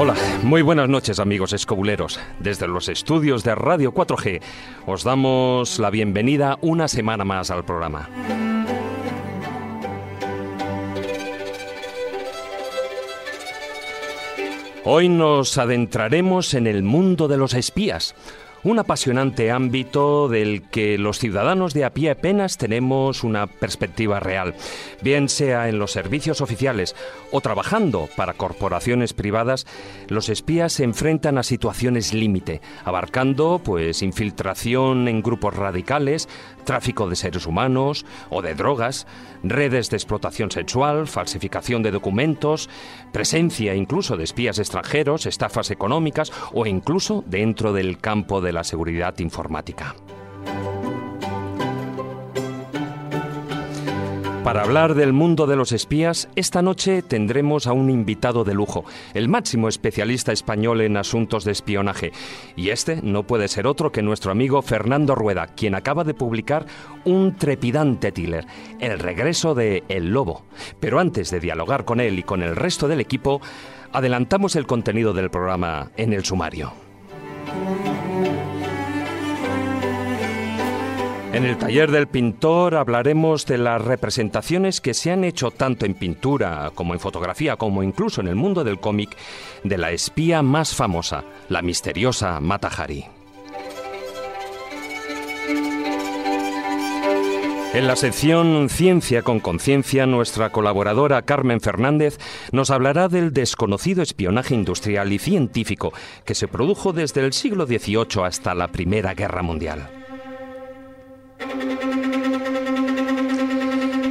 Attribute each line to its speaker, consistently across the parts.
Speaker 1: Hola, muy buenas noches amigos escobuleros. Desde los estudios de Radio 4G os damos la bienvenida una semana más al programa. Hoy nos adentraremos en el mundo de los espías un apasionante ámbito del que los ciudadanos de a pie apenas tenemos una perspectiva real, bien sea en los servicios oficiales o trabajando para corporaciones privadas, los espías se enfrentan a situaciones límite, abarcando pues infiltración en grupos radicales, tráfico de seres humanos o de drogas, redes de explotación sexual, falsificación de documentos, presencia incluso de espías extranjeros, estafas económicas o incluso dentro del campo de la seguridad informática. Para hablar del mundo de los espías, esta noche tendremos a un invitado de lujo, el máximo especialista español en asuntos de espionaje. Y este no puede ser otro que nuestro amigo Fernando Rueda, quien acaba de publicar un trepidante thriller, El regreso de El Lobo. Pero antes de dialogar con él y con el resto del equipo, adelantamos el contenido del programa en el sumario. En el taller del pintor hablaremos de las representaciones que se han hecho tanto en pintura como en fotografía, como incluso en el mundo del cómic, de la espía más famosa, la misteriosa Mata Hari. En la sección Ciencia con Conciencia, nuestra colaboradora Carmen Fernández nos hablará del desconocido espionaje industrial y científico que se produjo desde el siglo XVIII hasta la Primera Guerra Mundial.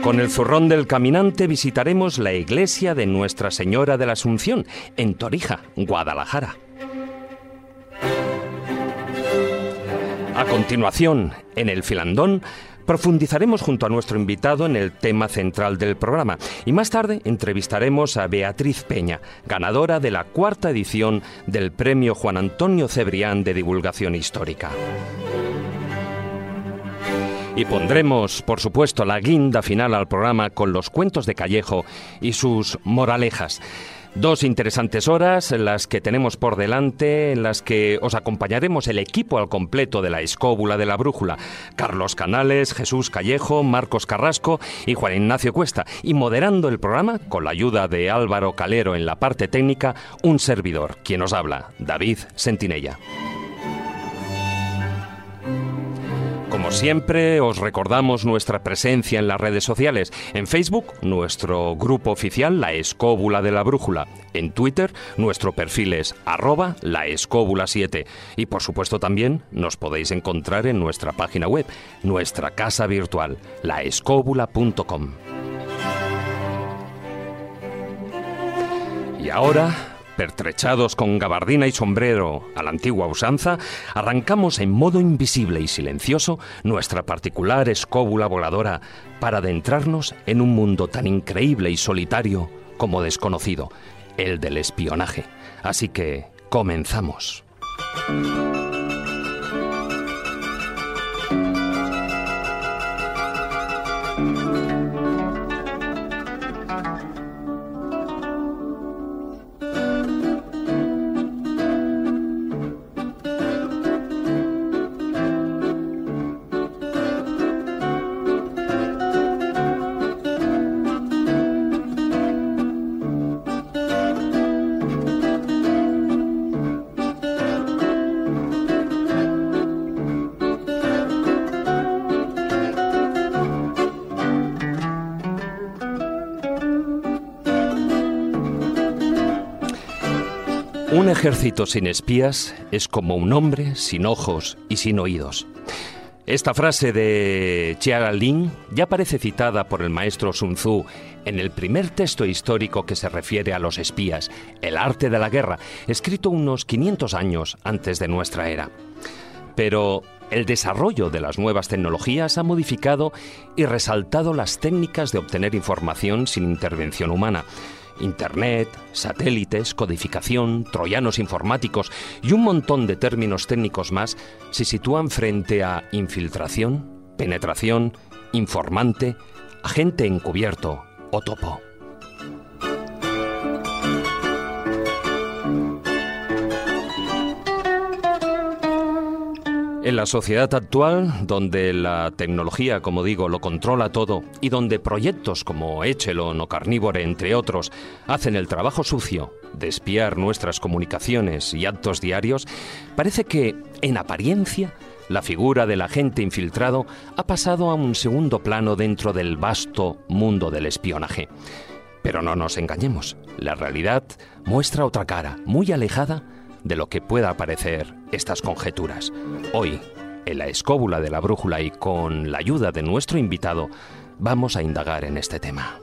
Speaker 1: Con el zurrón del caminante visitaremos la iglesia de Nuestra Señora de la Asunción, en Torija, Guadalajara. A continuación, en el filandón, profundizaremos junto a nuestro invitado en el tema central del programa y más tarde entrevistaremos a Beatriz Peña, ganadora de la cuarta edición del Premio Juan Antonio Cebrián de Divulgación Histórica. Y pondremos, por supuesto, la guinda final al programa con los cuentos de Callejo y sus moralejas. Dos interesantes horas las que tenemos por delante, en las que os acompañaremos el equipo al completo de la escóbula de la brújula. Carlos Canales, Jesús Callejo, Marcos Carrasco y Juan Ignacio Cuesta. Y moderando el programa, con la ayuda de Álvaro Calero en la parte técnica, un servidor, quien os habla, David Sentinella. Como siempre, os recordamos nuestra presencia en las redes sociales. En Facebook, nuestro grupo oficial La Escóbula de la Brújula. En Twitter, nuestro perfil es arroba la escóbula 7. Y por supuesto también nos podéis encontrar en nuestra página web, nuestra casa virtual, laescóbula.com. Y ahora pertrechados con gabardina y sombrero a la antigua usanza, arrancamos en modo invisible y silencioso nuestra particular escóbula voladora para adentrarnos en un mundo tan increíble y solitario como desconocido, el del espionaje. Así que comenzamos. Ejército sin espías es como un hombre sin ojos y sin oídos. Esta frase de Chia Lin ya aparece citada por el maestro Sun Tzu en el primer texto histórico que se refiere a los espías, El arte de la guerra, escrito unos 500 años antes de nuestra era. Pero, El desarrollo de las nuevas tecnologías ha modificado y resaltado las técnicas de obtener información sin intervención humana. Internet, satélites, codificación, troyanos informáticos y un montón de términos técnicos más se sitúan frente a infiltración, penetración, informante, agente encubierto o topo. En la sociedad actual, donde la tecnología, como digo, lo controla todo y donde proyectos como Echelon o Carnívore, entre otros, hacen el trabajo sucio de espiar nuestras comunicaciones y actos diarios, parece que, en apariencia, la figura del agente infiltrado ha pasado a un segundo plano dentro del vasto mundo del espionaje. Pero no nos engañemos, la realidad muestra otra cara, muy alejada de lo que pueda parecer estas conjeturas. Hoy, en la escóbula de la brújula y con la ayuda de nuestro invitado, vamos a indagar en este tema.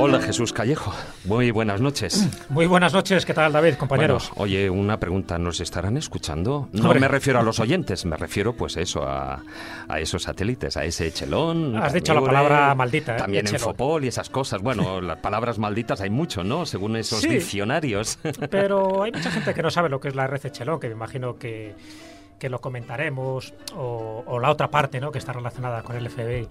Speaker 1: Hola Jesús Callejo, muy buenas noches.
Speaker 2: Muy buenas noches, ¿qué tal David, compañeros?
Speaker 1: oye, una pregunta, ¿nos estarán escuchando? No me refiero a los oyentes, me refiero pues eso, a, esos satélites, a ese Echelón.
Speaker 2: Has dicho la palabra maldita. ¿eh?
Speaker 1: También en Fopol y esas cosas. Bueno, las palabras malditas hay mucho, ¿no? Según esos diccionarios.
Speaker 2: Pero hay mucha gente que no sabe lo que es la red Echelón, que me imagino que que lo comentaremos, o, la otra parte ¿no? que está relacionada con el FBI,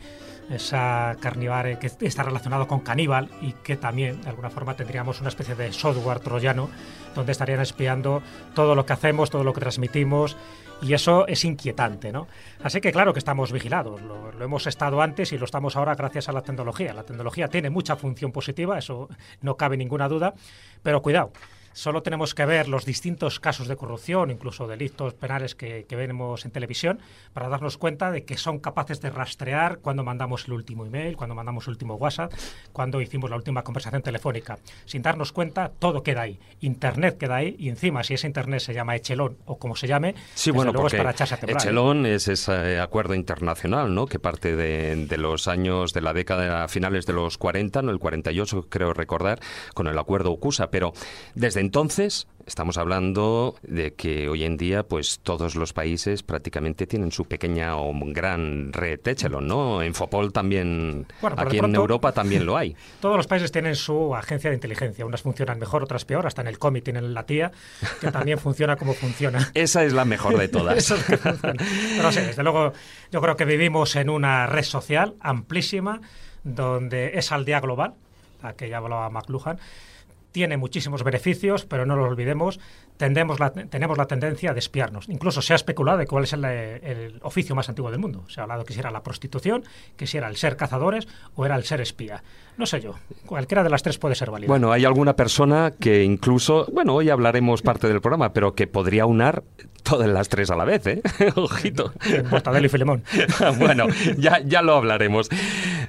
Speaker 2: esa carnivare que está relacionado con caníbal y que también de alguna forma tendríamos una especie de software troyano donde estarían espiando todo lo que hacemos, todo lo que transmitimos y eso es inquietante, ¿no? Así que claro que estamos vigilados, lo, lo, hemos estado antes y lo estamos ahora gracias a la tecnología. La tecnología tiene mucha función positiva, eso no cabe ninguna duda, pero cuidado, Solo tenemos que ver los distintos casos de corrupción, incluso delitos penales que, vemos en televisión, para darnos cuenta de que son capaces de rastrear cuando mandamos el último email, cuando mandamos el último WhatsApp, cuando hicimos la última conversación telefónica. Sin darnos cuenta, todo queda ahí. Internet queda ahí y encima, si ese Internet se llama Echelon o como se llame,
Speaker 1: sí, bueno, luego es para echarse a Echelon es ese acuerdo internacional, ¿no? Que parte de, los años de la década finales de los 40, no el 48 creo recordar, con el acuerdo UCUSA, pero desde entonces, estamos hablando de que hoy en día, pues todos los países prácticamente tienen su pequeña o gran red Echelon, ¿no? En Fopol también, aquí en Europa también lo hay.
Speaker 2: Todos los países tienen su agencia de inteligencia. Unas funcionan mejor, otras peor. Hasta en el cómic tienen la tía, que también funciona como funciona.
Speaker 1: Esa es la mejor de todas.
Speaker 2: Pero sí, desde luego, yo creo que vivimos en una red social amplísima, donde es aldea global, la que ya hablaba McLuhan, tiene muchísimos beneficios, pero no lo olvidemos, tendemos la, tenemos la tendencia a despiarnos. Incluso se ha especulado de cuál es el, oficio más antiguo del mundo. Se ha hablado que si era la prostitución, que si era el ser cazadores o era el ser espía. No sé yo, cualquiera de las tres puede ser válida.
Speaker 1: Bueno, hay alguna persona que incluso, bueno, hoy hablaremos parte del programa, pero que podría unar todas las tres a la vez, ¿eh? Ojito.
Speaker 2: Mortadelo y Filemón.
Speaker 1: bueno, ya, ya lo hablaremos.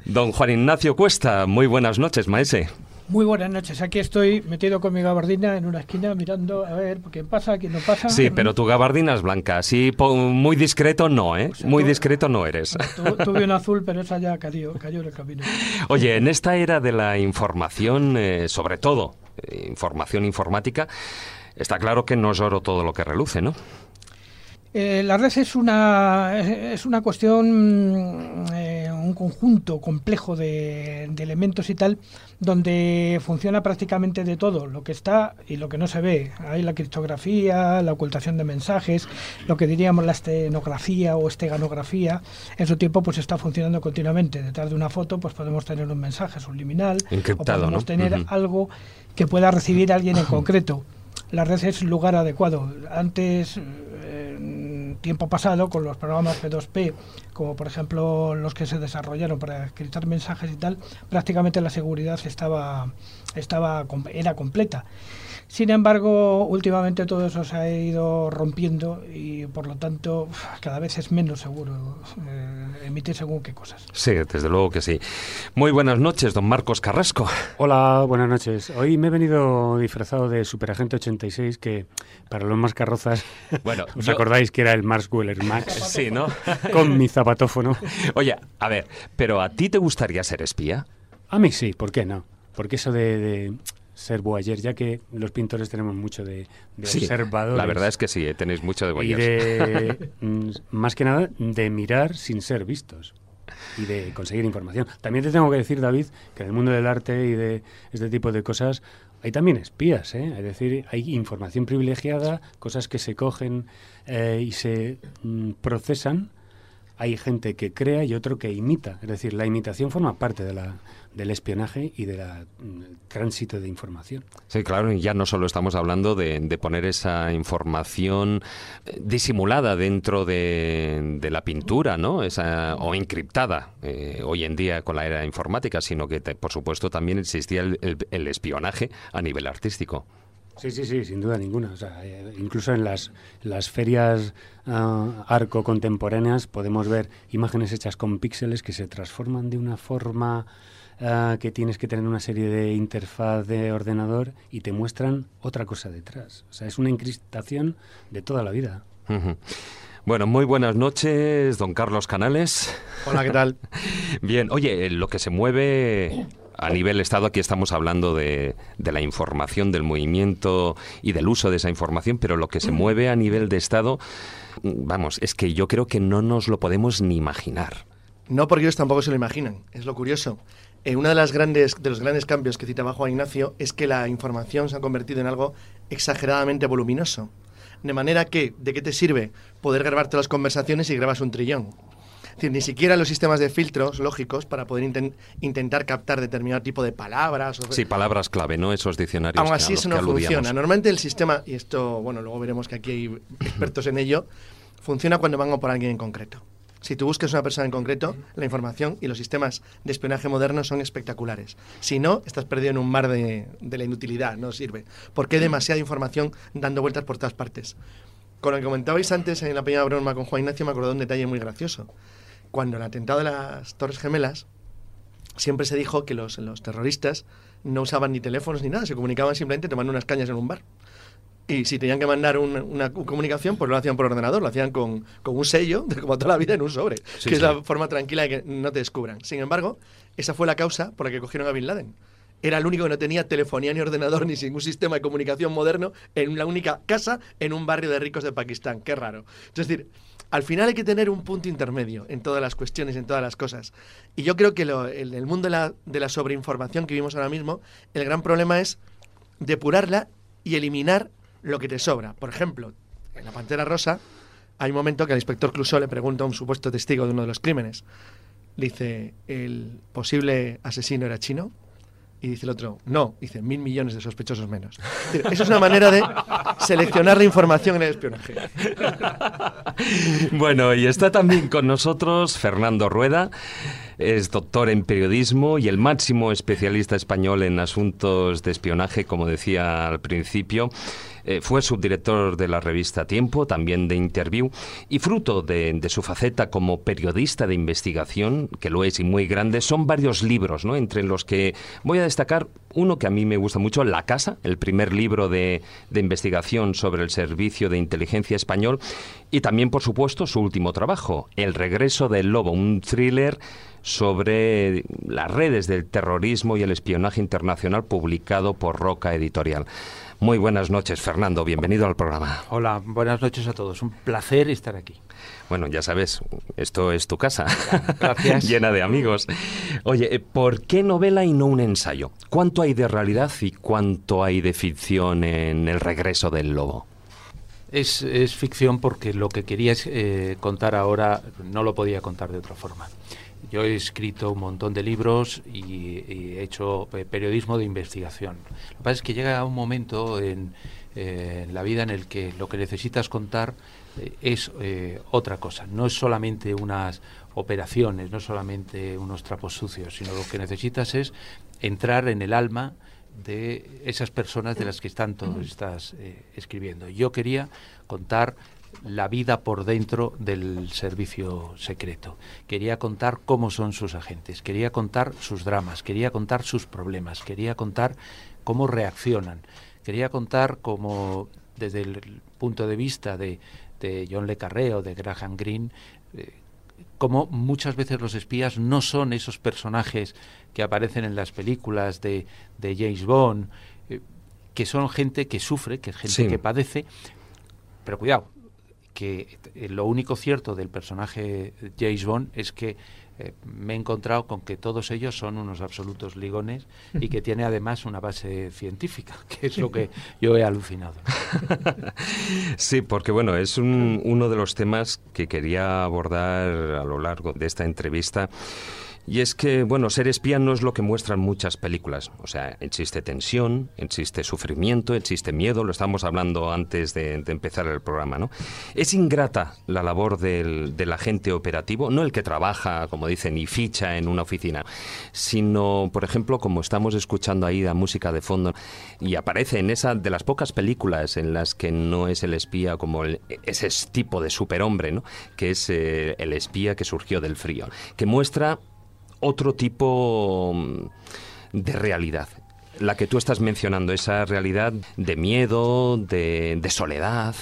Speaker 1: Don Juan Ignacio Cuesta, muy buenas noches, maese.
Speaker 3: Muy buenas noches. Aquí estoy metido con mi gabardina en una esquina mirando a ver qué pasa, quién no pasa.
Speaker 1: Sí, pero tu gabardina es blanca. Así muy discreto no, ¿eh? muy discreto no eres.
Speaker 3: tuve un azul, pero esa ya cayó, cayó en el camino.
Speaker 1: Oye, en esta era de la información, eh, sobre todo eh, información informática, está claro que no es oro todo lo que reluce, ¿no?
Speaker 3: Eh, la red es una, es una cuestión, eh, un conjunto complejo de, elementos y tal, donde funciona prácticamente de todo, lo que está y lo que no se ve. Hay la criptografía, la ocultación de mensajes, lo que diríamos la estenografía o esteganografía. En su tiempo pues está funcionando continuamente. Detrás de una foto pues podemos tener un mensaje subliminal o podemos tener algo que pueda recibir alguien en concreto. La red es un lugar adecuado. Antes tiempo pasado con los programas P2P, como por ejemplo los que se desarrollaron para escribir mensajes y tal, prácticamente la seguridad estaba, estaba era completa. Sin embargo, últimamente todo eso se ha ido rompiendo y por lo tanto cada vez es menos seguro eh, emitir según qué cosas.
Speaker 1: Sí, desde luego que sí. Muy buenas noches, don Marcos Carrasco.
Speaker 4: Hola, buenas noches. Hoy me he venido disfrazado de Superagente 86 que para los más carrozas, bueno, ¿os acordáis que era el Mars Weller Max?
Speaker 1: Sí, ¿no?
Speaker 4: Con mi zapatófono.
Speaker 1: Oye, a ver, pero ¿a ti te gustaría ser espía?
Speaker 4: A mí sí, ¿por qué no? Porque eso de ser boyer, ya que los pintores tenemos mucho de, observadores.
Speaker 1: La verdad es que sí, eh, tenéis mucho de boyer.
Speaker 4: Y de, mm, más que nada, de mirar sin ser vistos y de conseguir información. También te tengo que decir, David, que en el mundo del arte y de este tipo de cosas hay también espías, ¿eh? es decir, hay información privilegiada, cosas que se cogen eh, y se mm, procesan. Hay gente que crea y otro que imita. Es decir, la imitación forma parte de la, del espionaje y del mm, tránsito de información.
Speaker 1: Sí, claro, y ya no solo estamos hablando de, poner esa información eh, disimulada dentro de, la pintura, ¿no? Esa, o encriptada eh, hoy en día con la era informática, sino que, por supuesto, también existía el, espionaje a nivel artístico.
Speaker 4: Sí, sí, sí, sin duda ninguna. Eh, incluso en las, las ferias uh, arco contemporáneas podemos ver imágenes hechas con píxeles que se transforman de una forma Ah, que tienes que tener una serie de interfaz de ordenador y te muestran otra cosa detrás. O sea, es una encriptación de toda la vida.
Speaker 1: Bueno, muy buenas noches, don Carlos Canales.
Speaker 5: Hola, ¿qué tal?
Speaker 1: Bien, oye, eh, lo que se mueve a nivel Estado, aquí estamos hablando de, de, la información, del movimiento y del uso de esa información, pero lo que se mueve a nivel de Estado, vamos, es que yo creo que no nos lo podemos ni imaginar.
Speaker 5: No, porque ellos tampoco se lo imaginan, es lo curioso. Eh, uno de, las grandes, de los grandes cambios que citaba Juan Ignacio es que la información se ha convertido en algo exageradamente voluminoso. De manera que, ¿de qué te sirve poder grabarte las conversaciones si grabas un trillón? Es decir, ni siquiera los sistemas de filtros lógicos para poder intentar captar determinado tipo de palabras.
Speaker 1: Sí, palabras clave, ¿no? Esos diccionarios.
Speaker 5: Aún así, eso no funciona. Normalmente el sistema, y esto, bueno, luego veremos que aquí hay expertos en ello, funciona cuando van por alguien en concreto. Si tú buscas una persona en concreto, la información y los sistemas de espionaje modernos son espectaculares. Si no, estás perdido en un mar de, la inutilidad, no sirve. Porque hay demasiada información dando vueltas por todas partes. Con lo que comentabais antes en la pequeña broma con Juan Ignacio, me acordé de un detalle muy gracioso. Cuando el atentado de las Torres Gemelas, siempre se dijo que los, los terroristas no usaban ni teléfonos ni nada, se comunicaban simplemente tomando unas cañas en un bar. Y si tenían que mandar una comunicación, pues lo hacían por ordenador, lo hacían con, un sello, de como toda la vida, en un sobre, que es la forma tranquila de que no te descubran. Sin embargo, esa fue la causa por la que cogieron a Bin Laden. Era el único que no tenía telefonía ni ordenador ni ningún sistema de comunicación moderno en la única casa en un barrio de ricos de Pakistán. Qué raro. Es decir, al final hay que tener un punto intermedio en todas las cuestiones, en todas las cosas. Y yo creo que en el mundo de la, de la sobreinformación que vivimos ahora mismo, el gran problema es depurarla y eliminar lo que te sobra. Por ejemplo, en La Pantera Rosa hay un momento que el inspector Clouseau le pregunta a un supuesto testigo de uno de los crímenes. dice, ¿el posible asesino era chino? Y dice el otro, no, dice, mil millones de sospechosos menos. Eso es una manera de seleccionar la información en el espionaje.
Speaker 1: Bueno, y está también con nosotros Fernando Rueda es doctor en periodismo y el máximo especialista español en asuntos de espionaje, como decía al principio. Eh, fue subdirector de la revista Tiempo, también de Interview, y fruto de, su faceta como periodista de investigación, que lo es y muy grande, son varios libros, ¿no? entre los que voy a destacar uno que a mí me gusta mucho, La Casa, el primer libro de, de investigación sobre el servicio de inteligencia español, y también, por supuesto, su último trabajo, El regreso del lobo, un thriller sobre las redes del terrorismo y el espionaje internacional publicado por Roca Editorial. Muy buenas noches, Fernando. Bienvenido al programa.
Speaker 6: Hola, buenas noches a todos. Un placer estar aquí.
Speaker 1: Bueno, ya sabes, esto es tu casa.
Speaker 6: Gracias.
Speaker 1: Llena de amigos. Oye, eh, ¿por qué novela y no un ensayo? ¿Cuánto hay de realidad y cuánto hay de ficción en El regreso del lobo?
Speaker 6: Es, ficción porque lo que quería eh, contar ahora no lo podía contar de otra forma. Yo he escrito un montón de libros y, he hecho eh, periodismo de investigación. Lo que pasa es que llega un momento en, eh, la vida en el que lo que necesitas contar eh, es otra cosa. No es solamente unas operaciones, no es solamente unos trapos sucios, sino lo que necesitas es entrar en el alma de esas personas de las que tanto estás eh, escribiendo. Yo quería contar la vida por dentro del servicio secreto. Quería contar cómo son sus agentes, quería contar sus dramas, quería contar sus problemas, quería contar cómo reaccionan, quería contar cómo desde el punto de vista de, John Le Carré o de Graham Greene, eh, cómo muchas veces los espías no son esos personajes que aparecen en las películas de, James Bond, eh, que son gente que sufre, que es gente que padece, pero cuidado, que eh, lo único cierto del personaje James Bond es que eh, me he encontrado con que todos ellos son unos absolutos ligones y que tiene además una base científica, que es lo que yo he alucinado.
Speaker 1: Sí, porque bueno, es uno de los temas que quería abordar a lo largo de esta entrevista y es que, bueno, ser espía no es lo que muestran muchas películas. O sea, existe tensión, existe sufrimiento, existe miedo, lo estábamos hablando antes de, empezar el programa, ¿no? Es ingrata la labor del, del, agente operativo, no el que trabaja, como dicen, y ficha en una oficina, sino, por ejemplo, como estamos escuchando ahí la música de fondo, y aparece en esa de las pocas películas en las que no es el espía como ese tipo de superhombre, ¿no? Que es eh, el espía que surgió del frío, que muestra otro tipo mm, de realidad. La que tú estás mencionando, esa realidad de miedo, de, soledad.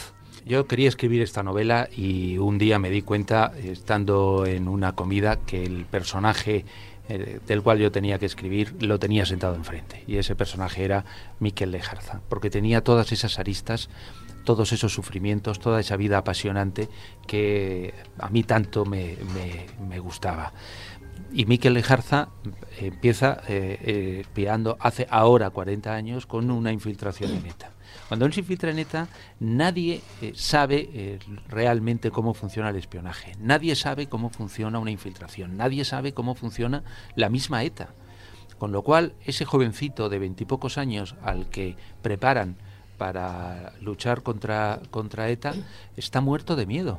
Speaker 6: Yo quería escribir esta novela y un día me di cuenta, estando en una comida, que el personaje eh, del cual yo tenía que escribir lo tenía sentado enfrente. Y ese personaje era Miquel Lejarza, porque tenía todas esas aristas, todos esos sufrimientos, toda esa vida apasionante que a mí tanto me gustaba y Miquel Lejarza empieza eh, eh, hace ahora 40 años con una infiltración en ETA. Cuando él se infiltra en ETA, nadie eh, sabe eh, realmente cómo funciona el espionaje, nadie sabe cómo funciona una infiltración, nadie sabe cómo funciona la misma ETA. Con lo cual, ese jovencito de veintipocos años al que preparan para luchar contra, contra ETA está muerto de miedo.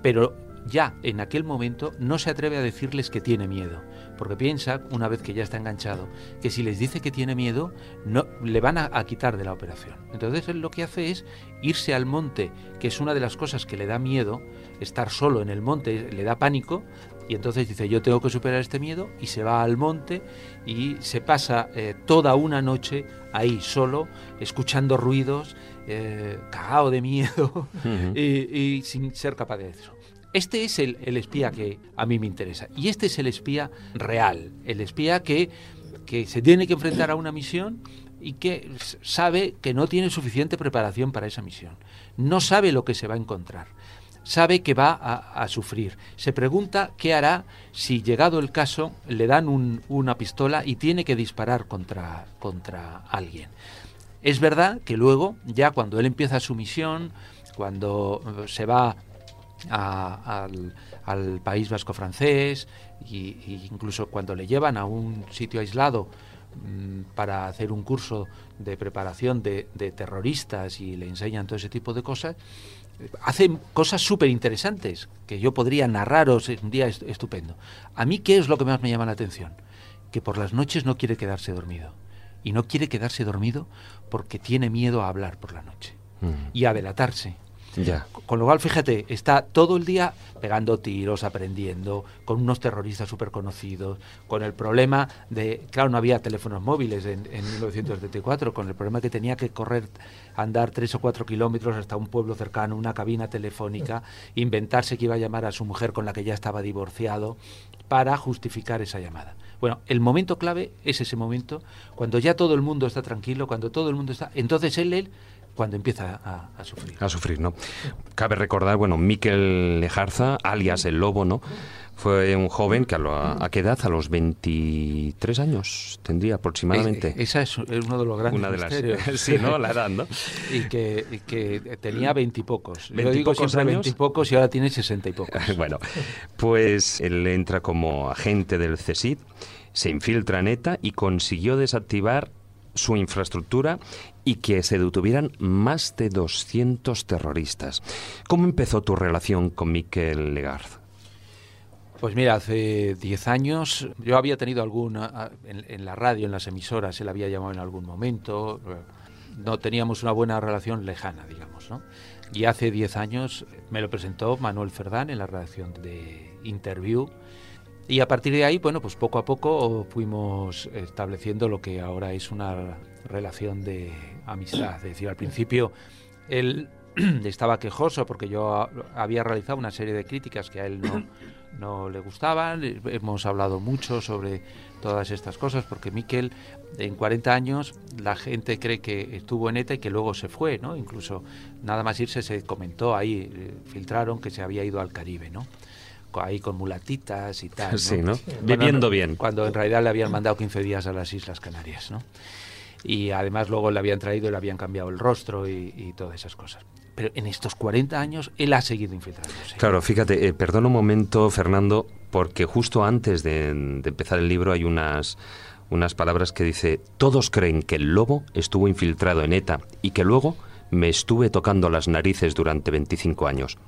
Speaker 6: Pero ya en aquel momento no se atreve a decirles que tiene miedo, porque piensa, una vez que ya está enganchado, que si les dice que tiene miedo, no le van a, quitar de la operación. Entonces él lo que hace es irse al monte, que es una de las cosas que le da miedo, estar solo en el monte le da pánico, y entonces dice, yo tengo que superar este miedo, y se va al monte y se pasa eh, toda una noche ahí solo, escuchando ruidos, eh, cagado de miedo, y sin ser capaz de eso. Este es el, espía que a mí me interesa. Y este es el espía real, el espía que, que se tiene que enfrentar a una misión y que sabe que no tiene suficiente preparación para esa misión. No sabe lo que se va a encontrar. Sabe que va a, sufrir. Se pregunta qué hará si, llegado el caso, le dan una pistola y tiene que disparar contra, contra alguien. Es verdad que luego, ya cuando él empieza su misión, cuando se va al, País Vasco francés y, incluso cuando le llevan a un sitio aislado mm, para hacer un curso de preparación de, terroristas y le enseñan todo ese tipo de cosas, hacen cosas súper interesantes que yo podría narraros un día estupendo. A mí, ¿qué es lo que más me llama la atención? Que por las noches no quiere quedarse dormido. Y no quiere quedarse dormido porque tiene miedo a hablar por la noche mm. y a delatarse con lo cual, fíjate, está todo el día pegando tiros, aprendiendo, con unos terroristas súper conocidos, con el problema de, claro, no había teléfonos móviles en, en 1974, con el problema que tenía que correr, andar tres o cuatro kilómetros hasta un pueblo cercano, una cabina telefónica, inventarse que iba a llamar a su mujer con la que ya estaba divorciado, para justificar esa llamada. Bueno, el momento clave es ese momento, cuando ya todo el mundo está tranquilo, cuando todo el mundo está... Entonces él, él cuando empieza a, sufrir.
Speaker 1: A sufrir, ¿no? Cabe recordar, bueno, Miquel Lejarza, alias el Lobo, ¿no? Fue un joven que a, a qué edad, a los 23 años tendría aproximadamente.
Speaker 6: esa es, uno de los grandes Una de las,
Speaker 1: sí, ¿no? La edad, ¿no?
Speaker 6: y, que, que tenía veintipocos. Yo digo siempre veintipocos y ahora tiene sesenta y pocos.
Speaker 1: bueno, pues él entra como agente del CESID, se infiltra en ETA y consiguió desactivar su infraestructura y que se detuvieran más de 200 terroristas. ¿Cómo empezó tu relación con Miquel Legarz?
Speaker 6: Pues mira, hace 10 años yo había tenido alguna, en, en, la radio, en las emisoras, él había llamado en algún momento, no teníamos una buena relación lejana, digamos, ¿no? Y hace 10 años me lo presentó Manuel Ferdán en la redacción de Interview, y a partir de ahí, bueno, pues poco a poco fuimos estableciendo lo que ahora es una relación de amistad. Es decir, al principio él estaba quejoso porque yo había realizado una serie de críticas que a él no, no le gustaban. Hemos hablado mucho sobre todas estas cosas porque Miquel en 40 años la gente cree que estuvo en ETA y que luego se fue, ¿no? Incluso nada más irse se comentó ahí, eh, filtraron que se había ido al Caribe, ¿no? Ahí con mulatitas y tal.
Speaker 1: Sí, ¿no? Viviendo bien.
Speaker 6: Cuando en realidad le habían mandado 15 días a las Islas Canarias, ¿no? Y además luego le habían traído y le habían cambiado el rostro y, todas esas cosas. Pero en estos 40 años él ha seguido infiltrándose.
Speaker 1: Claro, fíjate, eh, perdón un momento, Fernando, porque justo antes de, de empezar el libro hay unas unas palabras que dice, todos creen que el lobo estuvo infiltrado en ETA y que luego me estuve tocando las narices durante 25 años.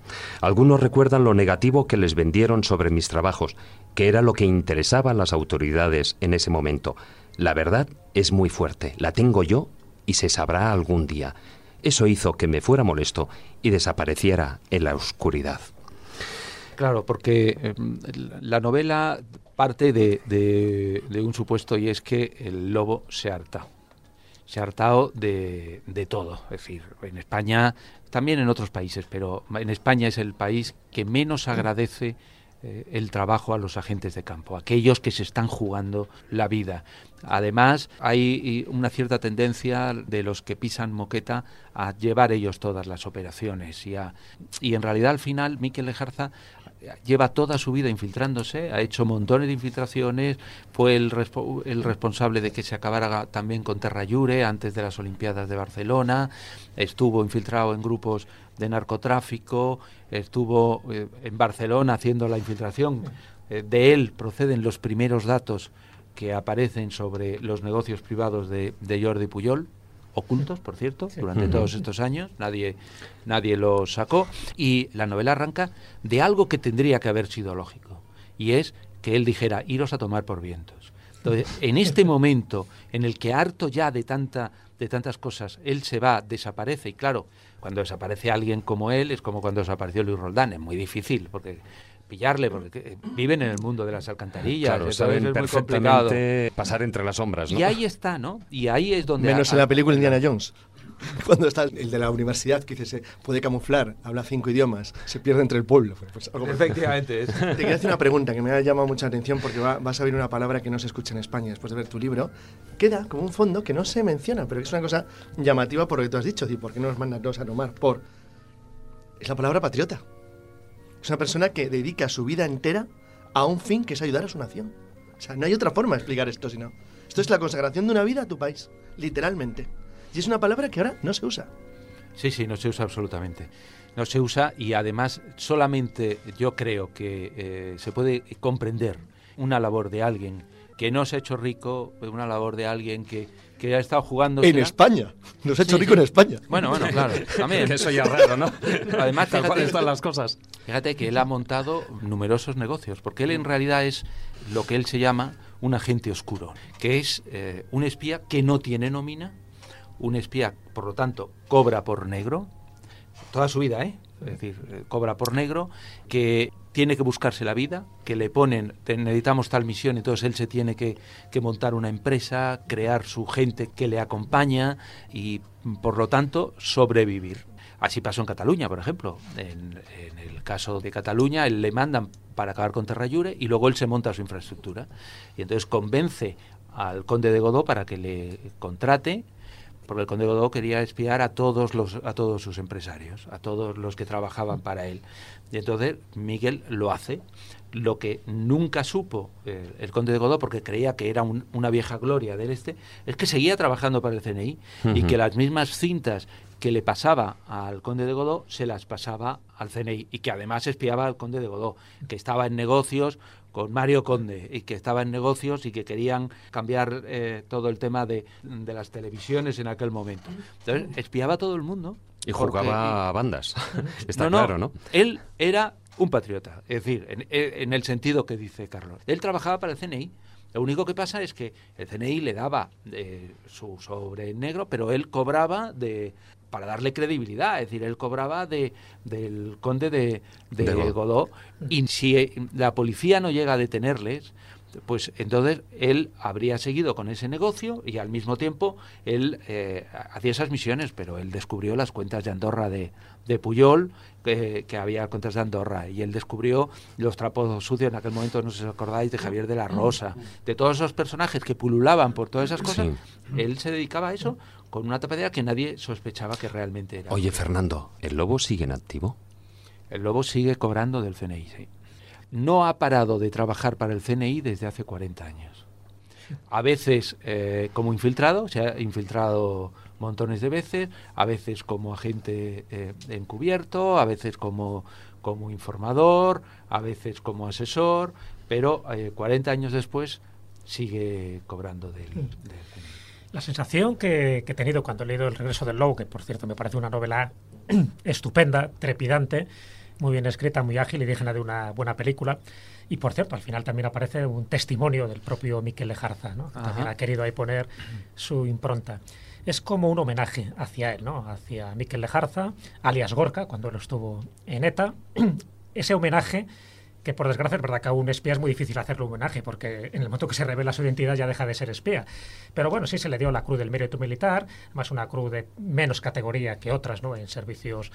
Speaker 1: Algunos recuerdan lo negativo que les vendieron sobre mis trabajos, que era lo que interesaba a las autoridades en ese momento. La verdad es muy fuerte, la tengo yo y se sabrá algún día. Eso hizo que me fuera molesto y desapareciera en la oscuridad.
Speaker 6: Claro, porque em, la novela parte de, de, un supuesto y es que el lobo se harta se ha hartado de, de todo. Es decir, en España, también en otros países, pero en España es el país que menos agradece eh, el trabajo a los agentes de campo, aquellos que se están jugando la vida. Además, hay una cierta tendencia de los que pisan moqueta a llevar ellos todas las operaciones y, y en realidad al final Miquel Lejarza lleva toda su vida infiltrándose, ha hecho montones de infiltraciones, fue el, responsable de que se acabara también con Terrayure antes de las Olimpiadas de Barcelona, estuvo infiltrado en grupos de narcotráfico, estuvo eh, en Barcelona haciendo la infiltración. Eh, de él proceden los primeros datos que aparecen sobre los negocios privados de, de Jordi Puyol, ocultos, por cierto, durante todos estos años, nadie, nadie los sacó, y la novela arranca de algo que tendría que haber sido lógico, y es que él dijera, iros a tomar por vientos. Entonces, en este momento en el que harto ya de, tanta, de tantas cosas, él se va, desaparece, y claro, cuando desaparece alguien como él, es como cuando desapareció Luis Roldán, es muy difícil, porque pillarle, porque viven en el mundo de las alcantarillas.
Speaker 1: Claro, saben es perfectamente pasar entre las sombras, ¿no?
Speaker 6: Y ahí está, ¿no? Y ahí es donde...
Speaker 5: Menos en la película Indiana Jones. Cuando está el de la universidad que dice se puede camuflar, habla cinco idiomas, se pierde entre el pueblo.
Speaker 6: Pues Efectivamente. Es.
Speaker 5: Te quería hacer una pregunta que me ha llamado mucha atención porque va, vas a oír una palabra que no se escucha en España después de ver tu libro. Queda como un fondo que no se menciona, pero que es una cosa llamativa por lo que tú has dicho. ¿Y por qué no nos mandan todos a tomar? Por. Es la palabra patriota. Es una persona que dedica su vida entera a un fin que es ayudar a su nación. O sea, no hay otra forma de explicar esto, sino. Esto es la consagración de una vida a tu país, literalmente. Y es una palabra que ahora no se usa.
Speaker 6: Sí, sí, no se usa absolutamente. No se usa y además solamente yo creo que eh, se puede comprender una labor de alguien que no se ha hecho rico, una labor de alguien que, que ha estado jugando.
Speaker 5: En España. Nos ha hecho rico en España.
Speaker 6: Bueno, bueno, claro. También.
Speaker 1: Eso ya es raro, ¿no?
Speaker 6: Además,
Speaker 1: fíjate, están las cosas.
Speaker 6: Fíjate que él ha montado numerosos negocios, porque él en realidad es lo que él se llama un agente oscuro, que es eh, un espía que no tiene nómina, un espía, por lo tanto, cobra por negro, toda su vida, ¿eh? Es decir, eh, cobra por negro, que tiene que buscarse la vida, que le ponen, necesitamos tal misión, entonces él se tiene que, montar una empresa, crear su gente que le acompaña y, por lo tanto, sobrevivir. Así pasó en Cataluña, por ejemplo. En, el caso de Cataluña, él le mandan para acabar con Terrayure y luego él se monta su infraestructura. Y entonces convence al conde de Godó para que le contrate porque el conde Godó quería espiar a todos los a todos sus empresarios, a todos los que trabajaban para él. Y entonces Miguel lo hace. Lo que nunca supo eh, el conde de Godó, porque creía que era una vieja gloria del este, es que seguía trabajando para el CNI y que las mismas cintas que le pasaba al conde de Godó se las pasaba al CNI y que además espiaba al conde de Godó, que estaba en negocios con Mario Conde y que estaba en negocios y que querían cambiar eh, todo el tema de, de, las televisiones en aquel momento. Entonces, espiaba a todo el mundo.
Speaker 1: Y jugaba a bandas. Está claro, ¿no?
Speaker 6: Él era un patriota. Es decir, en, en el sentido que dice Carlos. Él trabajaba para el CNI. Lo único que pasa es que el CNI le daba eh, su sobre negro, pero él cobraba de para darle credibilidad, es decir, él cobraba de del conde de, de,
Speaker 1: De
Speaker 6: Godó. y si eh, la policía no llega a detenerles, pues entonces él habría seguido con ese negocio y al mismo tiempo él eh, hacía esas misiones, pero él descubrió las cuentas de Andorra de, de Puyol, que, que había cuentas de Andorra, y él descubrió los trapos sucios en aquel momento, no sé si os acordáis, de Javier de la Rosa, de todos esos personajes que pululaban por todas esas cosas, él se dedicaba a eso con una tapadera que nadie sospechaba que realmente era.
Speaker 1: Oye, Fernando, ¿el lobo sigue en activo?
Speaker 6: El lobo sigue cobrando del CNI, sí. No ha parado de trabajar para el CNI desde hace 40 años. A veces eh, como infiltrado, se ha infiltrado montones de veces, a veces como agente eh, encubierto, a veces como, como informador, a veces como asesor, pero eh, 40 años después sigue cobrando del, del CNI.
Speaker 2: La sensación que, que he tenido cuando he leído El regreso del lobo, que por cierto me parece una novela estupenda, trepidante, muy bien escrita, muy ágil y digna de una buena película. Y por cierto, al final también aparece un testimonio del propio Miquel Lejarza, ¿no? que también ha querido ahí poner su impronta. Es como un homenaje hacia él, ¿no? hacia Miquel Lejarza, alias Gorka, cuando él estuvo en ETA. Ese homenaje que por desgracia es verdad que a un espía es muy difícil hacerle un homenaje, porque en el momento que se revela su identidad ya deja de ser espía. Pero bueno, sí se le dio la cruz del mérito militar, más una cruz de menos categoría que otras, ¿no? En servicios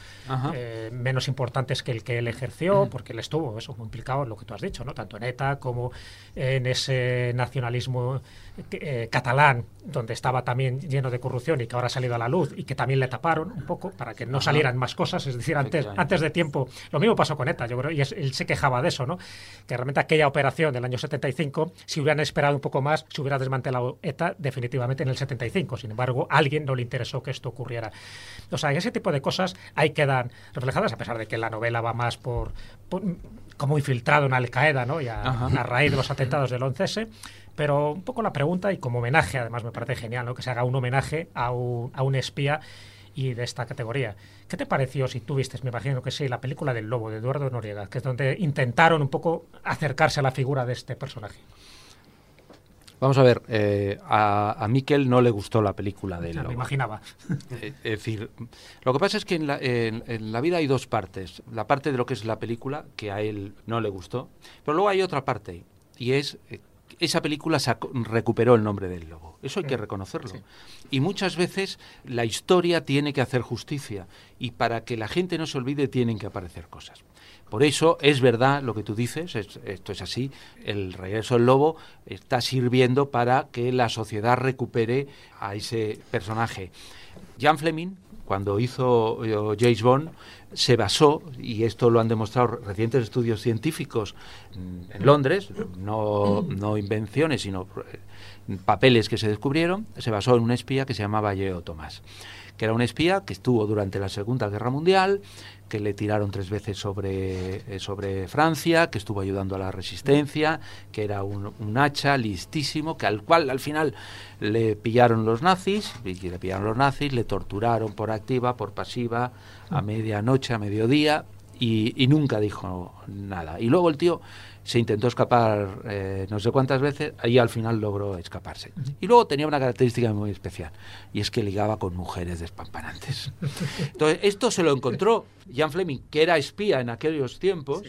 Speaker 2: eh, menos importantes que el que él ejerció, porque él estuvo eso muy implicado en lo que tú has dicho, ¿no? Tanto en ETA como en ese nacionalismo eh, catalán, donde estaba también lleno de corrupción y que ahora ha salido a la luz y que también le taparon un poco para que no
Speaker 6: Ajá.
Speaker 2: salieran más cosas, es decir, antes, de tiempo. Lo mismo pasó con ETA, yo creo, y es- él se quejaba de eso, ¿no? Que realmente aquella operación del año 75, si hubieran esperado un poco más, se hubiera desmantelado ETA definitivamente en el 75. Sin embargo, a alguien no le interesó que esto ocurriera. O sea, ese tipo de cosas ahí quedan reflejadas, a pesar de que la novela va más por, por- como infiltrado en Al Qaeda, ¿no? Y a raíz de los atentados del 11S. Pero un poco la pregunta, y como homenaje, además me parece genial, ¿no? Que se haga un homenaje a un, a un espía y de esta categoría. ¿Qué te pareció, si tú viste, me imagino que sí, la película del Lobo de Eduardo Noriega, que es donde intentaron un poco acercarse a la figura de este personaje?
Speaker 6: Vamos a ver, eh, a, a Miquel no le gustó la película de
Speaker 2: Ya me imaginaba.
Speaker 6: Eh, Es decir, lo que pasa es que en la, en- en la vida hay dos partes. La parte de lo que es la película, que a él no le gustó, pero luego hay otra parte, y es eh, esa película recuperó el nombre del lobo. Eso hay que reconocerlo. Y muchas veces la historia tiene que hacer justicia, y para que la gente no se olvide tienen que aparecer cosas. Por eso es verdad lo que tú dices, es- esto es así, el regreso del lobo está sirviendo para que la sociedad recupere a ese personaje. Jan Fleming, cuando hizo eh, James Bond, se basó, y esto lo han demostrado recientes estudios científicos mm, en Londres, no, no invenciones, sino eh, papeles que se descubrieron, se basó en un espía que se llamaba Yeo Thomas, que era un espía que estuvo durante la Segunda Guerra Mundial, que le tiraron tres veces sobre, eh, sobre Francia, que estuvo ayudando a la resistencia, que era un, hacha listísimo, que al cual al final le pillaron los nazis, le pillaron los nazis, le torturaron por activa, por pasiva, a medianoche, a mediodía, y nunca dijo nada. Y luego el tío se intentó escapar eh, no sé cuántas veces y al final logró escaparse. Y luego tenía una característica muy especial, y es que ligaba con mujeres despampanantes. Entonces, esto se lo encontró Jan Fleming, que era espía en aquellos tiempos,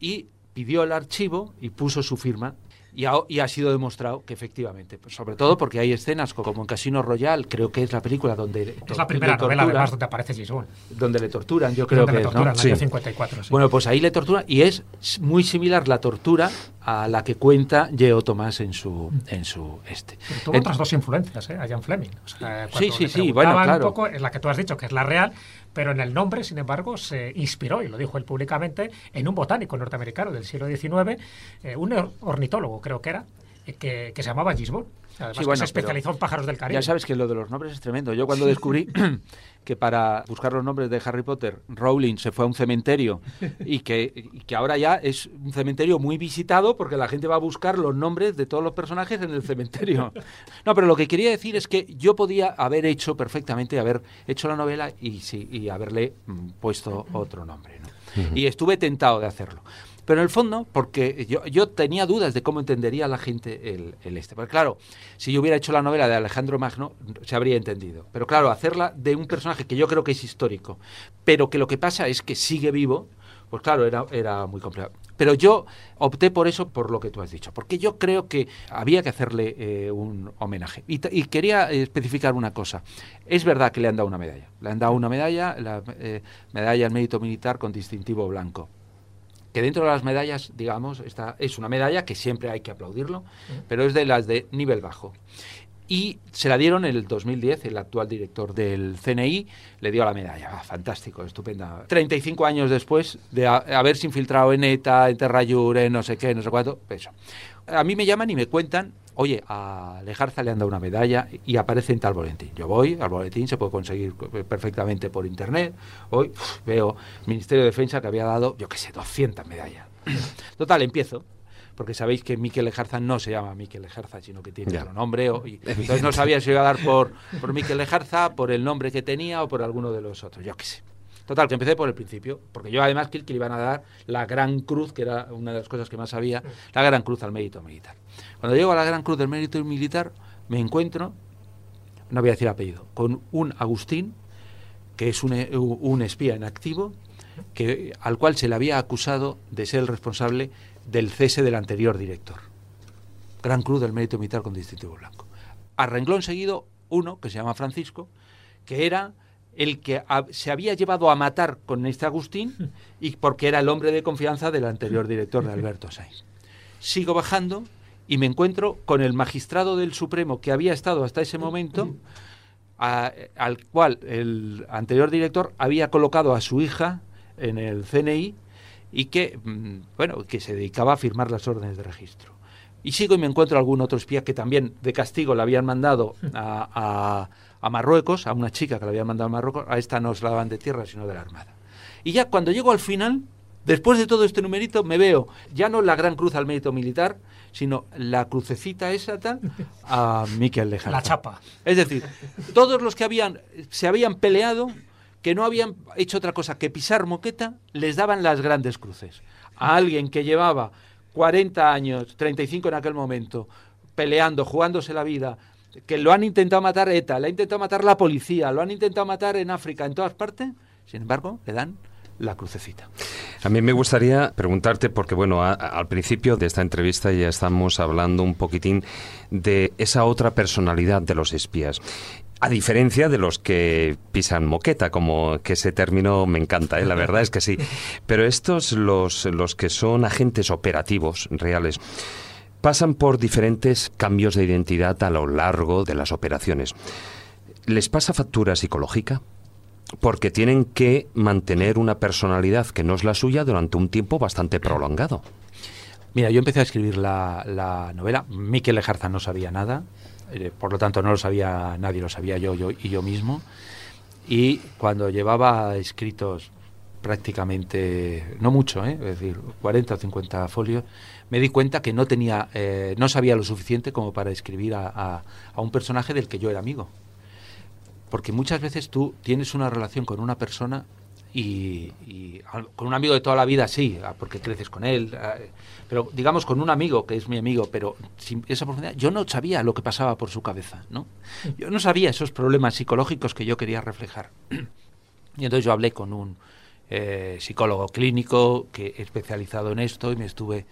Speaker 6: y pidió el archivo y puso su firma. Y ha, y ha sido demostrado que efectivamente, pues sobre todo porque hay escenas co- como en Casino Royale, creo que es la película donde
Speaker 2: Es la primera
Speaker 6: le
Speaker 2: novela, además, donde aparece Bond.
Speaker 6: donde le torturan, yo creo
Speaker 2: donde
Speaker 6: que
Speaker 2: le
Speaker 6: es, ¿no?
Speaker 2: torturan, en el año
Speaker 1: Sí.
Speaker 2: 54. sí.
Speaker 6: Bueno, pues ahí le torturan y es muy similar la tortura a la que cuenta Geo Tomás en su en su este.
Speaker 2: Pero tuvo otras dos influencias, ¿eh? A Jan Fleming. O sea,
Speaker 6: Sí, sí, sí, bueno, claro.
Speaker 2: Un poco, es la que tú has dicho, que es la real, pero en el nombre, sin embargo, se inspiró, y lo dijo él públicamente, en un botánico norteamericano del siglo XIX, eh, un or- ornitólogo, creo que era, eh, que, que se llamaba Gisborne. Además,
Speaker 6: Sí,
Speaker 2: que
Speaker 6: bueno,
Speaker 2: se especializó en pájaros del Caribe.
Speaker 6: Ya sabes que lo de los nombres es tremendo. Yo cuando descubrí que para buscar los nombres de Harry Potter, Rowling se fue a un cementerio y que, y que ahora ya es un cementerio muy visitado porque la gente va a buscar los nombres de todos los personajes en el cementerio. No, pero lo que quería decir es que yo podía haber hecho perfectamente, haber hecho la novela y, sí, y haberle mm, puesto otro nombre. ¿no? Y estuve tentado de hacerlo. Pero en el fondo, porque yo, yo tenía dudas de cómo entendería la gente el, el este. Porque claro, si yo hubiera hecho la novela de Alejandro Magno, se habría entendido. Pero claro, hacerla de un personaje que yo creo que es histórico, pero que lo que pasa es que sigue vivo, pues claro, era, era muy complicado. Pero yo opté por eso, por lo que tú has dicho, porque yo creo que había que hacerle eh, un homenaje. Y, quería especificar una cosa. Es verdad que le han dado una medalla. Le han dado una medalla, la eh, medalla al mérito militar con distintivo blanco que dentro de las medallas, digamos, esta es una medalla que siempre hay que aplaudirlo, pero es de las de nivel bajo. Y se la dieron en el 2010, el actual director del CNI le dio la medalla. Ah, fantástico, estupenda. 35 años después de haberse infiltrado en ETA, en Terrayure, en no sé qué, no sé cuánto, eso. A mí me llaman y me cuentan oye, a Lejarza le han dado una medalla y aparece en tal boletín. Yo voy al boletín, se puede conseguir perfectamente por internet. Hoy veo Ministerio de Defensa que había dado, yo qué sé, 200 medallas. Total, empiezo. Porque sabéis que Miquel Lejarza no se llama Miquel Lejarza, sino que tiene otro nombre. y, entonces no sabía si iba a dar por, por Miquel Lejarza, por el nombre que tenía o por alguno de los otros. Yo qué sé. Total, que empecé por el principio, porque yo además que, le iban a dar la Gran Cruz, que era una de las cosas que más sabía, la Gran Cruz al mérito militar. Cuando llego a la Gran Cruz del mérito militar, me encuentro, no voy a decir apellido, con un Agustín, que es un, un espía en activo, que, al cual se le había acusado de ser el responsable del cese del anterior director. Gran Cruz del Mérito Militar con distintivo blanco. A renglón seguido, uno que se llama Francisco, que era el que se había llevado a matar con este Agustín y porque era el hombre de confianza del anterior director de Alberto Sainz. Sigo bajando y me encuentro con el magistrado del Supremo que había estado hasta ese momento, al cual el anterior director había colocado a su hija en el CNI y que, mm, bueno, que se dedicaba a firmar las órdenes de registro. Y sigo y me encuentro algún otro espía que también de castigo le habían mandado a Marruecos, a una chica que la había mandado a Marruecos, a esta no os la daban de tierra, sino de la Armada. Y ya cuando llego al final, después de todo este numerito, me veo ya no la gran cruz al mérito militar, sino la crucecita esa tal a Miquel Lejarza.
Speaker 2: La chapa.
Speaker 6: Es decir, todos los que habían se habían peleado, que no habían hecho otra cosa que pisar moqueta, les daban las grandes cruces. A alguien que llevaba 40 años, 35 en aquel momento, peleando, jugándose la vida, que lo han intentado matar ETA, lo ha intentado matar la policía, lo han intentado matar en África, en todas partes, sin embargo, le dan la crucecita.
Speaker 1: A mí me gustaría preguntarte, porque bueno, al principio de esta entrevista ya estamos hablando un poquitín de esa otra personalidad de los espías. A diferencia de los que pisan moqueta, como que ese término me encanta, ¿eh? la verdad es que sí. Pero estos, los, los que son agentes operativos reales, pasan por diferentes cambios de identidad a lo largo de las operaciones. ¿Les pasa factura psicológica? Porque tienen que mantener una personalidad que no es la suya durante un tiempo bastante prolongado.
Speaker 6: Mira, yo empecé a escribir la, novela. Miquel Lejarza no sabía nada, eh, por lo tanto no lo sabía nadie, lo sabía yo, yo y yo mismo. Y cuando llevaba escritos prácticamente, no mucho, ¿eh? es decir, 40 o 50 folios, me di cuenta que no tenía, eh, no sabía lo suficiente como para escribir a, un personaje del que yo era amigo. Porque muchas veces tú tienes una relación con una persona y, con un amigo de toda la vida sí, ah, porque creces con él, ah, pero digamos con un amigo que es mi amigo, pero sin esa profundidad, yo no sabía lo que pasaba por su cabeza, ¿no? Yo no sabía esos problemas psicológicos que yo quería reflejar. Y entonces yo hablé con un eh, psicólogo clínico que especializado en esto y me estuve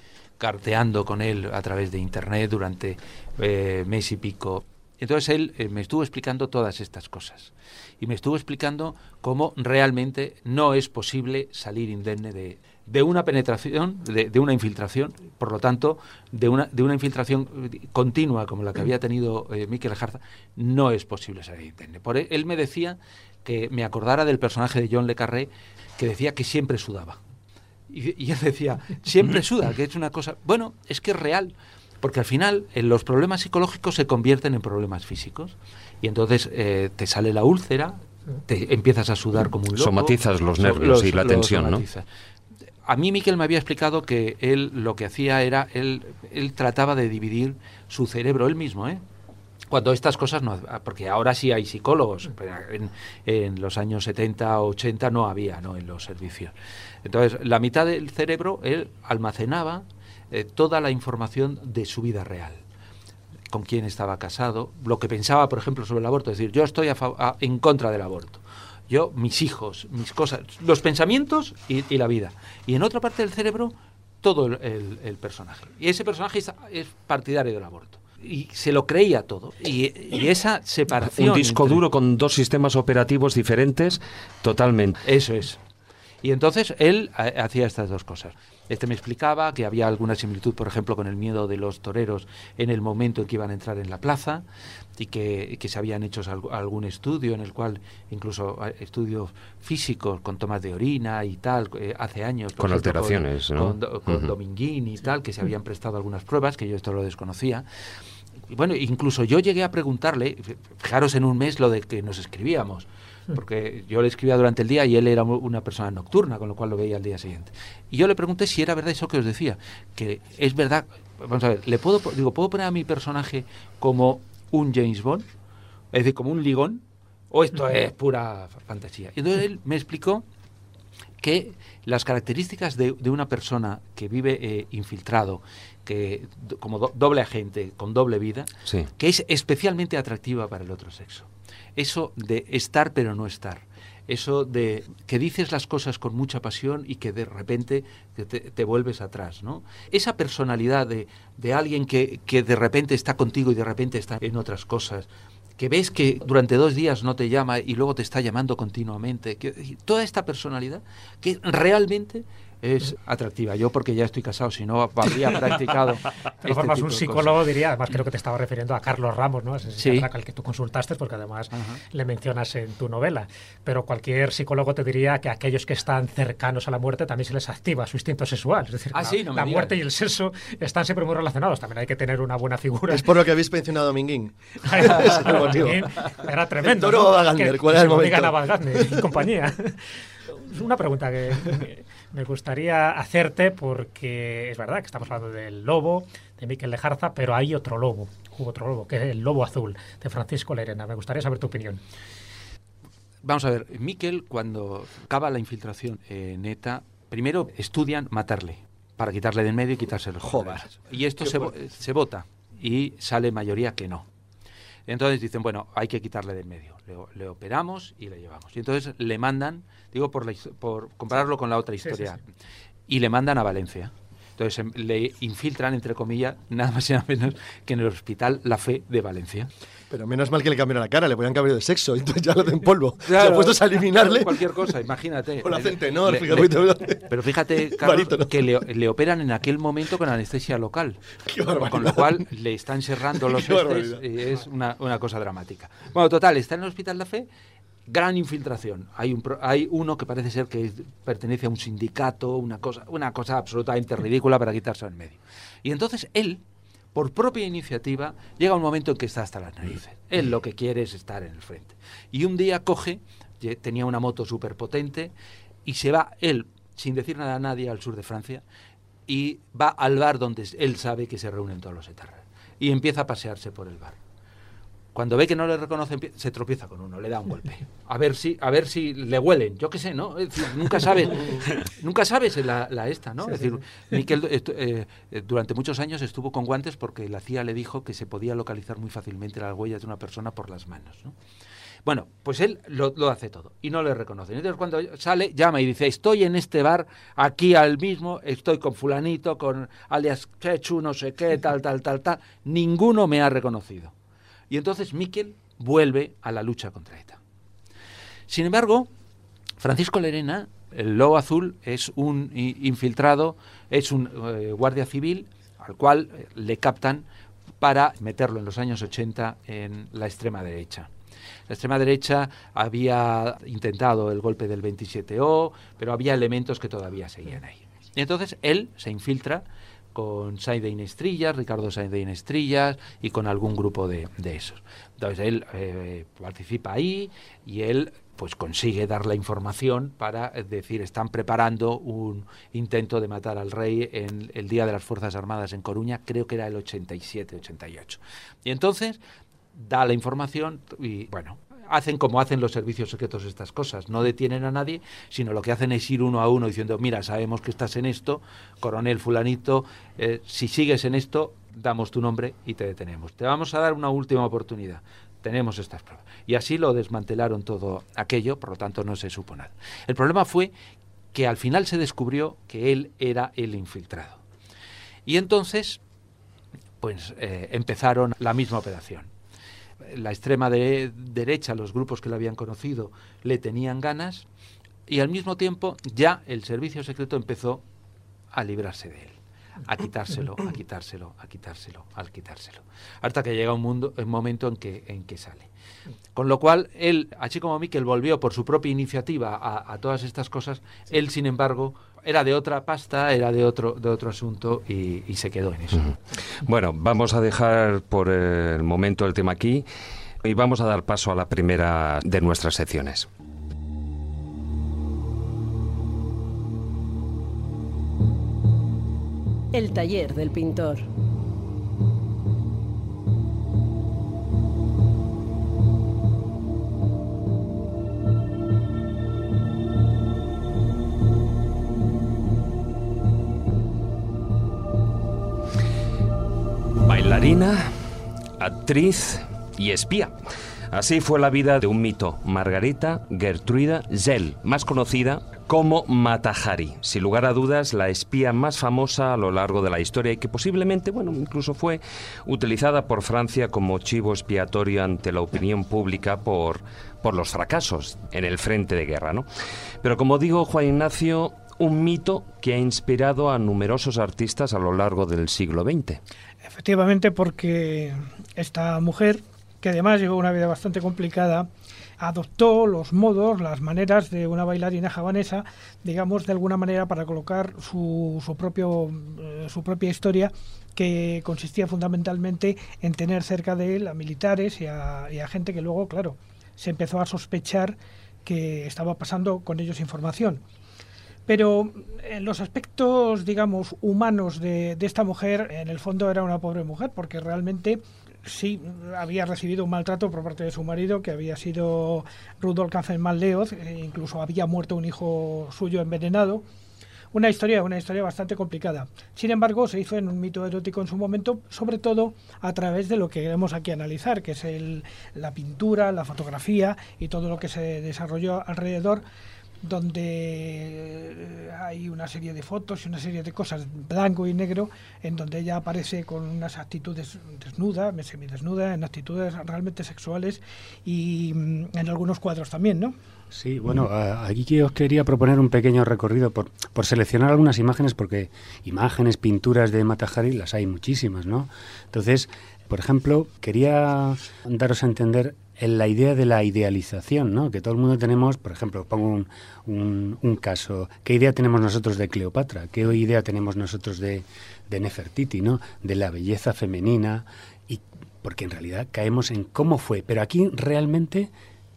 Speaker 6: carteando con él a través de internet durante eh, mes y pico. Entonces él eh, me estuvo explicando todas estas cosas y me estuvo explicando cómo realmente no es posible salir indemne de, de una penetración, de, una infiltración, por lo tanto, de una, de una infiltración continua como la que había tenido eh, Miquel Jarza, no es posible salir indemne. Por él, él me decía que me acordara del personaje de John Le Carré, que decía que siempre sudaba. Y, él decía, siempre suda, que es una cosa... Bueno, es que es real, porque al final eh, los problemas psicológicos se convierten en problemas físicos. Y entonces eh, te sale la úlcera, te empiezas a sudar como un loco.
Speaker 1: Somatizas los nervios y la tensión, ¿no?
Speaker 6: A mí Miquel me había explicado que él lo que hacía era, él, él trataba de dividir su cerebro, él mismo, ¿eh? cuando estas cosas no porque ahora sí hay psicólogos pero en, en, los años 70 o 80 no había no en los servicios entonces la mitad del cerebro él almacenaba eh, toda la información de su vida real con quién estaba casado lo que pensaba por ejemplo sobre el aborto es decir yo estoy a a, en contra del aborto yo mis hijos mis cosas los pensamientos y, y la vida y en otra parte del cerebro todo el, el, el personaje y ese personaje es, es partidario del aborto y se lo creía todo. Y, y esa separación.
Speaker 1: Un disco entre... duro con dos sistemas operativos diferentes, totalmente.
Speaker 6: Eso es. Y entonces él hacía estas dos cosas. Este me explicaba que había alguna similitud, por ejemplo, con el miedo de los toreros en el momento en que iban a entrar en la plaza y que, que se habían hecho algún estudio en el cual, incluso estudios físicos con tomas de orina y tal, eh, hace años.
Speaker 1: Con ejemplo, alteraciones,
Speaker 6: con,
Speaker 1: ¿no?
Speaker 6: Con, con uh -huh. Dominguín y tal, que se habían prestado algunas pruebas, que yo esto lo desconocía. Y bueno, incluso yo llegué a preguntarle, fijaros en un mes lo de que nos escribíamos, porque yo le escribía durante el día y él era una persona nocturna, con lo cual lo veía al día siguiente. Y yo le pregunté si era verdad eso que os decía, que es verdad, vamos a ver, le puedo digo, puedo poner a mi personaje como un James Bond, es decir, como un ligón, o esto es pura fantasía. Y entonces él me explicó que las características de, de una persona que vive eh, infiltrado, que como do, doble agente, con doble vida,
Speaker 1: sí.
Speaker 6: que es especialmente atractiva para el otro sexo. Eso de estar pero no estar. Eso de que dices las cosas con mucha pasión y que de repente te, te vuelves atrás, ¿no? Esa personalidad de, de alguien que, que de repente está contigo y de repente está en otras cosas, que ves que durante dos días no te llama y luego te está llamando continuamente, que, toda esta personalidad que realmente es atractiva. Yo porque ya estoy casado, si no habría practicado.
Speaker 2: De este formas, un psicólogo diría, además creo que te estaba refiriendo a Carlos Ramos, ¿no? Ese
Speaker 6: sí.
Speaker 2: al que tú consultaste, porque además uh -huh. le mencionas en tu novela. Pero cualquier psicólogo te diría que aquellos que están cercanos a la muerte también se les activa su instinto sexual. Es decir,
Speaker 6: ah,
Speaker 2: la,
Speaker 6: sí, no
Speaker 2: la muerte y el sexo están siempre muy relacionados. También hay que tener una buena figura.
Speaker 5: Es por lo que habéis mencionado a Dominguín.
Speaker 2: Era tremendo.
Speaker 5: Toro ¿no? ¿cuál es el momento?
Speaker 2: A y compañía. una pregunta que me gustaría hacerte porque es verdad que estamos hablando del lobo de Miquel Lejarza, pero hay otro lobo, hubo otro lobo, que es el lobo azul de Francisco Lerena. Me gustaría saber tu opinión.
Speaker 6: Vamos a ver, Miquel cuando acaba la infiltración en ETA, primero estudian matarle, para quitarle de en medio y quitarse los jóvenes. Y esto se, se vota y sale mayoría que no. Entonces dicen, bueno, hay que quitarle de en medio. Le, le, operamos y le llevamos. Y entonces le mandan, digo por, la, por compararlo con la otra historia, sí, sí, sí. y le mandan a Valencia. Entonces em, le infiltran, entre comillas, nada más y nada menos que en el hospital La Fe de Valencia.
Speaker 5: Pero menos mal que le cambiaron la cara, le ponían cabello de sexo, entonces ya lo hacen polvo. Claro, ya puestos a eliminarle.
Speaker 6: Cualquier cosa, imagínate.
Speaker 5: O lo hacen tenor,
Speaker 6: le,
Speaker 5: fíjate.
Speaker 6: Le, pero fíjate, Carlos, que le, le, operan en aquel momento con anestesia local. con lo cual le están cerrando los estes y es una, una cosa dramática. Bueno, total, está en el Hospital La Fe gran infiltración. Hay, un, hay uno que parece ser que pertenece a un sindicato, una cosa, una cosa absolutamente ridícula para quitarse en medio. Y entonces él, por propia iniciativa, llega un momento en que está hasta las narices. Él lo que quiere es estar en el frente. Y un día coge, tenía una moto súper potente, y se va él, sin decir nada a nadie, al sur de Francia, y va al bar donde él sabe que se reúnen todos los etarras. Y empieza a pasearse por el bar cuando ve que no le reconocen se tropieza con uno le da un golpe a ver si a ver si le huelen yo qué sé no es decir, nunca sabes nunca sabes la, la esta no sí, es decir. Miquel eh, eh, durante muchos años estuvo con guantes porque la CIA le dijo que se podía localizar muy fácilmente las huellas de una persona por las manos ¿no? Bueno, pues él lo, lo, hace todo y no le reconocen. Entonces cuando sale, llama y dice, estoy en este bar, aquí al mismo, estoy con fulanito, con alias Chechu, no sé qué, tal, tal, tal, tal. Ninguno me ha reconocido. Y entonces Miquel vuelve a la lucha contra ETA. Sin embargo, Francisco Lerena, el lobo azul, es un infiltrado, es un eh, guardia civil al cual eh, le captan para meterlo en los años 80 en la extrema derecha. La extrema derecha había intentado el golpe del 27O, pero había elementos que todavía seguían ahí. Y entonces él se infiltra con Sainz de Inestrillas, Ricardo Sainz de Inestrillas y con algún grupo de, de esos. Entonces él eh, participa ahí y él pues consigue dar la información para decir están preparando un intento de matar al rey en el día de las Fuerzas Armadas en Coruña, creo que era el 87-88. Y entonces da la información y bueno, hacen como hacen los servicios secretos estas cosas, no detienen a nadie, sino lo que hacen es ir uno a uno diciendo, mira, sabemos que estás en esto, coronel fulanito, eh, si sigues en esto, damos tu nombre y te detenemos. Te vamos a dar una última oportunidad. Tenemos estas pruebas. Y así lo desmantelaron todo aquello, por lo tanto no se supo nada. El problema fue que al final se descubrió que él era el infiltrado. Y entonces, pues eh, empezaron la misma operación. La extrema derecha, los grupos que lo habían conocido, le tenían ganas y al mismo tiempo ya el servicio secreto empezó a librarse de él a quitárselo, a quitárselo, a quitárselo, al quitárselo. Hasta que llega un, mundo, un momento en que, en que sale. Con lo cual, él, así como Miquel volvió por su propia iniciativa a, todas estas cosas, él, sin embargo, era de otra pasta, era de otro, de otro asunto y, y se quedó en eso.
Speaker 1: Bueno, vamos a dejar por el momento el tema aquí y vamos a dar paso a la primera de nuestras secciones.
Speaker 7: El taller del pintor.
Speaker 1: Bailarina, actriz y espía. Así fue la vida de un mito, Margarita Gertruida Zell, más conocida como Matahari, sin lugar a dudas la espía más famosa a lo largo de la historia y que posiblemente, bueno, incluso fue utilizada por Francia como chivo expiatorio ante la opinión pública por, por los fracasos en el frente de guerra, ¿no? Pero como digo, Juan Ignacio, un mito que ha inspirado a numerosos artistas a lo largo del siglo XX.
Speaker 3: Efectivamente, porque esta mujer que además llevó una vida bastante complicada, adoptó los modos, las maneras de una bailarina javanesa, digamos, de alguna manera para colocar su, su, propio, eh, su propia historia, que consistía fundamentalmente en tener cerca de él a militares y a, y a gente que luego, claro, se empezó a sospechar que estaba pasando con ellos información. Pero en los aspectos, digamos, humanos de, esta mujer, en el fondo era una pobre mujer, porque realmente sí había recibido un maltrato por parte de su marido, que había sido Rudolf Kaufmann-Leoz, e incluso había muerto un hijo suyo envenenado. Una historia, una historia bastante complicada. Sin embargo, se hizo en un mito erótico en su momento, sobre todo a través de lo que queremos aquí analizar, que es la pintura, la fotografía y todo lo que se desarrolló alrededor donde eh, hay una serie de fotos y una serie de cosas blanco y negro en donde ella aparece con unas actitudes desnuda, semidesnuda, en actitudes realmente sexuales y mm, en algunos cuadros también, ¿no?
Speaker 4: Sí, bueno, aquí os quería proponer un pequeño recorrido por, por seleccionar algunas imágenes, porque imágenes, pinturas de Matahari las hay muchísimas, ¿no? Entonces, por ejemplo, quería daros a entender en la idea de la idealización, ¿no? Que todo el mundo tenemos, por ejemplo, pongo un, un, caso, ¿qué idea tenemos nosotros de Cleopatra? ¿Qué idea tenemos nosotros de, de Nefertiti, ¿no? De la belleza femenina, y porque en realidad caemos en cómo fue, pero aquí realmente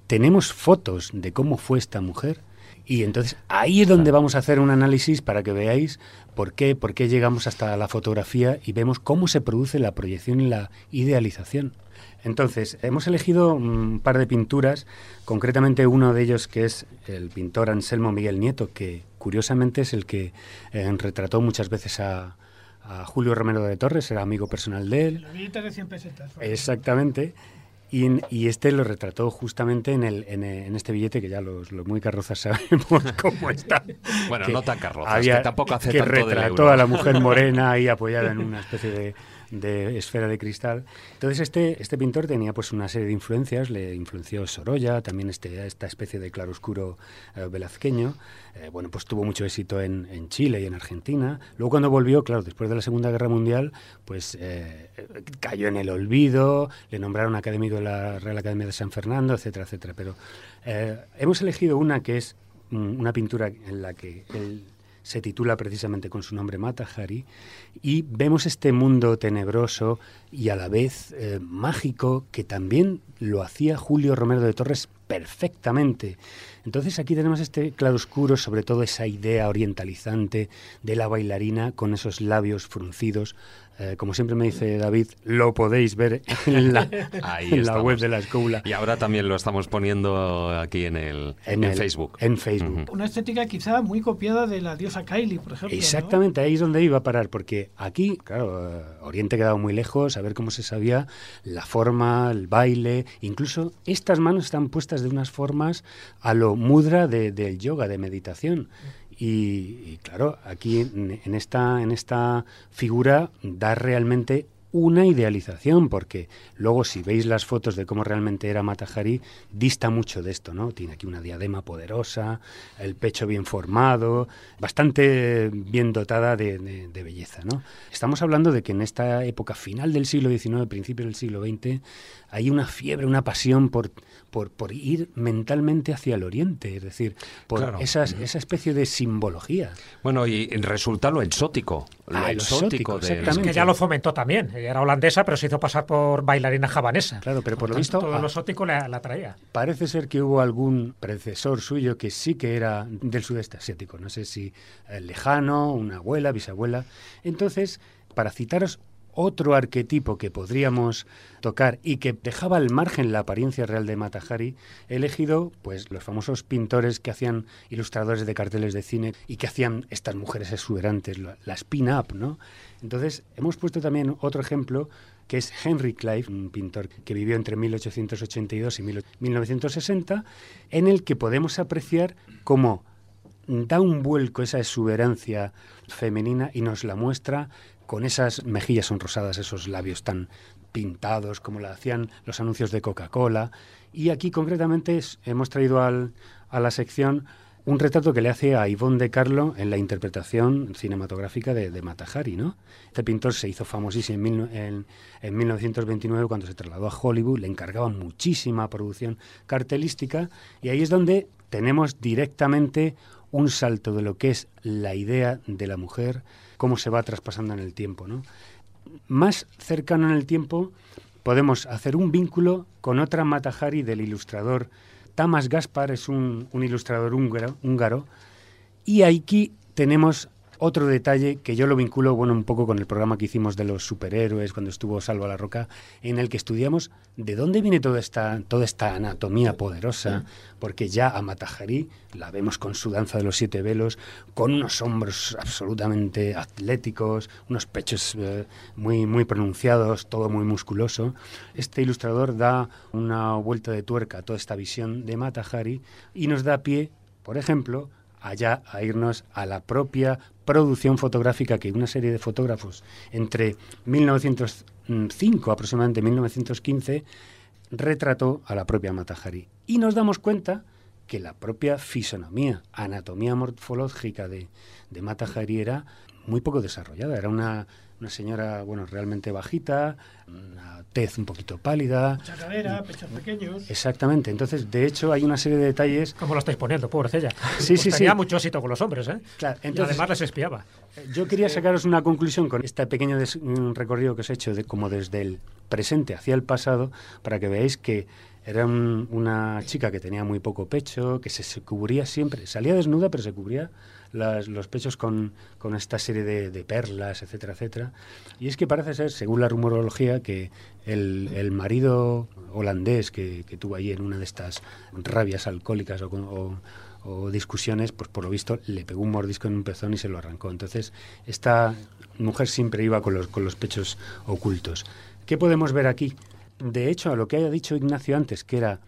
Speaker 4: tenemos fotos de cómo fue esta mujer, y entonces ahí es donde vamos a hacer un análisis para que veáis por qué, por qué llegamos hasta la fotografía y vemos cómo se produce la proyección y la idealización. Entonces, hemos elegido un par de pinturas, concretamente uno de ellos que es el pintor Anselmo Miguel Nieto, que curiosamente es el que eh, retrató muchas veces a, Julio Romero de Torres, era amigo personal de él.
Speaker 3: de 100 pesetas.
Speaker 4: Exactamente. Y, este lo retrató justamente en, el, en, este billete que ya los, muy carrozas sabemos cómo está.
Speaker 1: bueno, no tan carrozas, que tampoco hace
Speaker 4: que
Speaker 1: tanto
Speaker 4: retrató a la mujer morena ahí apoyada en una especie de, de esfera de cristal. Entonces este, este pintor tenía pues una serie de influencias, le influenció Sorolla, también este, esta especie de claroscuro eh, velazqueño. Eh, bueno, pues tuvo mucho éxito en, en, Chile y en Argentina. Luego cuando volvió, claro, después de la Segunda Guerra Mundial, pues eh, cayó en el olvido, le nombraron académico de la Real Academia de San Fernando, etcétera, etcétera. Pero hemos elegido una que es mm, una pintura en la que el se titula precisamente con su nombre Matahari, y vemos este mundo tenebroso y a la vez eh, mágico que también lo hacía Julio Romero de Torres perfectamente. Entonces aquí tenemos este claroscuro, sobre todo esa idea orientalizante de la bailarina con esos labios fruncidos, eh, como siempre me dice David, lo podéis ver en la, en la web de la escuela.
Speaker 1: Y ahora también lo estamos poniendo aquí en, el, en, Facebook.
Speaker 4: En Facebook.
Speaker 3: Una estética quizá muy copiada de la diosa Kylie, por ejemplo.
Speaker 4: Exactamente, ahí es donde iba a parar, porque aquí, claro, eh, Oriente quedaba muy lejos, a ver cómo se sabía la forma, el baile, incluso estas manos están puestas de unas formas a lo mudra del yoga, de meditación. Y, claro, aquí en, esta, en esta figura da realmente una idealización, porque luego si veis las fotos de cómo realmente era Matahari, dista mucho de esto, ¿no? Tiene aquí una diadema poderosa, el pecho bien formado, bastante bien dotada de, de belleza, ¿no? Estamos hablando de que en esta época final del siglo XIX, principio del siglo XX, hay una fiebre, una pasión por, por, por ir mentalmente hacia el oriente, es decir, por esa especie de simbología.
Speaker 1: Bueno, y resulta lo exótico. Lo
Speaker 2: ah, exótico, que ya lo fomentó también. Era holandesa, pero se hizo pasar por bailarina javanesa.
Speaker 4: Claro, pero por, lo visto...
Speaker 2: Todo lo exótico la, la traía.
Speaker 4: Parece ser que hubo algún predecesor suyo que sí que era del sudeste asiático. No sé si eh, lejano, una abuela, bisabuela. Entonces, para citaros otro arquetipo que podríamos tocar y que dejaba al margen la apariencia real de Matahari, he elegido pues los famosos pintores que hacían ilustradores de carteles de cine y que hacían estas mujeres exuberantes, la spin-up, ¿no? Entonces, hemos puesto también otro ejemplo que es Henry Clive, un pintor que vivió entre 1882 y 1960, en el que podemos apreciar cómo da un vuelco esa exuberancia femenina y nos la muestra con esas mejillas sonrosadas, esos labios tan pintados como la hacían los anuncios de Coca-Cola. Y aquí concretamente hemos traído al, a la sección un retrato que le hace a Ivonne de Carlo en la interpretación cinematográfica de, de Matahari. ¿no? Este pintor se hizo famosísimo en, en, 1929 cuando se trasladó a Hollywood, le encargaba muchísima producción cartelística y ahí es donde tenemos directamente un salto de lo que es la idea de la mujer, cómo se va traspasando en el tiempo. ¿no? Más cercano en el tiempo podemos hacer un vínculo con otra Matahari del ilustrador Tamas Gaspar, es un, ilustrador húngaro, húngaro, y aquí tenemos otro detalle que yo lo vinculo, bueno, un poco con el programa que hicimos de los superhéroes cuando estuvo Salvo a la Roca, en el que estudiamos de dónde viene toda esta, toda esta anatomía poderosa, porque ya a Matajari la vemos con su danza de los siete velos, con unos hombros absolutamente atléticos, unos pechos eh, muy, muy pronunciados, todo muy musculoso. Este ilustrador da una vuelta de tuerca a toda esta visión de Matajari y nos da pie, por ejemplo, allá a irnos a la propia producción fotográfica que una serie de fotógrafos entre 1905 aproximadamente 1915 retrató a la propia Matahari. Y nos damos cuenta que la propia fisonomía, anatomía morfológica de, de Matahari era muy poco desarrollada. Era una una señora, bueno, realmente bajita, una tez un poquito pálida.
Speaker 3: Mucha cadera, pechos pequeños.
Speaker 4: Exactamente. Entonces, de hecho, hay una serie de detalles.
Speaker 2: ¿Cómo lo estáis poniendo, pobrecilla?
Speaker 4: Sí, sí,
Speaker 2: sí, tenía mucho éxito con los hombres, ¿eh?
Speaker 4: Claro,
Speaker 2: entonces, y además les espiaba.
Speaker 4: Yo quería sacaros una conclusión con este pequeño recorrido que os he hecho, de, como desde el presente hacia el pasado, para que veáis que era una chica que tenía muy poco pecho, que se cubría siempre, salía desnuda, pero se cubría los pechos con, con esta serie de, perlas, etcétera, etcétera. Y es que parece ser, según la rumorología, que el, el marido holandés que, que, tuvo allí en una de estas rabias alcohólicas o, o, discusiones, pues por lo visto le pegó un mordisco en un pezón y se lo arrancó. Entonces, esta mujer siempre iba con los, con los pechos ocultos. ¿Qué podemos ver aquí? De hecho, a lo que haya dicho Ignacio antes, que era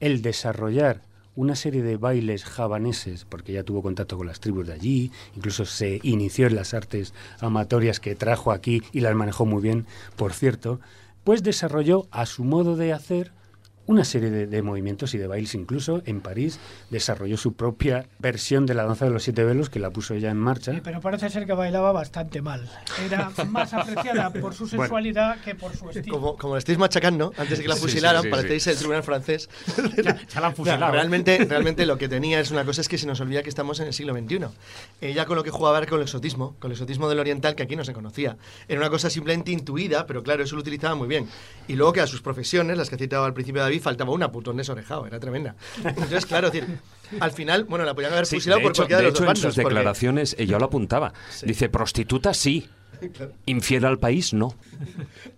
Speaker 4: el desarrollar una serie de bailes javaneses, porque ya tuvo contacto con las tribus de allí, incluso se inició en las artes amatorias que trajo aquí y las manejó muy bien, por cierto, pues desarrolló a su modo de hacer una serie de, movimientos y de bailes. Incluso en París desarrolló su propia versión de la danza de los siete velos que la puso ella en marcha.
Speaker 3: pero parece ser que bailaba bastante mal. Era más apreciada por su sensualidad que por su estilo.
Speaker 5: Como, como estáis machacando, antes de que la fusilaran, sí, parecéis el tribunal francés.
Speaker 2: Ya, la han fusilado.
Speaker 5: realmente, realmente lo que tenía es una cosa es que se nos olvida que estamos en el siglo XXI. Ella con lo que jugaba era con el exotismo, con el exotismo del oriental que aquí no se conocía. Era una cosa simplemente intuida, pero claro, eso lo utilizaba muy bien. Y luego que a sus profesiones, las que ha citado al principio de David faltaba una putón desorejado, era tremenda. Entonces, claro, es decir, al final, bueno, la podían haber
Speaker 1: Sí,
Speaker 5: fusilado por
Speaker 1: hecho,
Speaker 5: cualquiera de,
Speaker 1: de
Speaker 5: los
Speaker 1: hecho,
Speaker 5: dos
Speaker 1: en sus
Speaker 5: bandos, porque-
Speaker 1: declaraciones ella lo apuntaba. Dice, prostituta sí, infiel al país no.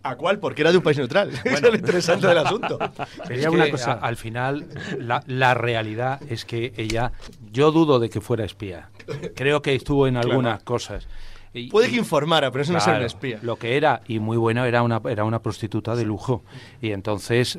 Speaker 5: ¿A cuál? Porque era de un país neutral. Eso es lo interesante del asunto.
Speaker 4: Sería
Speaker 6: Es
Speaker 4: una cosa-
Speaker 6: a- al final, la, la realidad es que ella, yo dudo de que fuera espía. Creo que estuvo en algunas cosas. Y-
Speaker 5: Puede que informara, pero eso no es ser un
Speaker 6: Claro,
Speaker 5: espía.
Speaker 6: Lo que era, y muy bueno, era una, era una prostituta de lujo. Y entonces,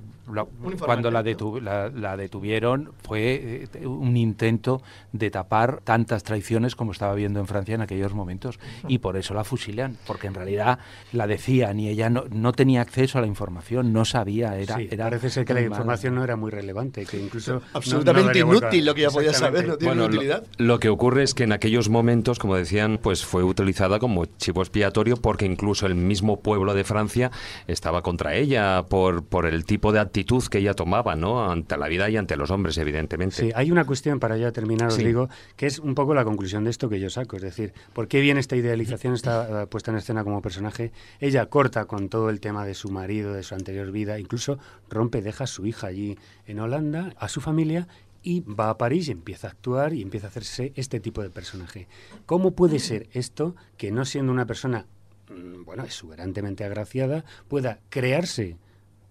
Speaker 6: cuando la, la, la detuvieron, fue eh, un intento de tapar tantas traiciones como estaba viendo en Francia en aquellos momentos. Y por eso la fusilan, porque en realidad la decían y ella no, no tenía acceso a la información, no sabía. Era,
Speaker 4: Sí,
Speaker 6: era
Speaker 4: parece ser que la información no era muy relevante, que incluso...
Speaker 5: Absolutamente
Speaker 4: no daría vuelta.
Speaker 5: inútil lo que ya podía saber, no tiene
Speaker 1: Bueno, lo,
Speaker 5: utilidad.
Speaker 1: lo que ocurre es que en aquellos momentos, como decían, pues fue utilizada como chivo expiatorio porque incluso el mismo pueblo de Francia estaba contra ella por, por el tipo de actitud que ella tomaba, ¿no? Ante la vida y ante los hombres, evidentemente.
Speaker 4: Sí, hay una cuestión para ya terminar, os
Speaker 1: Sí.
Speaker 4: digo, que es un poco la conclusión de esto que yo saco. Es decir, ¿por qué viene esta idealización, esta eh, puesta en escena como personaje? Ella corta con todo el tema de su marido, de su anterior vida, incluso rompe, deja a su hija allí en Holanda, a su familia, y va a París y empieza a actuar y empieza a hacerse este tipo de personaje. ¿Cómo puede ser esto que no siendo una persona, mm, bueno, exuberantemente agraciada, pueda crearse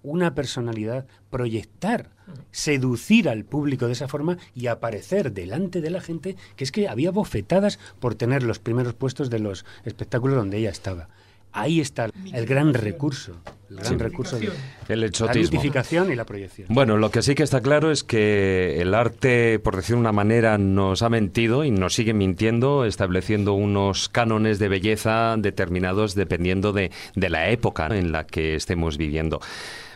Speaker 4: una personalidad, proyectar, seducir al público de esa forma y aparecer delante de la gente, que es que había bofetadas por tener los primeros puestos de los espectáculos donde ella estaba. Ahí está el gran recurso, el gran recurso de
Speaker 1: El
Speaker 4: la
Speaker 1: exotismo.
Speaker 4: mitificación y la proyección.
Speaker 1: Bueno, lo que sí que está claro es que el arte, por decir de una manera, nos ha mentido y nos sigue mintiendo, estableciendo unos cánones de belleza determinados dependiendo de, de la época en la que estemos viviendo.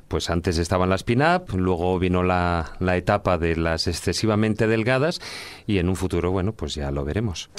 Speaker 1: Pues antes estaban las pin-up, luego vino la, la etapa de las excesivamente delgadas y en un futuro, bueno, pues ya lo veremos.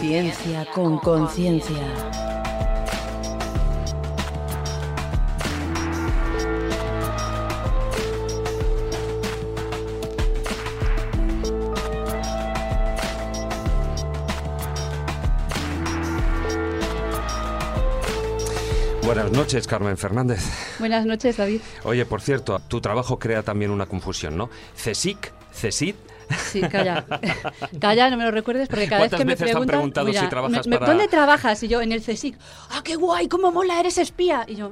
Speaker 8: Ciencia con conciencia.
Speaker 1: Buenas noches, Carmen Fernández.
Speaker 9: Buenas noches, David.
Speaker 1: Oye, por cierto, tu trabajo crea también una confusión, ¿no? CSIC, CSIC,
Speaker 9: Sí, calla. calla, no me lo recuerdes porque cada vez
Speaker 1: ¿Cuántas
Speaker 9: que me
Speaker 1: veces te han
Speaker 9: preguntan... mira,
Speaker 1: si trabajas
Speaker 9: me- me-
Speaker 1: para-
Speaker 9: ¿Dónde trabajas? Y yo, en el CSIC. ¡Ah, qué guay! ¡Cómo mola! ¡Eres espía! Y yo,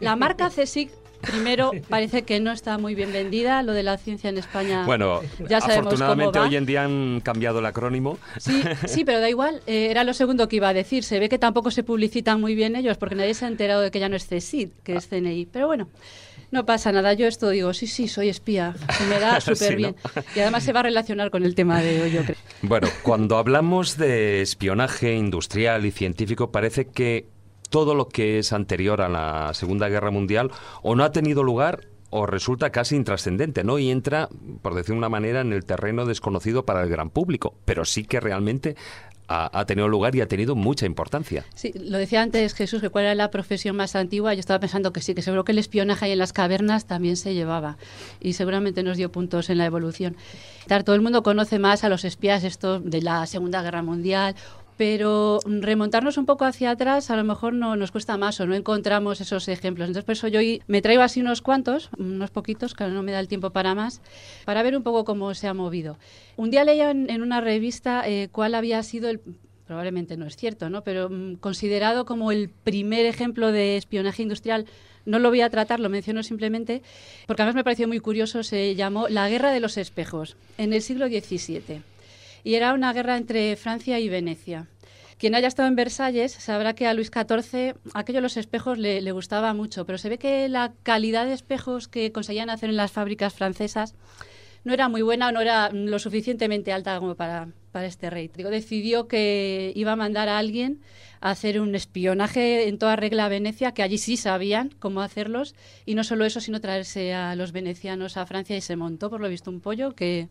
Speaker 9: la marca CSIC, primero, parece que no está muy bien vendida. Lo de la ciencia en España...
Speaker 1: Bueno,
Speaker 9: ya sabemos
Speaker 1: afortunadamente
Speaker 9: cómo va.
Speaker 1: hoy en día han cambiado el acrónimo.
Speaker 9: Sí, sí, pero da igual. eh, era lo segundo que iba a decir. Se ve que tampoco se publicitan muy bien ellos porque nadie se ha enterado de que ya no es CSIC, que es CNI. Pero bueno, no pasa nada. Yo esto digo, sí, sí, soy espía. Me da
Speaker 1: Sí,
Speaker 9: súper
Speaker 1: ¿no?
Speaker 9: bien. Y además se va a relacionar con el tema de hoy, yo creo.
Speaker 1: Bueno, cuando hablamos de espionaje industrial y científico, parece que todo lo que es anterior a la Segunda Guerra Mundial o no ha tenido lugar o resulta casi intrascendente, ¿no? Y entra, por decir de una manera, en el terreno desconocido para el gran público, pero sí que realmente ha, ha tenido lugar y ha tenido mucha importancia.
Speaker 9: Sí, lo decía antes Jesús, que cuál era la profesión más antigua. Yo estaba pensando que sí, que seguro que el espionaje ahí en las cavernas también se llevaba y seguramente nos dio puntos en la evolución. Todo el mundo conoce más a los espías estos de la Segunda Guerra Mundial, pero remontarnos un poco hacia atrás a lo mejor no nos cuesta más o no encontramos esos ejemplos. Entonces, por eso yo me traigo así unos cuantos, unos poquitos, que no me da el tiempo para más, para ver un poco cómo se ha movido. Un día leía en, en una revista eh, cuál había sido el probablemente no es cierto, ¿no? Pero mm, considerado como el primer ejemplo de espionaje industrial, no lo voy a tratar, lo menciono simplemente, porque además me pareció muy curioso, se llamó La Guerra de los Espejos, en el siglo XVII. Y era una guerra entre Francia y Venecia. Quien haya estado en Versalles sabrá que a Luis XIV aquello de los espejos le, le gustaba mucho, pero se ve que la calidad de espejos que conseguían hacer en las fábricas francesas no era muy buena no era lo suficientemente alta como para, para este rey. Digo, decidió que iba a mandar a alguien a hacer un espionaje en toda regla a Venecia, que allí sí sabían cómo hacerlos, y no solo eso, sino traerse a los venecianos a Francia y se montó, por lo visto, un pollo que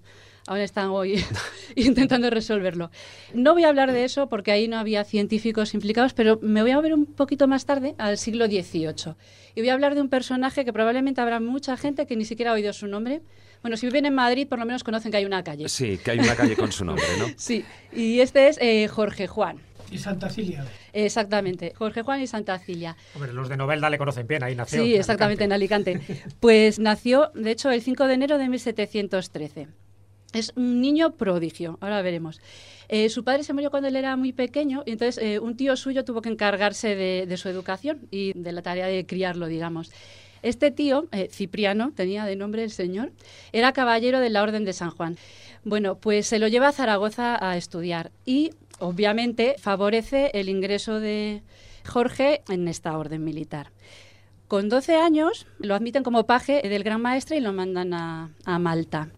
Speaker 9: ahora están hoy intentando resolverlo. No voy a hablar de eso porque ahí no había científicos implicados, pero me voy a ver un poquito más tarde, al siglo XVIII. Y voy a hablar de un personaje que probablemente habrá mucha gente que ni siquiera ha oído su nombre. Bueno, si viven en Madrid, por lo menos conocen que hay una calle.
Speaker 1: Sí, que hay una calle con su nombre, ¿no?
Speaker 9: Sí, y este es eh, Jorge Juan.
Speaker 3: Y Santa Cilia.
Speaker 9: Exactamente, Jorge Juan y Santa Cilia.
Speaker 2: Hombre, los de Novelda le conocen bien, ahí nació.
Speaker 9: Sí, exactamente, en Alicante. Pues nació, de hecho, el 5 de enero de 1713. Es un niño prodigio, ahora veremos. Eh, su padre se murió cuando él era muy pequeño y entonces eh, un tío suyo tuvo que encargarse de, su educación y de la tarea de criarlo, digamos. Este tío, eh, Cipriano, tenía de nombre el señor, era caballero de la Orden de San Juan. Bueno, pues se lo lleva a Zaragoza a estudiar y obviamente favorece el ingreso de Jorge en esta orden militar. Con 12 años lo admiten como paje del gran maestre y lo mandan a Malta.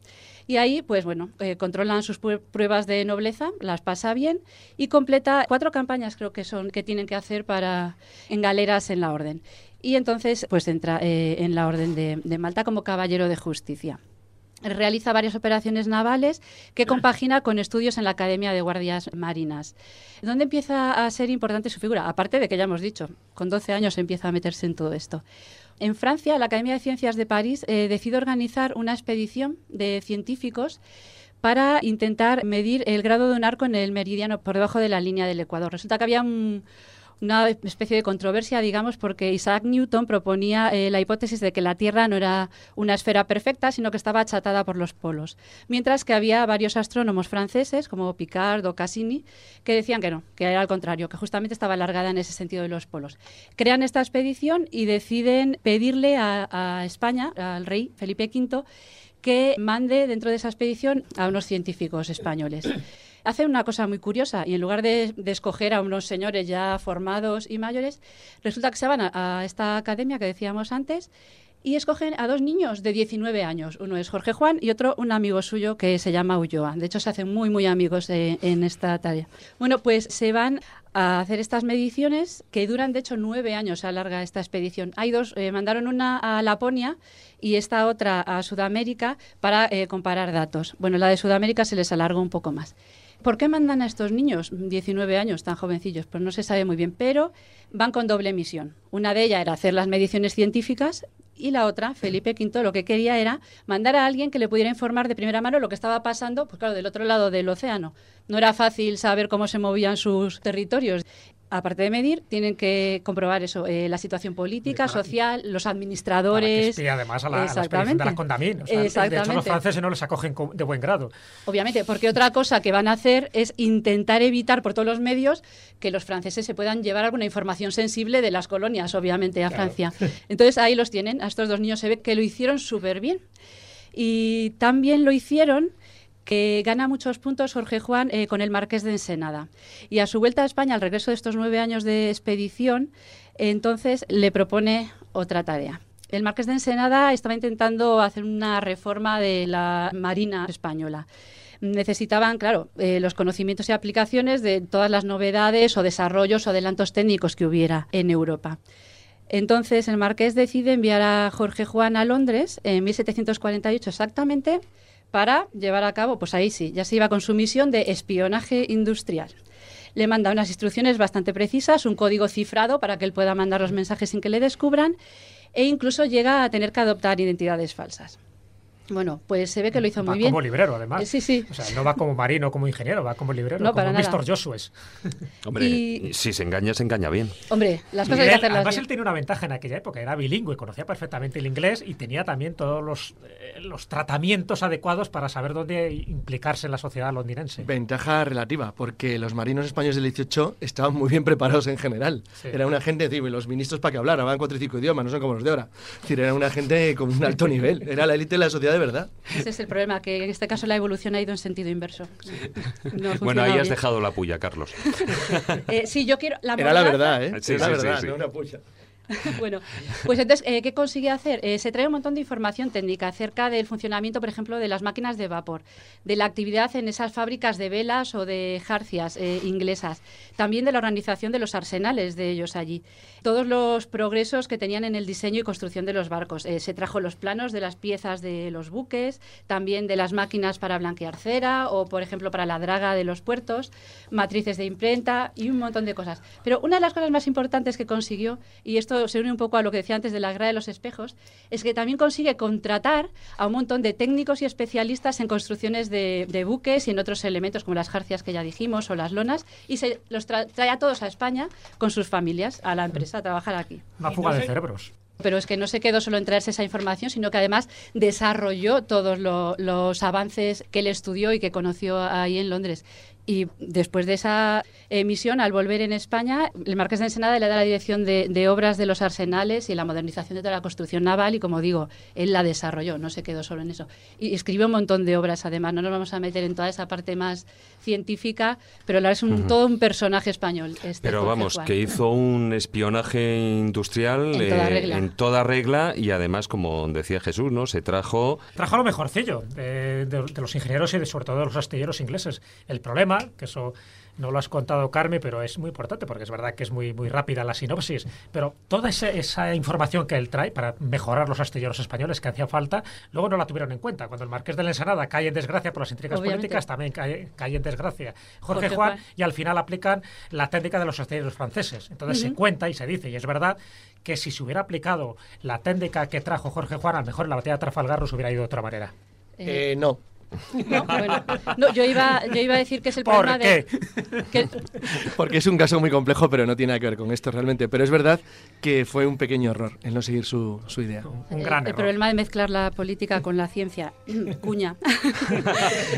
Speaker 9: Y ahí, pues bueno, eh, controlan sus pruebas de nobleza, las pasa bien y completa cuatro campañas, creo que son, que tienen que hacer para en galeras en la orden. Y entonces, pues entra eh, en la orden de, de Malta como caballero de justicia. Realiza varias operaciones navales que compagina con estudios en la Academia de Guardias Marinas. ¿Dónde empieza a ser importante su figura? Aparte de que ya hemos dicho, con 12 años empieza a meterse en todo esto. En Francia, la Academia de Ciencias de París eh, decide organizar una expedición de científicos para intentar medir el grado de un arco en el meridiano por debajo de la línea del Ecuador. Resulta que había un- una especie de controversia, digamos, porque Isaac Newton proponía eh, la hipótesis de que la Tierra no era una esfera perfecta, sino que estaba achatada por los polos. Mientras que había varios astrónomos franceses, como Picard o Cassini, que decían que no, que era al contrario, que justamente estaba alargada en ese sentido de los polos. Crean esta expedición y deciden pedirle a, a España, al rey Felipe V, que mande dentro de esa expedición a unos científicos españoles. Hacen una cosa muy curiosa y en lugar de, escoger a unos señores ya formados y mayores, resulta que se van a, a esta academia que decíamos antes y escogen a dos niños de 19 años. Uno es Jorge Juan y otro un amigo suyo que se llama Ulloa. De hecho, se hacen muy, muy amigos eh, en esta tarea. Bueno, pues se van a hacer estas mediciones que duran, de hecho, nueve años a larga esta expedición. Hay dos, eh, mandaron una a Laponia y esta otra a Sudamérica para eh, comparar datos. Bueno, la de Sudamérica se les alargó un poco más. ¿Por qué mandan a estos niños, 19 años, tan jovencillos? Pues no se sabe muy bien, pero van con doble misión. Una de ellas era hacer las mediciones científicas y la otra, Felipe V, lo que quería era mandar a alguien que le pudiera informar de primera mano lo que estaba pasando, pues claro, del otro lado del océano. No era fácil saber cómo se movían sus territorios. Aparte de medir, tienen que comprobar eso, eh, la situación política, social, los
Speaker 2: Para que
Speaker 9: administradores.
Speaker 2: además a la, a
Speaker 9: Exactamente.
Speaker 2: de las. O sea, de hecho, los franceses no les acogen co- de buen grado.
Speaker 9: Obviamente, porque otra cosa que van a hacer es intentar evitar por todos los medios que los franceses se puedan llevar alguna información sensible de las colonias, obviamente, a Francia. Entonces ahí los tienen, a estos dos niños se ve que lo hicieron súper bien. Y también lo hicieron que gana muchos puntos Jorge Juan eh, con el Marqués de Ensenada. Y a su vuelta a España, al regreso de estos nueve años de expedición, entonces le propone otra tarea. El Marqués de Ensenada estaba intentando hacer una reforma de la Marina española. Necesitaban, claro, eh, los conocimientos y aplicaciones de todas las novedades o desarrollos o adelantos técnicos que hubiera en Europa. Entonces el marqués decide enviar a Jorge Juan a Londres en 1748 exactamente para llevar a cabo, pues ahí sí, ya se iba con su misión de espionaje industrial. Le manda unas instrucciones bastante precisas, un código cifrado para que él pueda mandar los mensajes sin que le descubran e incluso llega a tener que adoptar identidades falsas. Bueno, pues se ve que lo hizo
Speaker 2: Va
Speaker 9: muy bien.
Speaker 2: como librero, además.
Speaker 9: Eh, Sí, sí.
Speaker 2: O sea, no va como marino, como ingeniero, va como librero,
Speaker 9: No,
Speaker 2: como. Mr. Joshua.
Speaker 1: Hombre,
Speaker 9: Y-
Speaker 1: si se engaña, se engaña bien.
Speaker 9: Hombre, las cosas hay que
Speaker 2: él-
Speaker 9: hacerlas
Speaker 2: además,
Speaker 9: bien.
Speaker 2: él tenía una ventaja en aquella época, era bilingüe, conocía perfectamente el inglés y tenía también todos los, eh, los tratamientos adecuados para saber dónde implicarse en la sociedad londinense.
Speaker 5: Ventaja relativa, porque los marinos españoles del 18 estaban muy bien preparados en general.
Speaker 2: Sí.
Speaker 5: Era una gente, digo, y los ministros para que hablar, hablaban cuatro y cinco idiomas, no son como los de ahora. Es decir, era una gente con un alto nivel, era la élite de la sociedad de verdad.
Speaker 9: Ese es el problema, que en este caso la evolución ha ido en sentido inverso. No
Speaker 1: Bueno, ahí has
Speaker 9: bien.
Speaker 1: dejado la puya, Carlos.
Speaker 9: Eh, sí, yo quiero... La
Speaker 5: Era la verdad, ¿eh?
Speaker 1: Sí,
Speaker 5: era verdad,
Speaker 1: sí.
Speaker 5: no una puya.
Speaker 9: bueno, pues entonces, eh, ¿qué consigue hacer? Eh, se trae un montón de información técnica acerca del funcionamiento, por ejemplo, de las máquinas de vapor, de la actividad en esas fábricas de velas o de jarcias eh, inglesas, también de la organización de los arsenales de ellos allí, todos los progresos que tenían en el diseño y construcción de los barcos. Eh, se trajo los planos de las piezas de los buques, también de las máquinas para blanquear cera o, por ejemplo, para la draga de los puertos, matrices de imprenta y un montón de cosas. Pero una de las cosas más importantes que consiguió, y esto se une un poco a lo que decía antes de la guerra de los espejos, es que también consigue contratar a un montón de técnicos y especialistas en construcciones de, de buques y en otros elementos como las jarcias que ya dijimos o las lonas y se los tra- trae a todos a España con sus familias a la empresa a trabajar aquí.
Speaker 2: Una fuga de cerebros.
Speaker 9: Pero es que no se quedó solo en traerse esa información, sino que además desarrolló todos lo- los avances que él estudió y que conoció ahí en Londres. Y después de esa emisión, al volver en España, el Marqués de Ensenada le da la dirección de, de obras de los arsenales y la modernización de toda la construcción naval. Y como digo, él la desarrolló, no se quedó solo en eso. Y escribió un montón de obras, además. No nos vamos a meter en toda esa parte más científica, pero es un, todo un personaje español. este
Speaker 1: Pero
Speaker 9: Jorge
Speaker 1: vamos,
Speaker 9: Juan.
Speaker 1: que hizo un espionaje industrial
Speaker 9: En toda
Speaker 1: eh,
Speaker 9: regla.
Speaker 1: en toda regla y además, como decía Jesús, ¿no? Se trajo
Speaker 2: Trajo lo mejorcillo de, de- de los ingenieros y de, sobre todo de los astilleros ingleses. El problema, que eso no lo has contado, Carmen, pero es muy importante porque es verdad que es muy, muy rápida la sinopsis, pero toda esa, esa información que él trae para mejorar los astilleros españoles que hacía falta, luego no la tuvieron en cuenta. Cuando el Marqués de la Ensenada cae en desgracia por las intrigas
Speaker 9: Obviamente.
Speaker 2: políticas, también cae, cae en desgracia Jorge,
Speaker 9: Jorge
Speaker 2: Juan,
Speaker 9: Juan.
Speaker 2: y al final aplican la técnica de los astilleros franceses. Entonces se cuenta y se dice, y es verdad, que si se hubiera aplicado la técnica que trajo Jorge Juan, a lo mejor en la batalla de Trafalgar nos hubiera ido de otra manera.
Speaker 5: Eh, no.
Speaker 9: No, bueno, no, yo iba, yo iba a decir que es el
Speaker 2: ¿Por
Speaker 9: problema
Speaker 2: qué?
Speaker 9: de que-
Speaker 5: Porque es un caso muy complejo, pero no tiene nada que ver con esto realmente. Pero es verdad que fue un pequeño error el no seguir su, su idea.
Speaker 2: Un
Speaker 9: el,
Speaker 2: gran
Speaker 9: el
Speaker 2: error.
Speaker 9: problema de mezclar la política con la ciencia. Cuña.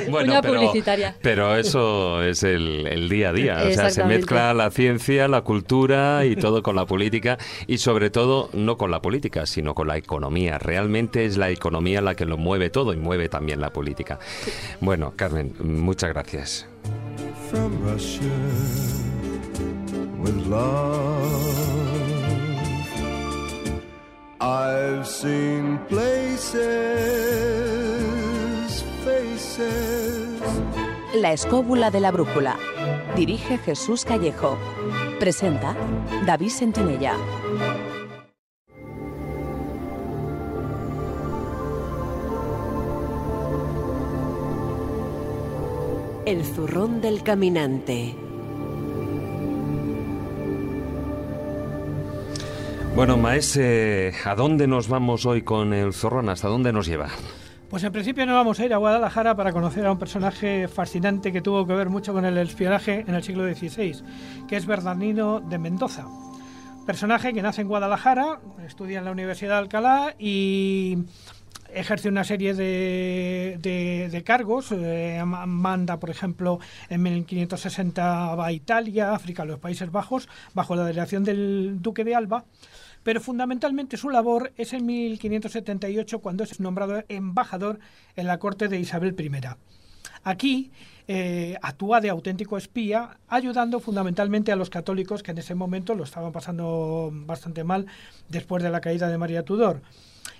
Speaker 1: Bueno,
Speaker 9: Cuña
Speaker 1: pero,
Speaker 9: publicitaria.
Speaker 1: pero eso es el, el día a día. O sea, se mezcla la ciencia, la cultura y todo con la política y sobre todo no con la política, sino con la economía. Realmente es la economía la que lo mueve todo y mueve también la política. Bueno, Carmen, muchas gracias.
Speaker 10: from Russia with love. I've seen places, faces.
Speaker 8: La escóbula de la brújula. Dirige Jesús Callejo. Presenta David Sentinella.
Speaker 7: El zurrón del caminante.
Speaker 1: Bueno, Maese, ¿a dónde nos vamos hoy con el zorrón? ¿Hasta dónde nos lleva?
Speaker 3: Pues en principio nos vamos a ir a Guadalajara para conocer a un personaje fascinante que tuvo que ver mucho con el espionaje en el siglo XVI, que es Bernardino de Mendoza. Personaje que nace en Guadalajara, estudia en la Universidad de Alcalá y ejerce una serie de, de- cargos. eh, ma- manda, por ejemplo, en 1560 va a Italia, África, los Países Bajos, bajo la delegación del duque de Alba. Pero fundamentalmente su labor es en 1578 cuando es nombrado embajador en la corte de Isabel I. Aquí eh, actúa de auténtico espía, ayudando fundamentalmente a los católicos que en ese momento lo estaban pasando bastante mal después de la caída de María Tudor.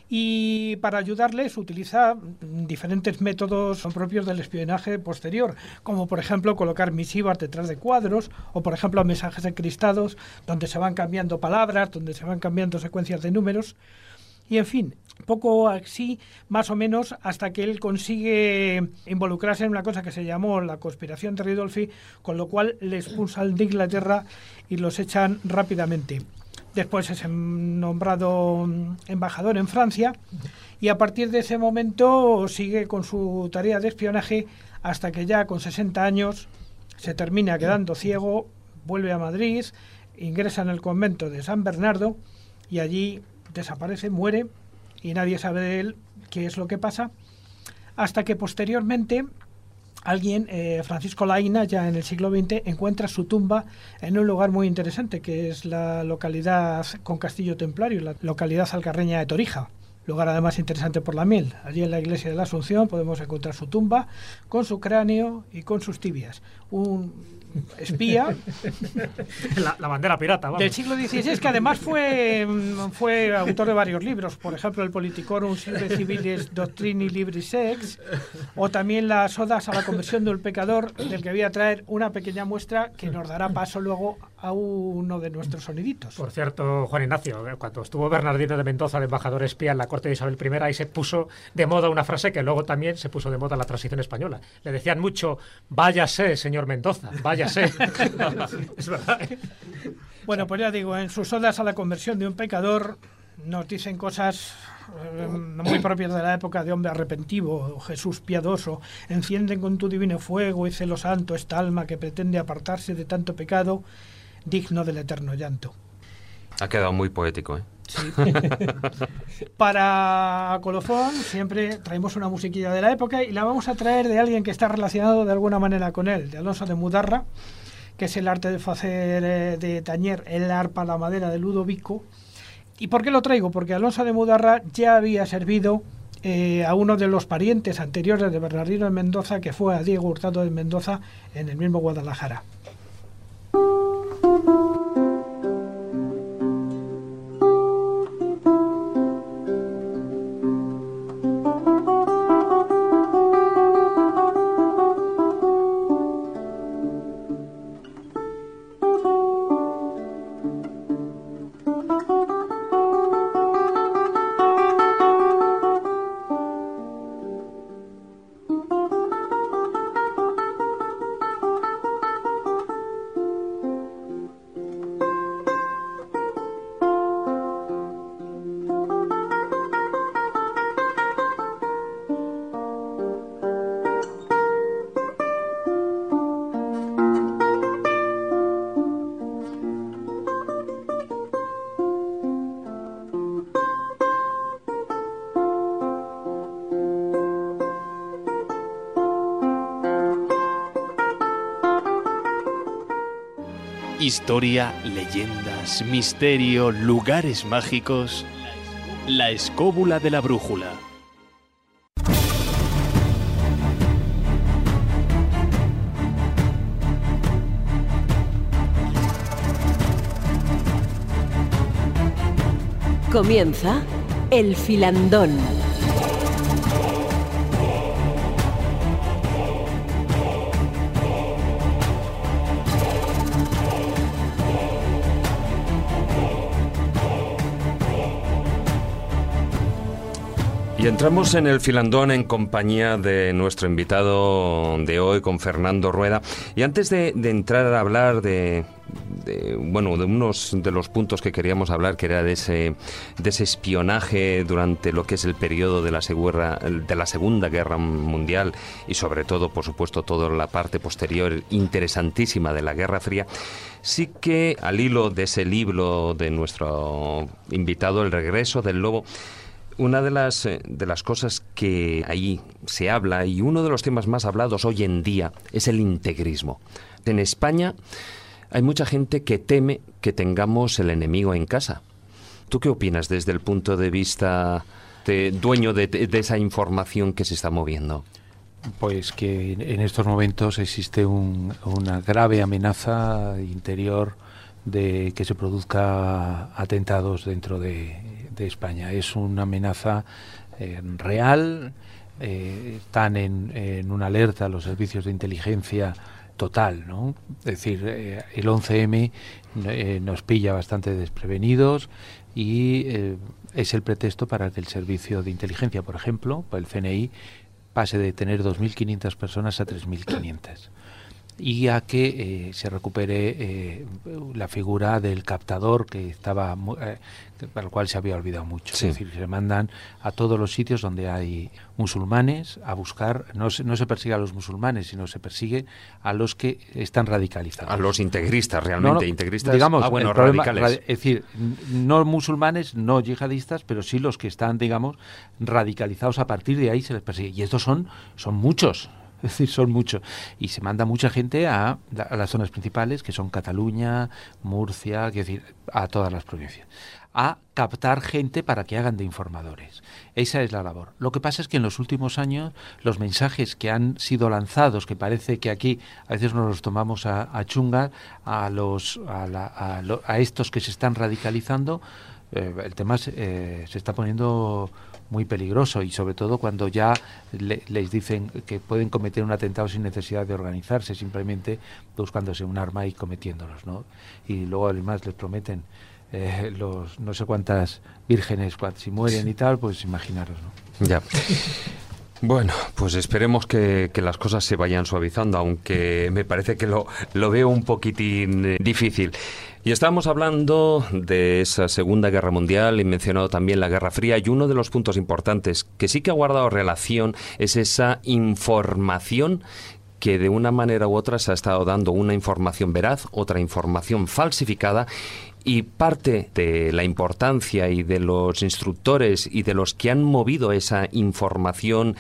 Speaker 3: Y para ayudarles utiliza mm, diferentes métodos propios del espionaje posterior, como por ejemplo colocar misivas detrás de cuadros, o por ejemplo mensajes encristados donde se van cambiando palabras, donde se van cambiando secuencias de números. Y en fin, poco así, más o menos, hasta que él consigue involucrarse en una cosa que se llamó la conspiración de Ridolfi, con lo cual le expulsan de Inglaterra y los echan rápidamente. Después es em- nombrado mm, embajador en Francia y a partir de ese momento sigue con su tarea de espionaje hasta que ya con 60 años se termina quedando ciego, vuelve a Madrid, ingresa en el convento de San Bernardo y allí desaparece, muere y nadie sabe de él qué es lo que pasa, hasta que posteriormente alguien, eh, Francisco Laina, ya en el siglo XX, encuentra su tumba en un lugar muy interesante, que es la localidad con castillo templario, la localidad alcarreña de Torija. lugar además interesante por la miel. Allí en la iglesia de la Asunción podemos encontrar su tumba con su cráneo y con sus tibias. Espía
Speaker 2: la, la bandera pirata, vamos.
Speaker 3: del siglo XVI que además fue, mm, fue autor de varios libros, por ejemplo el Politicorum Silve Civilis Doctrini Libri Sex o también las odas a la conversión del pecador del que voy a traer una pequeña muestra que nos dará paso luego a uno de nuestros soniditos.
Speaker 2: Por cierto, Juan Ignacio, eh, cuando estuvo Bernardino de Mendoza de embajador espía en la corte de Isabel I, ahí se puso de moda una frase que luego también se puso de moda en la transición española. Le decían mucho, váyase, señor Mendoza, váyase. es verdad. ¿eh?
Speaker 3: Bueno, pues ya digo, en sus odas a la conversión de un pecador nos dicen cosas eh, muy propias de la época de hombre arrepentivo, o Jesús piadoso, encienden con tu divino fuego y celo santo esta alma que pretende apartarse de tanto pecado, digno del eterno llanto.
Speaker 1: Ha quedado muy poético, ¿eh?
Speaker 3: Para colofón siempre traemos una musiquilla de la época y la vamos a traer de alguien que está relacionado de alguna manera con él, de Alonso de Mudarra, que es el arte de hacer eh, de tañer el arpa la madera de Ludovico. ¿Y por qué lo traigo? Porque Alonso de Mudarra ya había servido eh, a uno de los parientes anteriores de Bernardino de Mendoza, que fue a Diego Hurtado de Mendoza en el mismo Guadalajara.
Speaker 11: Historia, leyendas, misterio, lugares mágicos. La escóbula de la brújula.
Speaker 7: Comienza El Filandón.
Speaker 1: Y entramos en el filandón en compañía de nuestro invitado de hoy, con Fernando Rueda. Y antes de, de entrar a hablar de, de, bueno, de unos de los puntos que queríamos hablar, que era de ese, de ese espionaje durante lo que es el periodo de la, segura- de la Segunda Guerra Mundial y sobre todo, por supuesto, toda la parte posterior interesantísima de la Guerra Fría, sí que al hilo de ese libro de nuestro invitado, El regreso del lobo, una de las, eh, de las cosas que ahí se habla y uno de los temas más hablados hoy en día es el integrismo. En España hay mucha gente que teme que tengamos el enemigo en casa. ¿Tú qué opinas desde el punto de vista de dueño de, de esa información que se está moviendo?
Speaker 6: Pues que en- estos momentos existe un- una grave amenaza interior de que se produzca atentados dentro de, España. Es una amenaza eh, real, eh, están en, una alerta los servicios de inteligencia total, ¿no? Es decir, eh, el 11M eh, nos pilla bastante desprevenidos y es el pretexto para que el servicio de inteligencia, por ejemplo, el CNI, pase de tener 2.500 personas a 3.500 y a que se recupere la figura del captador que estaba para el cual se había olvidado mucho.
Speaker 1: Sí.
Speaker 6: Es decir, se mandan a todos los sitios donde hay musulmanes a buscar, no se, no se persigue a los musulmanes, sino se persigue a los que están radicalizados.
Speaker 1: A los integristas, realmente,
Speaker 6: No, no,
Speaker 1: integristas,
Speaker 6: digamos,
Speaker 1: ah, bueno,
Speaker 6: problema-
Speaker 1: radicales.
Speaker 6: radi- es decir, no musulmanes, no yihadistas, pero sí los que están, digamos, radicalizados a partir de ahí se les persigue. Y estos son, son muchos. Es decir, son muchos. Y se manda mucha gente a, a las zonas principales, que son Cataluña, Murcia, quiero decir, a todas las provincias a captar gente para que hagan de informadores. Esa es la labor. Lo que pasa es que en los últimos años los mensajes que han sido lanzados, que parece que aquí a veces nos los tomamos a, a chunga, a, los, a, la- a a estos que se están radicalizando, eh, el tema se, eh, se está poniendo muy peligroso y sobre todo cuando ya le- les dicen que pueden cometer un atentado sin necesidad de organizarse, simplemente buscándose un arma y cometiéndolos, ¿no? Y luego además les prometen eh, los no sé cuántas vírgenes si mueren y tal, pues imaginaros, ¿no?
Speaker 1: Ya. Bueno, pues esperemos que, que las cosas se vayan suavizando, aunque me parece que lo, lo veo un poquitín eh, difícil. Y estamos hablando de esa Segunda Guerra Mundial y mencionado también la Guerra Fría y uno de los puntos importantes que sí que ha guardado relación es esa información que de una manera u otra se ha estado dando una información veraz, otra información falsificada y parte de la importancia y de los instructores y de los que han movido esa información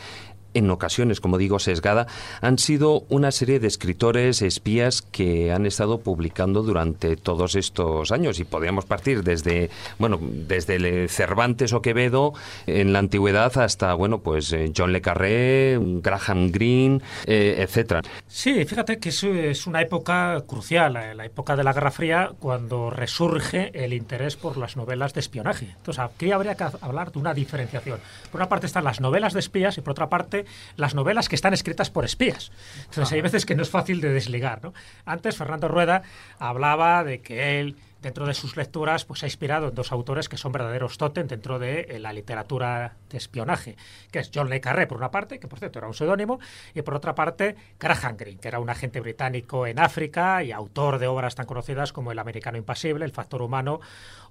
Speaker 1: en ocasiones, como digo, sesgada, han sido una serie de escritores espías que han estado publicando durante todos estos años y podríamos partir desde, bueno, desde el Cervantes o Quevedo en la antigüedad hasta, bueno, pues eh, John le Carré, Graham Greene, eh, etcétera.
Speaker 2: Sí, fíjate que es, es una época crucial, eh, la época de la Guerra Fría, cuando resurge el interés por las novelas de espionaje. Entonces, aquí habría que hablar de una diferenciación. Por una parte están las novelas de espías y por otra parte las novelas que están escritas por espías. Entonces, hay veces que no es fácil de desligar. ¿no? Antes, Fernando Rueda hablaba de que él dentro de sus lecturas pues ha inspirado en dos autores que son verdaderos tótem dentro de eh, la literatura de espionaje, que es John Le Carré por una parte, que por cierto era un seudónimo, y por otra parte Graham Greene, que era un agente británico en África y autor de obras tan conocidas como El americano impasible, El factor humano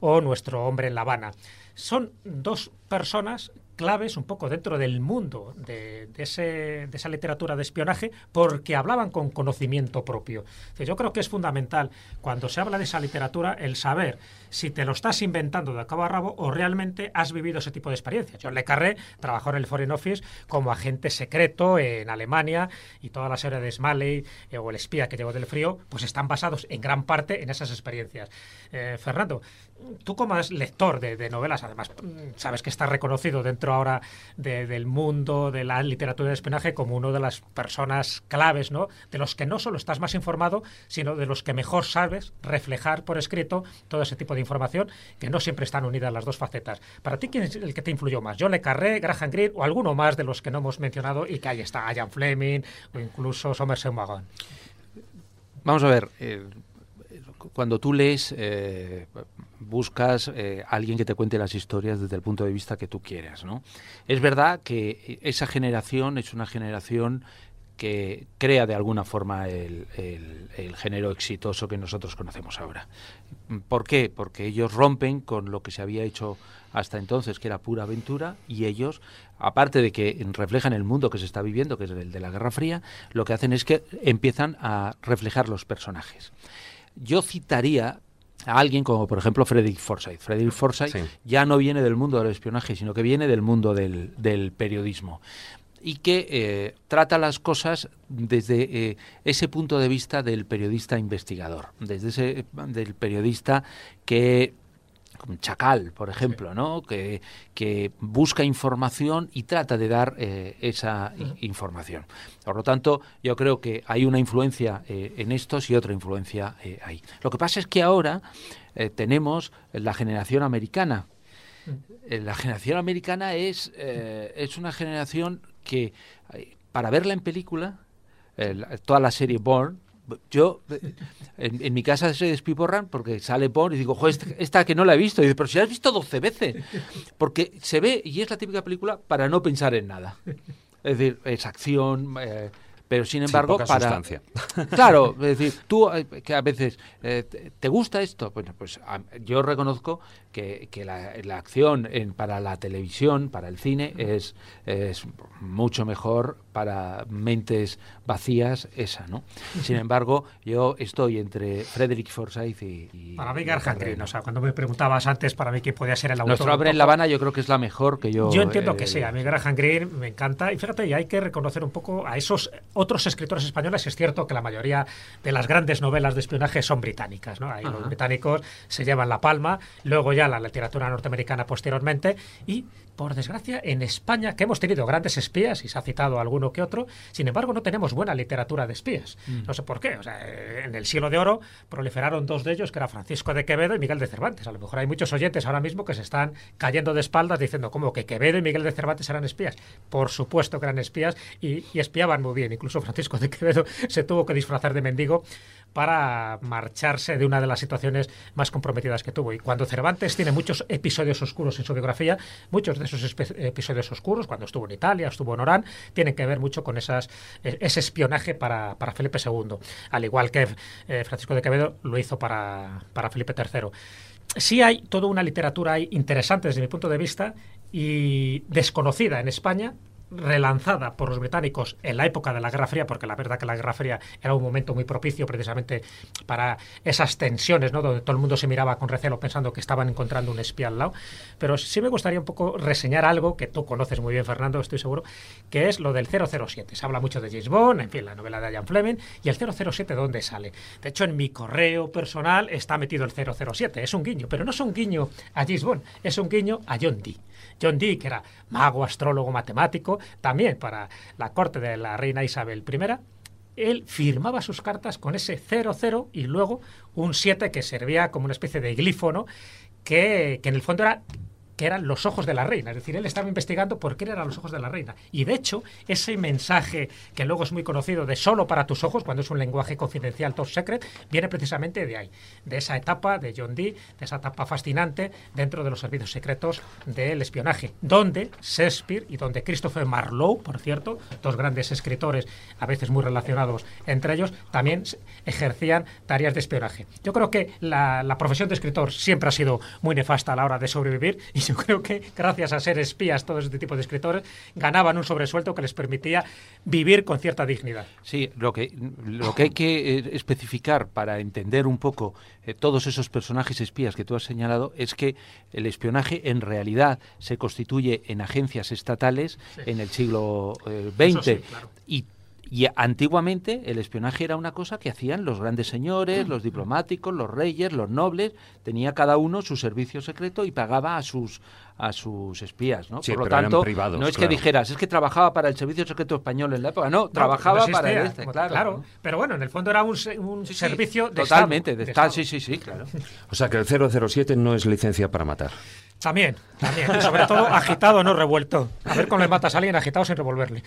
Speaker 2: o Nuestro hombre en La Habana. Son dos personas claves un poco dentro del mundo de, ese- de esa literatura de espionaje porque hablaban con conocimiento propio. Yo creo que es fundamental cuando se habla de esa literatura el saber si te lo estás inventando de cabo a rabo o realmente has vivido ese tipo de experiencias. John Le Carré trabajó en el Foreign Office como agente secreto en Alemania y toda la serie de Smalley eh, o El espía que llegó del frío pues están basados en gran parte en esas experiencias. Eh, Fernando, tú como es lector de, novelas, además mm, sabes que estás reconocido dentro ahora de- del mundo de la literatura de espionaje como una de las personas claves, ¿no? De los que no solo estás más informado, sino de los que mejor sabes reflejar por escrito todo ese tipo de información, que no siempre están unidas las dos facetas. Para ti, ¿quién es el que te influyó más? ¿John Le Carré, Graham Greene o alguno más de los que no hemos mencionado y que ahí está, Ian Fleming o incluso Somerset Maugham?
Speaker 6: Vamos a ver, eh, cuando tú lees, eh, buscas eh, alguien que te cuente las historias desde el punto de vista que tú quieras, ¿no? Es verdad que esa generación es una generación que crea de alguna forma el, género exitoso que nosotros conocemos ahora. ¿Por qué? Porque ellos rompen con lo que se había hecho hasta entonces, que era pura aventura, y ellos, aparte de que reflejan el mundo que se está viviendo, que es el de la Guerra Fría, lo que hacen es que empiezan a reflejar los personajes. Yo citaría a alguien como, por ejemplo, Frederick Forsyth. Frederick Forsyth
Speaker 1: Sí.
Speaker 6: ya no viene del mundo del espionaje, sino que viene del mundo del, del periodismo y que eh, trata las cosas desde eh, ese punto de vista del periodista investigador, desde ese del periodista que Chacal, por ejemplo, ¿no? Que, que busca información y trata de dar eh, esa información. Por lo tanto, yo creo que hay una influencia eh, en estos y otra influencia eh, ahí. Lo que pasa es que ahora tenemos la generación americana. La generación americana es, es una generación que, para verla en película, la- toda la serie Born, yo en, en mi casa se despiporran porque sale Born y digo, "Jo, esta, esta que no la he visto. Y dice, pero si la has visto 12 veces. Porque se ve, y es la típica película, para no pensar en nada. Es decir, es acción, eh, pero sin embargo,
Speaker 1: poca
Speaker 6: para.
Speaker 1: sustancia.
Speaker 6: Claro, es decir, tú eh, que a veces eh, te- te gusta esto, bueno, pues a- yo reconozco que, que la, la acción en, para la televisión, para el cine, es, es mucho mejor para mentes vacías esa, ¿no? Sin embargo, yo estoy entre Frederick Forsyth y... y-
Speaker 2: Para mí.
Speaker 6: ¿no?
Speaker 2: O sea, cuando me preguntabas antes para mí quién podía ser el autor.
Speaker 6: Nuestro Hombre en La Habana yo creo que es la mejor que yo...
Speaker 2: Yo entiendo
Speaker 6: eh,
Speaker 2: que sí, a mí Graham Greene me encanta y fíjate, y hay que reconocer un poco a esos otros escritores españoles, es cierto que la mayoría de las grandes novelas de espionaje son británicas, ¿no? Ahí los británicos se llevan la palma, luego ya la literatura norteamericana posteriormente y por desgracia, en España, que hemos tenido grandes espías, y se ha citado alguno que otro, sin embargo, no tenemos buena literatura de espías.
Speaker 6: Mm.
Speaker 2: No sé por qué. O sea, en el siglo de oro proliferaron dos de ellos, que era Francisco de Quevedo y Miguel de Cervantes. A lo mejor hay muchos oyentes ahora mismo que se están cayendo de espaldas diciendo, ¿cómo que Quevedo y Miguel de Cervantes eran espías? Por supuesto que eran espías y, y espiaban muy bien. Incluso Francisco de Quevedo se tuvo que disfrazar de mendigo para marcharse de una de las situaciones más comprometidas que tuvo. Y cuando Cervantes tiene muchos episodios oscuros en su biografía, muchos de esos episodios oscuros, cuando estuvo en Italia, estuvo en Orán, tienen que ver mucho con esas, eh, ese espionaje para, para Felipe II. Al igual que eh, Francisco de Quevedo lo hizo para, para Felipe III. Sí hay toda una literatura interesante desde mi punto de vista y desconocida en España, relanzada por los británicos en la época de la Guerra Fría, porque la verdad que la Guerra Fría era un momento muy propicio precisamente para esas tensiones, ¿no? donde todo el mundo se miraba con recelo pensando que estaban encontrando un espía al lado. Pero sí me gustaría un poco reseñar algo que tú conoces muy bien, Fernando, estoy seguro, que es lo del 007. Se habla mucho de James Bond, en fin, la novela de Ian Fleming, y el 007 ¿de dónde sale? De hecho, en mi correo personal está metido el 007, es un guiño, pero no es un guiño a James Bond, es un guiño a John Dee. John Dee, que era mago, astrólogo, matemático, también para la corte de la reina Isabel I, él firmaba sus cartas con ese 00 y luego un 7 que servía como una especie de glífono que, que en el fondo era que eran los ojos de la reina. Es decir, él estaba investigando por qué eran los ojos de la reina. Y de hecho, ese mensaje que luego es muy conocido de solo para tus ojos, cuando es un lenguaje confidencial, top secret, viene precisamente de ahí, de esa etapa de John Dee, de esa etapa fascinante dentro de los servicios secretos del espionaje, donde Shakespeare y donde Christopher Marlowe, por cierto, dos grandes escritores, a veces muy relacionados entre ellos, también ejercían tareas de espionaje. Yo creo que la, profesión de escritor siempre ha sido muy nefasta a la hora de sobrevivir yo creo que gracias a ser espías todo este tipo de escritores ganaban un sobresueldo que les permitía vivir con cierta dignidad.
Speaker 6: Sí, lo que, lo que hay que eh, especificar para entender un poco eh, todos esos personajes espías que tú has señalado es que el espionaje en realidad se constituye en agencias estatales
Speaker 2: Sí.
Speaker 6: en el siglo eh, XX
Speaker 2: sí, claro.
Speaker 6: y y antiguamente el espionaje era una cosa que hacían los grandes señores, los diplomáticos, los reyes, los nobles. Tenía cada uno su servicio secreto y pagaba a sus a sus espías, ¿no?
Speaker 1: Sí,
Speaker 6: Por lo
Speaker 1: pero eran
Speaker 6: tanto,
Speaker 1: privados,
Speaker 6: no es
Speaker 1: claro.
Speaker 6: que dijeras, es que trabajaba para el servicio secreto español en la época. No,
Speaker 2: No,
Speaker 6: trabajaba
Speaker 2: no
Speaker 6: para este,
Speaker 2: como-
Speaker 6: claro.
Speaker 2: Pero bueno, en el fondo era un, se- un
Speaker 6: Sí, sí,
Speaker 2: servicio de
Speaker 6: totalmente,
Speaker 2: Estado,
Speaker 6: de
Speaker 2: de
Speaker 6: Estado,
Speaker 2: Estado.
Speaker 6: sí, sí, sí, claro.
Speaker 1: O sea que el 007 no es licencia para matar.
Speaker 2: También, también. Y sobre todo agitado, no revuelto. A ver cómo le matas a alguien agitado sin revolverle.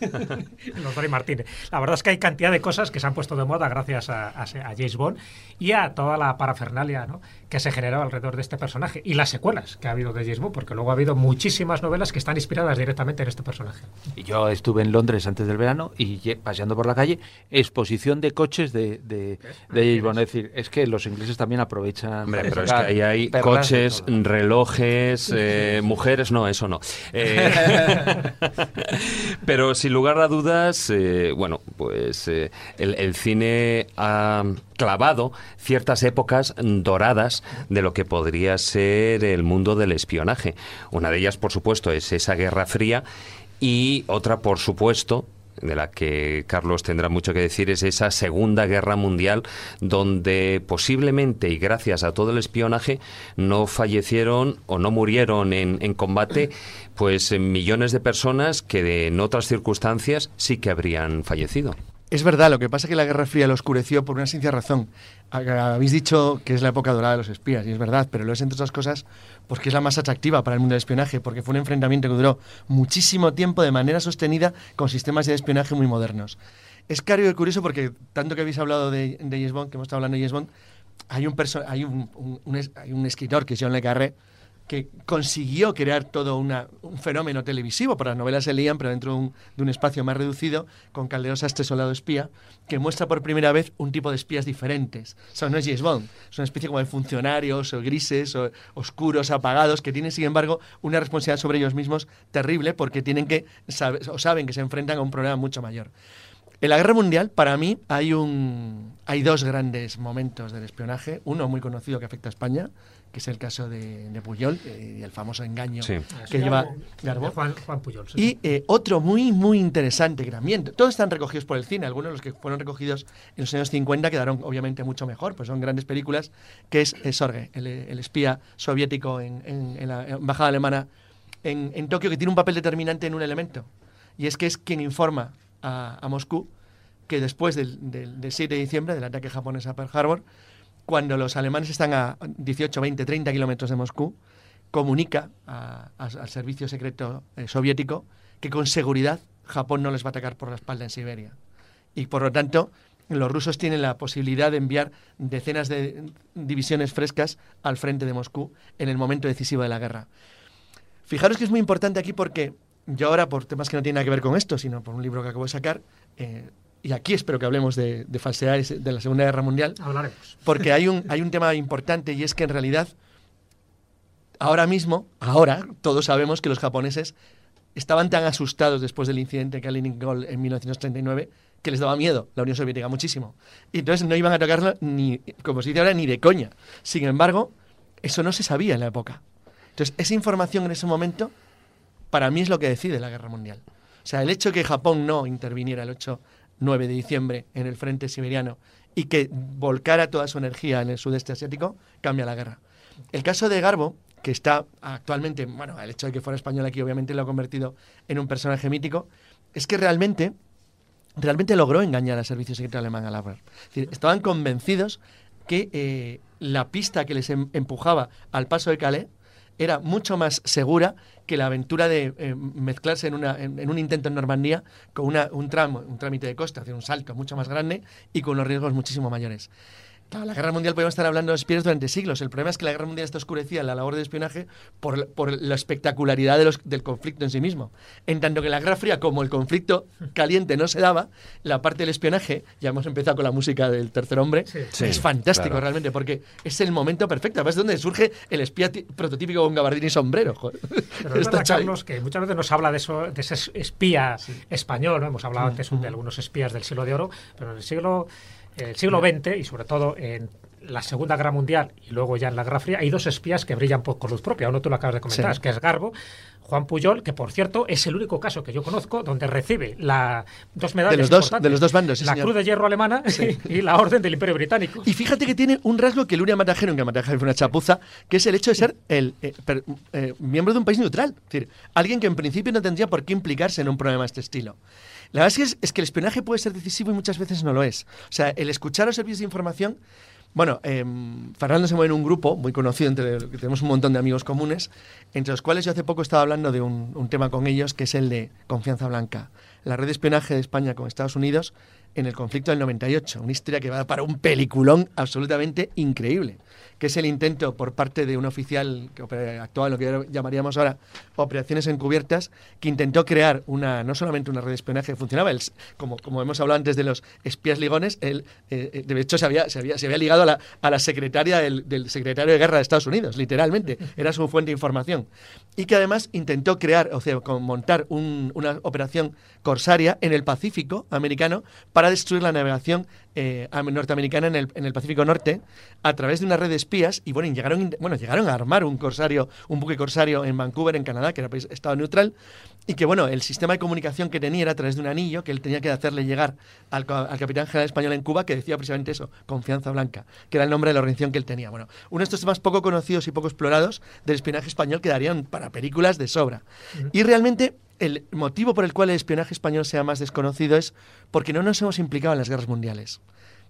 Speaker 2: Los Dory Martínez. La verdad es que hay cantidad de cosas que se han puesto de moda gracias a, a, a James Bond y a toda la parafernalia ¿no? que se generó alrededor de este personaje. Y las secuelas que ha habido de James Bond, porque luego ha habido muchísimas novelas que están inspiradas directamente en este personaje.
Speaker 6: Y Yo estuve en Londres antes del verano y paseando por la calle, exposición de coches de, de, de James Bond. Es decir, es que los ingleses también aprovechan.
Speaker 1: Hombre, pero es que ahí hay coches, relojes, eh, mujeres, no, eso no. Eh, pero sin lugar a dudas, eh, bueno, pues eh, el, el cine ha clavado ciertas épocas doradas de lo que podría ser el mundo del espionaje. Una de ellas, por supuesto, es esa Guerra Fría y otra, por supuesto, de la que Carlos tendrá mucho que decir, es esa Segunda Guerra Mundial, donde posiblemente y gracias a todo el espionaje no fallecieron o no murieron en, en combate pues millones de personas que en otras circunstancias sí que habrían fallecido.
Speaker 5: Es verdad, lo que pasa es que la Guerra Fría lo oscureció por una sencilla razón. Ha- Habéis dicho que es la época dorada de los espías, y es verdad, pero lo es entre otras cosas porque es la más atractiva para el mundo del espionaje, porque fue un enfrentamiento que duró muchísimo tiempo de manera sostenida con sistemas de espionaje muy modernos. Es caro y curioso porque, tanto que habéis hablado de, de James que hemos estado hablando de James hay un, hay un, hay un escritor que es John Le Carré, que consiguió crear todo un fenómeno televisivo, porque las novelas se leían, pero dentro de un, espacio más reducido, con Calderón Sastre Soldado Espía, que muestra por primera vez un tipo de espías diferentes. O sea, no es James Bond, es una especie como de funcionarios o grises o oscuros, apagados, que tienen, sin embargo, una responsabilidad sobre ellos mismos terrible, porque tienen que, o saben que se enfrentan a un problema mucho mayor. En la guerra mundial, para mí, hay, un, hay dos grandes momentos del espionaje. Uno muy conocido que afecta a España, que es el caso de, de Puyol eh, y el famoso engaño
Speaker 1: Sí.
Speaker 5: que lleva Garbo.
Speaker 2: Juan, Juan Puyol. sí.
Speaker 5: Y eh, otro muy, muy interesante que también, todos están recogidos por el cine, algunos de los que fueron recogidos en los años 50 quedaron obviamente mucho mejor, pues son grandes películas, que es eh, Sorge, el, el espía soviético en, en- en la embajada alemana en, en Tokio, que tiene un papel determinante en un elemento, y es que es quien informa a, a Moscú que después del, del- del 7 de diciembre, del ataque japonés a Pearl Harbor, cuando los alemanes están a 18, 20, 30 kilómetros de Moscú, comunica a- a- al servicio secreto eh, soviético que con seguridad Japón no les va a atacar por la espalda en Siberia. Y por lo tanto, los rusos tienen la posibilidad de enviar decenas de divisiones frescas al frente de Moscú en el momento decisivo de la guerra. Fijaros que es muy importante aquí porque yo ahora, por temas que no tienen nada que ver con esto, sino por un libro que acabo de sacar, eh, y aquí espero que hablemos de, de falsedades de la Segunda Guerra Mundial,
Speaker 2: Hablaremos.
Speaker 5: porque hay un, hay un tema importante y es que en realidad, ahora mismo, ahora, todos sabemos que los japoneses estaban tan asustados después del incidente de Kaliningrad en 1939 que les daba miedo la Unión Soviética muchísimo. Y entonces no iban a tocarlo ni, como se dice ahora, ni de coña. Sin embargo, eso no se sabía en la época. Entonces, esa información en ese momento, para mí es lo que decide la guerra mundial. O sea, el hecho de que Japón no interviniera el 8-9 de diciembre en el frente siberiano y que volcara toda su energía en el sudeste asiático, cambia la guerra. El caso de Garbo, que está actualmente, bueno, el hecho de que fuera español aquí obviamente lo ha convertido en un personaje mítico, es que realmente, realmente logró engañar al servicio secreto alemán a la guerra. Es decir, estaban convencidos que eh, la pista que les em- empujaba al paso de Calais era mucho más segura que la aventura de eh, mezclarse en, una, en, un intento en Normandía con una- un tramo, un trámite de costa, hacer un salto mucho más grande y con unos riesgos muchísimo mayores. Claro, la guerra mundial podemos estar hablando de espías durante siglos. El problema es que la guerra mundial está oscurecida en la labor de espionaje por, por la espectacularidad de los- del conflicto en sí mismo. En tanto que la guerra fría, como el conflicto caliente no se daba, la parte del espionaje, ya hemos empezado con la música del tercer hombre,
Speaker 1: Sí,
Speaker 5: es fantástico
Speaker 1: claro.
Speaker 5: realmente, porque es el momento perfecto. Además, es donde surge el espía prototípico con gabardín y sombrero. joder.
Speaker 2: Pero es
Speaker 5: Está
Speaker 2: verdad,
Speaker 5: Xavi.
Speaker 2: Carlos, que muchas veces nos habla de eso, de ese espía español, ¿no? Hemos hablado antes de algunos espías del siglo de oro, pero en el siglo, en el siglo XX y sobre todo en la Segunda Guerra Mundial y luego ya en la Guerra Fría, hay dos espías que brillan por, con luz propia. Uno tú lo acabas de comentar,
Speaker 5: Sí.
Speaker 2: que es Garbo, Juan Puyol, que por cierto es el único caso que yo conozco donde recibe la dos medallas
Speaker 5: De los dos- de los dos bandos, sí,
Speaker 2: la
Speaker 5: señor.
Speaker 2: Cruz de Hierro alemana y la Orden del Imperio Británico.
Speaker 5: Y fíjate que tiene un rasgo que Luria Matagero, que Matagero fue una chapuza, que es el hecho de ser el eh, per- eh, miembro de un país neutral. Es decir, alguien que en principio no tendría por qué implicarse en un problema de este estilo. La verdad es que, es, que el espionaje puede ser decisivo y muchas veces no lo es. O sea, el escuchar los servicios de información. Bueno, eh, Fernando se mueve en un grupo muy conocido, entre que tenemos un montón de amigos comunes, entre los cuales yo hace poco estaba hablando de un tema con ellos, que es el de confianza blanca. La red de espionaje de España con Estados Unidos en el conflicto del 98. Una historia que va para un peliculón absolutamente increíble, que es el intento por parte de un oficial que actuaba en lo que llamaríamos ahora operaciones encubiertas, que intentó crear una no solamente una red de espionaje que funcionaba, el como, como hemos hablado antes de los espías ligones, él, eh, eh, de hecho se había, se había, se había ligado a la, a la secretaria del, del secretario de guerra de Estados Unidos, literalmente, era su fuente de información. Y que además intentó crear, o sea, con- montar un- una operación corsaria en el Pacífico americano para destruir la navegación eh, am- norteamericana en el, en el Pacífico Norte a través de una red de espías y bueno, llegaron, bueno, llegaron a armar un corsario, un buque corsario en Vancouver, en Canadá, que era país, estado neutral, y que bueno, el sistema de comunicación que tenía era a través de un anillo que él tenía que hacerle llegar al, al capitán general español en Cuba que decía precisamente eso, confianza blanca, que era el nombre de la organización que él tenía. Bueno, uno de estos temas poco conocidos y poco explorados del espionaje español que darían para películas de sobra. Y realmente el motivo por el cual el espionaje español sea más desconocido es porque no nos hemos implicado en las guerras mundiales.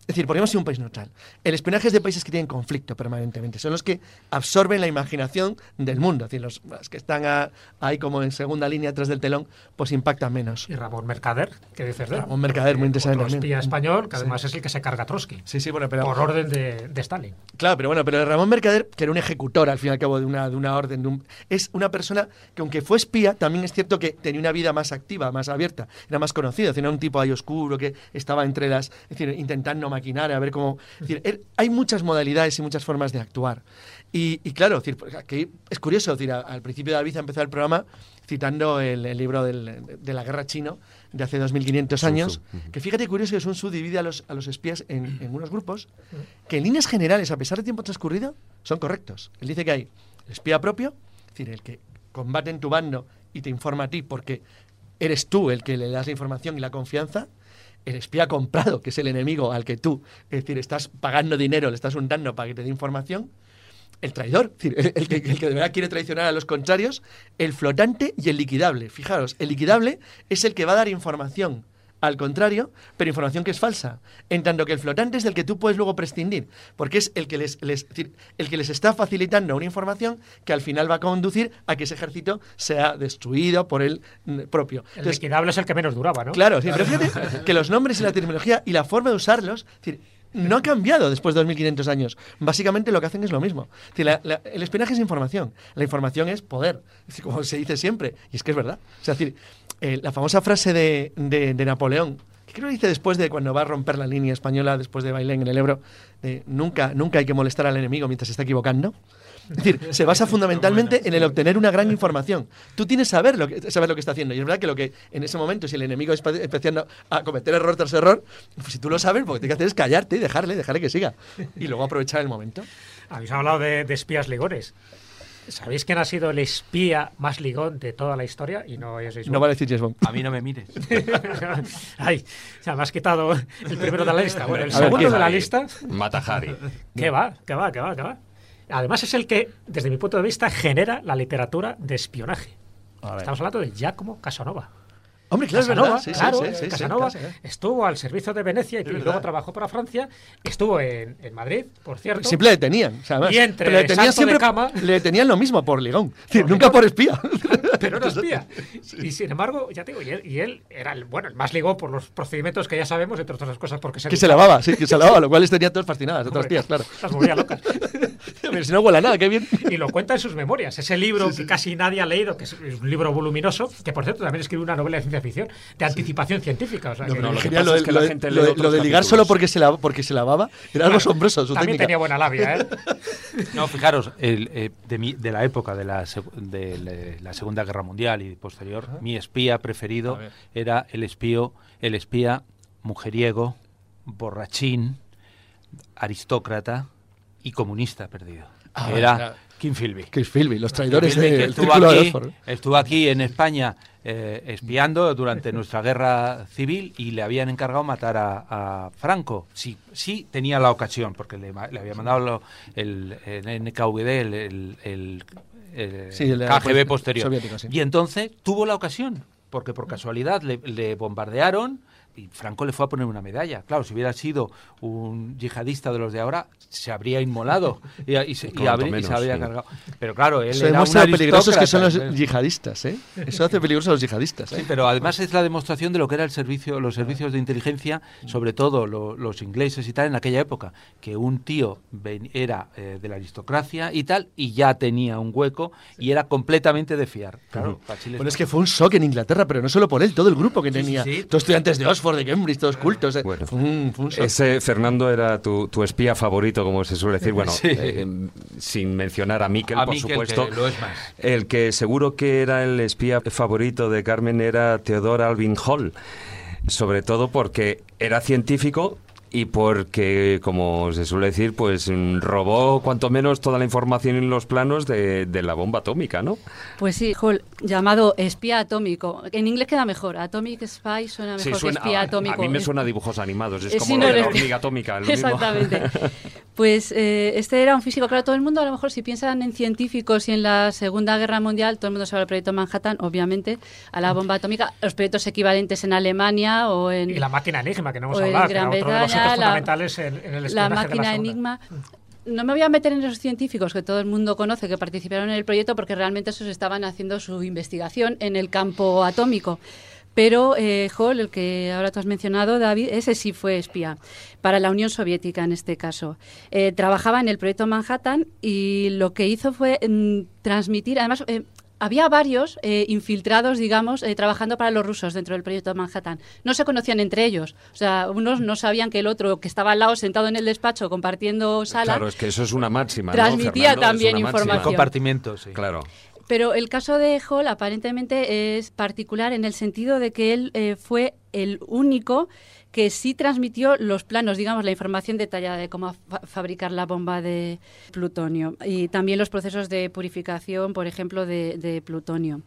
Speaker 5: Es decir, hemos sido un país neutral. El espionaje es de países que tienen conflicto permanentemente. Son los que absorben la imaginación del mundo. Es decir, los, los que están a- ahí como en segunda línea atrás del telón, pues impactan menos.
Speaker 2: Y Ramón Mercader, ¿qué dices de él?
Speaker 5: Ramón Mercader, muy interesante
Speaker 2: Otro espía español, que
Speaker 5: Sí.
Speaker 2: además es el que se carga a Trotsky.
Speaker 5: Sí, sí, bueno, pero...
Speaker 2: Por orden de, de Stalin.
Speaker 5: Claro, pero bueno, pero Ramón Mercader, que era un ejecutor al fin y al cabo de una, de una orden, de un- es una persona que aunque fue espía, también es cierto que tenía una vida más activa, más abierta, era más conocido, era un tipo ahí oscuro que estaba entre las, es decir, intentando maquinar, a ver cómo... Es decir, hay muchas modalidades y muchas formas de actuar. Y, y claro, es, decir, aquí es curioso, es decir, al principio David ha empezado el programa citando el, el libro del- de la guerra chino de hace 2500
Speaker 1: Sun
Speaker 5: años, que fíjate curioso que Sun Tzu divide a los, a los espías en, en unos grupos que en líneas generales, a pesar de tiempo transcurrido, son correctos. Él dice que hay el espía propio, es decir, el que combate en tu bando y te informa a ti porque eres tú el que le das la información y la confianza, el espía comprado, que es el enemigo al que tú, es decir, estás pagando dinero, le estás untando para que te dé información, el traidor, el que de verdad quiere traicionar a los contrarios, el flotante y el liquidable. Fijaros, el liquidable es el que va a dar información al contrario, pero información que es falsa. En tanto que el flotante es del que tú puedes luego prescindir, porque es el que les, el que les está facilitando una información que al final va a conducir a que ese ejército sea destruido por él mm, propio.
Speaker 2: El
Speaker 5: Entonces,
Speaker 2: liquidable es el que menos duraba, ¿no?
Speaker 5: Claro, sí, pero fíjate que los nombres y la terminología y la forma de usarlos es decir, no ha cambiado después de 2500 años. Básicamente lo que hacen es lo mismo. Es decir, la- la- el espionaje es información, la información es poder, es decir, como se dice siempre, y es que es verdad. O sea, es decir, eh, la famosa frase de, de- de Napoleón, que creo que dice después de cuando va a romper la línea española, después de Bailén en el Ebro, de nunca, nunca hay que molestar al enemigo mientras se está equivocando. Es decir, se basa fundamentalmente en el obtener una gran información. Tú tienes que saber lo que, saber lo que está haciendo. Y es verdad que lo que en ese momento, si el enemigo está empezando a cometer error tras error, pues si tú lo sabes, lo que tienes que hacer es callarte y dejarle, dejarle que siga. Y luego aprovechar el momento.
Speaker 2: Habéis hablado de, de espías ligones. ¿Sabéis quién ha sido el espía más ligón de toda la historia? Y no es James
Speaker 5: No
Speaker 2: Bond.
Speaker 5: vale decir James Bond.
Speaker 6: A mí no me mires.
Speaker 2: Ay, ya me has quitado el primero de la lista. Bueno, el
Speaker 1: A ver,
Speaker 2: segundo
Speaker 1: ¿quién?
Speaker 2: de la lista.
Speaker 1: Mata Hari.
Speaker 2: ¿Qué va? ¿Qué va? ¿Qué va? ¿Qué va? Además es el que, desde mi punto de vista, genera la literatura de espionaje.
Speaker 5: A ver.
Speaker 2: Estamos hablando de Giacomo Casanova.
Speaker 5: Hombre, claro,
Speaker 2: Casanova.
Speaker 5: Sí,
Speaker 2: claro,
Speaker 5: sí,
Speaker 2: Casanova estuvo al servicio de Venecia y, luego trabajó para Francia. Estuvo en, en Madrid, por cierto.
Speaker 5: Siempre le detenían. o sea, además,
Speaker 2: Y entre
Speaker 5: le detenían
Speaker 2: salto de
Speaker 5: siempre,
Speaker 2: cama-
Speaker 5: le detenían lo mismo por ligón. Decir, nunca por espía.
Speaker 2: pero era espía. Y sin embargo, ya te digo, y él, y él era el, bueno, el más ligó por los procedimientos que ya sabemos, entre otras cosas, porque se
Speaker 5: Que se
Speaker 2: duchaba.
Speaker 5: lavaba, sí, que se lavaba, lo cual les tenía todos fascinadas, otras tías, claro.
Speaker 2: Las volvía locas.
Speaker 5: Pero si no huele a nada, qué bien.
Speaker 2: Y lo cuenta en sus memorias. Ese libro que casi nadie ha leído, que es un libro voluminoso, que por cierto también escribe una novela de ciencia ficción, de anticipación científica. O sea,
Speaker 5: No,
Speaker 2: que-
Speaker 5: pero
Speaker 1: lo que
Speaker 5: genial,
Speaker 1: pasa
Speaker 5: lo,
Speaker 1: es
Speaker 5: de-
Speaker 1: que
Speaker 5: lo
Speaker 1: la gente
Speaker 5: lo
Speaker 1: lee
Speaker 5: de-
Speaker 1: otros
Speaker 5: lo de ligar
Speaker 1: capítulos.
Speaker 5: solo porque se, la, porque se lavaba era algo asombroso. Su
Speaker 2: También
Speaker 5: técnica.
Speaker 2: tenía buena labia, ¿eh?
Speaker 6: No, fijaros, el, eh, de, mi- de la época de la, de Segunda Guerra Mundial y posterior, mi espía preferido era el espío, el espía mujeriego, borrachín, aristócrata y comunista perdido.
Speaker 5: Ah,
Speaker 6: era
Speaker 5: claro.
Speaker 6: Kim Philby.
Speaker 5: Chris Philby, los traidores
Speaker 6: Philby, que
Speaker 5: del
Speaker 6: estuvo
Speaker 5: Círculo
Speaker 6: aquí, estuvo aquí en España eh, espiando durante nuestra guerra civil y le habían encargado matar a, a Franco. Sí, sí tenía la ocasión, porque le, había mandado lo- el, el NKVD, el,
Speaker 5: Sí,
Speaker 6: KGB posterior.
Speaker 5: sí.
Speaker 6: Y entonces tuvo la ocasión, porque por casualidad le, le bombardearon y Franco le fue a poner una medalla. Claro, si hubiera sido un yihadista de los de ahora, se habría inmolado y, y se, y habría- y
Speaker 1: menos,
Speaker 6: se habría
Speaker 1: sí.
Speaker 6: cargado. Pero claro, él
Speaker 5: Eso
Speaker 6: era
Speaker 5: demuestra lo peligrosos que son los
Speaker 6: aristócrata,
Speaker 5: yihadistas, ¿eh? Eso hace peligrosos a los yihadistas, ¿eh?
Speaker 6: Sí, pero además es la demostración de lo que era el servicio, los servicios de inteligencia, sobre todo lo- los ingleses y tal en aquella época, que un tío ven- era eh, de la aristocracia y tal y ya tenía un hueco y era completamente de fiar. Claro, para Chile
Speaker 5: Bueno, es que fue un shock en Inglaterra, pero no solo por él, todo el grupo que
Speaker 6: Sí, sí,
Speaker 5: tenía.
Speaker 6: sí.
Speaker 5: Todos estudiantes de Oxford, de Cambridge, todos cultos. eh.
Speaker 1: Bueno.
Speaker 5: fue un, fue un shock.
Speaker 1: Ese Fernando era tu, tu espía favorito, como se suele decir. Bueno,
Speaker 6: Sí.
Speaker 1: eh, sin mencionar a Miquel,
Speaker 6: A
Speaker 1: por
Speaker 6: Miquel,
Speaker 1: supuesto.
Speaker 6: que lo es más.
Speaker 1: El que seguro que era el espía favorito de Carmen era Theodore Alvin Hall. Sobre todo porque era científico y porque, como se suele decir, pues mm, robó cuanto menos toda la información en los planos de, de la bomba atómica, ¿no?
Speaker 9: Pues sí, Hall, llamado espía atómico. En inglés queda mejor. Atomic Spy suena mejor
Speaker 1: Sí, suena-
Speaker 9: que espía
Speaker 1: a,
Speaker 9: atómico.
Speaker 1: a mí me suena a dibujos animados, es como
Speaker 9: sí,
Speaker 1: lo
Speaker 9: no,
Speaker 1: de la
Speaker 9: eres-
Speaker 1: hormiga atómica.
Speaker 9: Exactamente. Pues eh, este era un físico. Claro, todo el mundo, a lo mejor, si piensan en científicos y en la Segunda Guerra Mundial, todo el mundo sabe el proyecto Manhattan, obviamente, a la bomba atómica, los proyectos equivalentes en Alemania o en.
Speaker 2: Y la máquina Enigma, que no hemos hablado, que era otro de los
Speaker 9: la-
Speaker 2: fundamentales en, en el
Speaker 9: la
Speaker 2: de
Speaker 9: máquina. Enigma. No me voy a meter en esos científicos que todo el mundo conoce que participaron en el proyecto porque realmente esos estaban haciendo su investigación en el campo atómico. Pero eh, Hall, el que ahora tú has mencionado, David, ese sí fue espía, para la Unión Soviética en este caso. Eh, trabajaba en el proyecto Manhattan y lo que hizo fue mm, transmitir, además, eh, había varios eh, infiltrados, digamos, eh, trabajando para los rusos dentro del proyecto Manhattan. No se conocían entre ellos. O sea, unos no sabían que el otro, que estaba al lado, sentado en el despacho, compartiendo sala,
Speaker 1: Claro, es que eso es una máxima. ¿no,
Speaker 9: Transmitía también información.
Speaker 6: Compartimientos, sí.
Speaker 1: Claro.
Speaker 9: Pero el caso de Hall aparentemente es particular en el sentido de que él eh, fue el único que sí transmitió los planos, digamos, la información detallada de cómo fa- fabricar la bomba de plutonio y también los procesos de purificación, por ejemplo, de, de plutonio.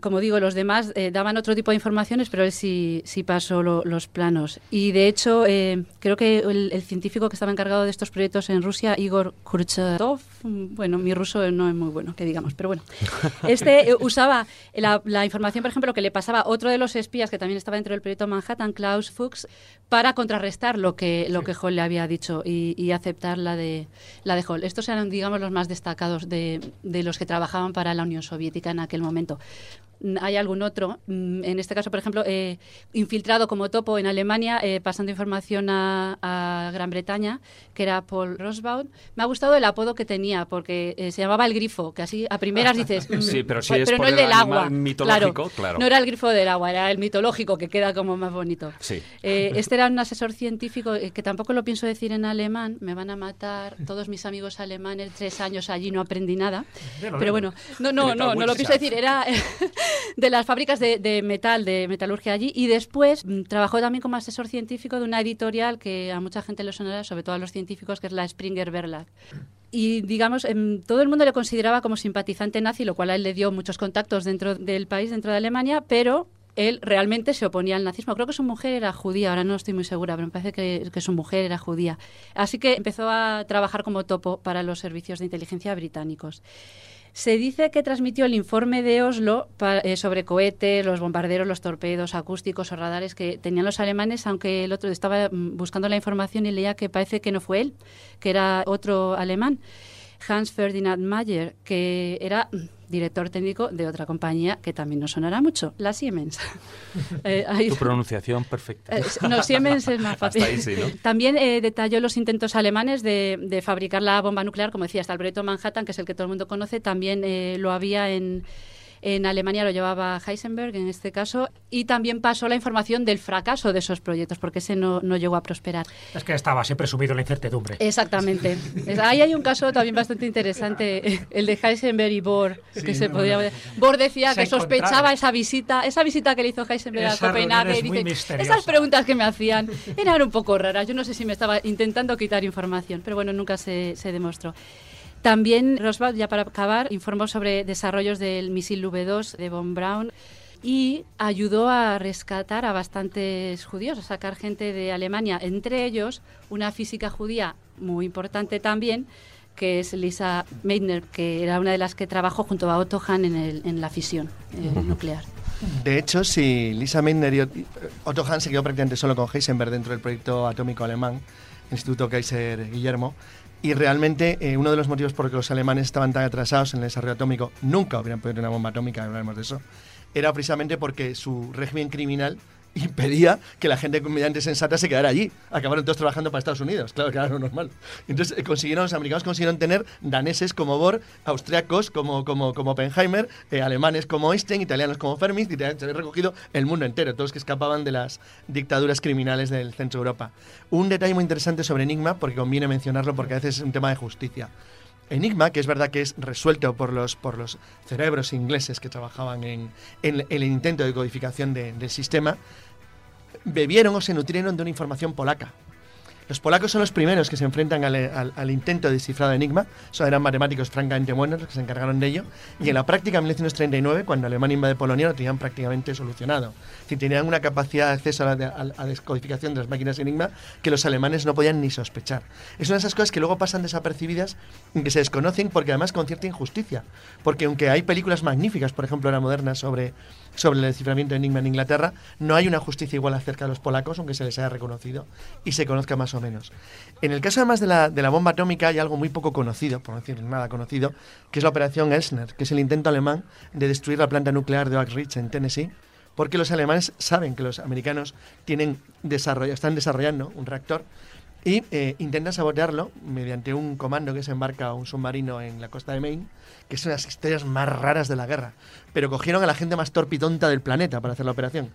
Speaker 9: Como digo, los demás eh, daban otro tipo de informaciones, pero él sí, sí pasó lo- los planos. Y de hecho, eh, creo que el, el científico que estaba encargado de estos proyectos en Rusia, Igor Kurchatov, mm, bueno, mi ruso no es muy bueno, que digamos, pero bueno, este eh, usaba la, la información, por ejemplo, que le pasaba otro de los espías que también estaba dentro del proyecto Manhattan, Klaus Fuchs, para contrarrestar lo que, lo que Hall le había dicho y, y aceptar la de, la de Hall. Estos eran, digamos, los más destacados de, de los que trabajaban para la Unión Soviética en aquel momento. Mm, Hay algún otro, mm, en este caso, por ejemplo, eh, infiltrado como topo en Alemania, eh, pasando información a, a Gran Bretaña, que era Paul Rosbaud. Me ha gustado el apodo que tenía, porque eh, se llamaba el grifo, que así a primeras dices... mm,
Speaker 1: Sí, pero si
Speaker 9: pues-
Speaker 1: es
Speaker 9: pero
Speaker 1: por
Speaker 9: no el
Speaker 1: el
Speaker 9: del agua.
Speaker 1: mitológico, claro.
Speaker 9: No era el grifo del agua, era el mitológico, que queda como más bonito.
Speaker 1: Sí.
Speaker 9: Eh, este era un asesor científico eh, que tampoco lo pienso decir en alemán, me van a matar todos mis amigos alemanes, tres años allí no aprendí nada. Pero bueno, no, no, no, no lo pienso decir, era de las fábricas de, metal, de metalurgia allí, y después mm, trabajó también como asesor científico de una editorial que a mucha gente le sonará, sobre todo a los científicos, que es la Springer Verlag. Y digamos, em, todo el mundo le consideraba como simpatizante nazi, lo cual a él le dio muchos contactos dentro del país, dentro de Alemania, pero él realmente se oponía al nazismo. Creo que su mujer era judía, ahora no estoy muy segura, pero me parece que, que su mujer era judía. Así que empezó a trabajar como topo para los servicios de inteligencia británicos. Se dice que transmitió el informe de Oslo eh, sobre cohetes, los bombarderos, los torpedos acústicos o radares que tenían los alemanes, aunque el otro estaba mm, buscando la información y leía que parece que no fue él, que era otro alemán, Hans Ferdinand Mayer, que era mm, director técnico de otra compañía que también nos sonará mucho, la Siemens. Eh, ahí-
Speaker 6: Tu pronunciación perfecta.
Speaker 9: eh, no, Siemens es más fácil.
Speaker 6: Hasta ahí sí, ¿no?
Speaker 9: También eh, detalló los intentos alemanes de, de fabricar la bomba nuclear, como decía, hasta el proyecto Manhattan, que es el que todo el mundo conoce, también eh, lo había en, en Alemania, lo llevaba Heisenberg en este caso, y también pasó la información del fracaso de esos proyectos, porque ese no, no llegó a prosperar.
Speaker 2: Es que estaba siempre sumido en la incertidumbre.
Speaker 9: Exactamente. Ahí hay un caso también bastante interesante, el de Heisenberg y Bohr, que se
Speaker 2: no,
Speaker 9: podía
Speaker 2: no.
Speaker 9: Bohr decía
Speaker 2: Se
Speaker 9: que sospechaba esa visita, esa visita que le hizo Heisenberg a Copenhague y dice, esas preguntas que me hacían eran un poco raras. Yo no sé si me estaba intentando quitar información, pero bueno, nunca se, se demostró. También Roswell, ya para acabar, informó sobre desarrollos del misil V2 de Von Braun y ayudó a rescatar a bastantes judíos, a sacar gente de Alemania, entre ellos una física judía muy importante también, que es Lisa Meitner, que era una de las que trabajó junto a Otto Hahn en, el- en la fisión eh, nuclear.
Speaker 5: De hecho, si Lisa Meitner y Ot- Otto Hahn se quedó prácticamente solo con Heisenberg dentro del proyecto atómico alemán, Instituto Kaiser Guillermo, y realmente eh, uno de los motivos por los que los alemanes estaban tan atrasados en el desarrollo atómico, nunca hubieran podido tener una bomba atómica, hablaremos de eso, era precisamente porque su régimen criminal impedía que la gente mediante sensata se quedara allí. Acabaron todos trabajando para Estados Unidos, claro que era lo normal. Entonces eh, consiguieron, los americanos consiguieron tener daneses como Bohr, austriacos como, como, como Oppenheimer, eh, alemanes como Einstein, italianos como Fermi, y se había recogido el mundo entero, todos que escapaban de las dictaduras criminales del centro de Europa. Un detalle muy interesante sobre Enigma, porque conviene mencionarlo porque a veces es un tema de justicia. Enigma, que es verdad que es resuelto por los, por los cerebros ingleses que trabajaban en, en- en el intento de codificación de- del sistema, bebieron o se nutrieron de una información polaca. Los polacos son los primeros que se enfrentan al, al- al intento de descifrado de Enigma. Son, eran matemáticos francamente buenos los que se encargaron de ello. Y en la práctica, en 1939, cuando Alemania invade Polonia, lo tenían prácticamente solucionado. Decir, tenían una capacidad de acceso a la, a la descodificación de las máquinas Enigma que los alemanes no podían ni sospechar. Es una de esas cosas que luego pasan desapercibidas y que se desconocen porque además con cierta injusticia. Porque aunque hay películas magníficas, por ejemplo, ahora modernas, sobre, sobre el desciframiento de Enigma en Inglaterra, no hay una justicia igual acerca de los polacos, aunque se les haya reconocido y se conozca más o menos. En el caso además de la, de la bomba atómica hay algo muy poco conocido, por no decir nada conocido, que es la operación Elsner, que es el intento alemán de destruir la planta nuclear de Oak Ridge en Tennessee, porque los alemanes saben que los americanos tienen desarroll- están desarrollando un reactor y eh, intentan sabotearlo mediante un comando que se embarca a un submarino en la costa de Maine, que es una de las historias más raras de la guerra. Pero cogieron a la gente más torpitonta del planeta para hacer la operación.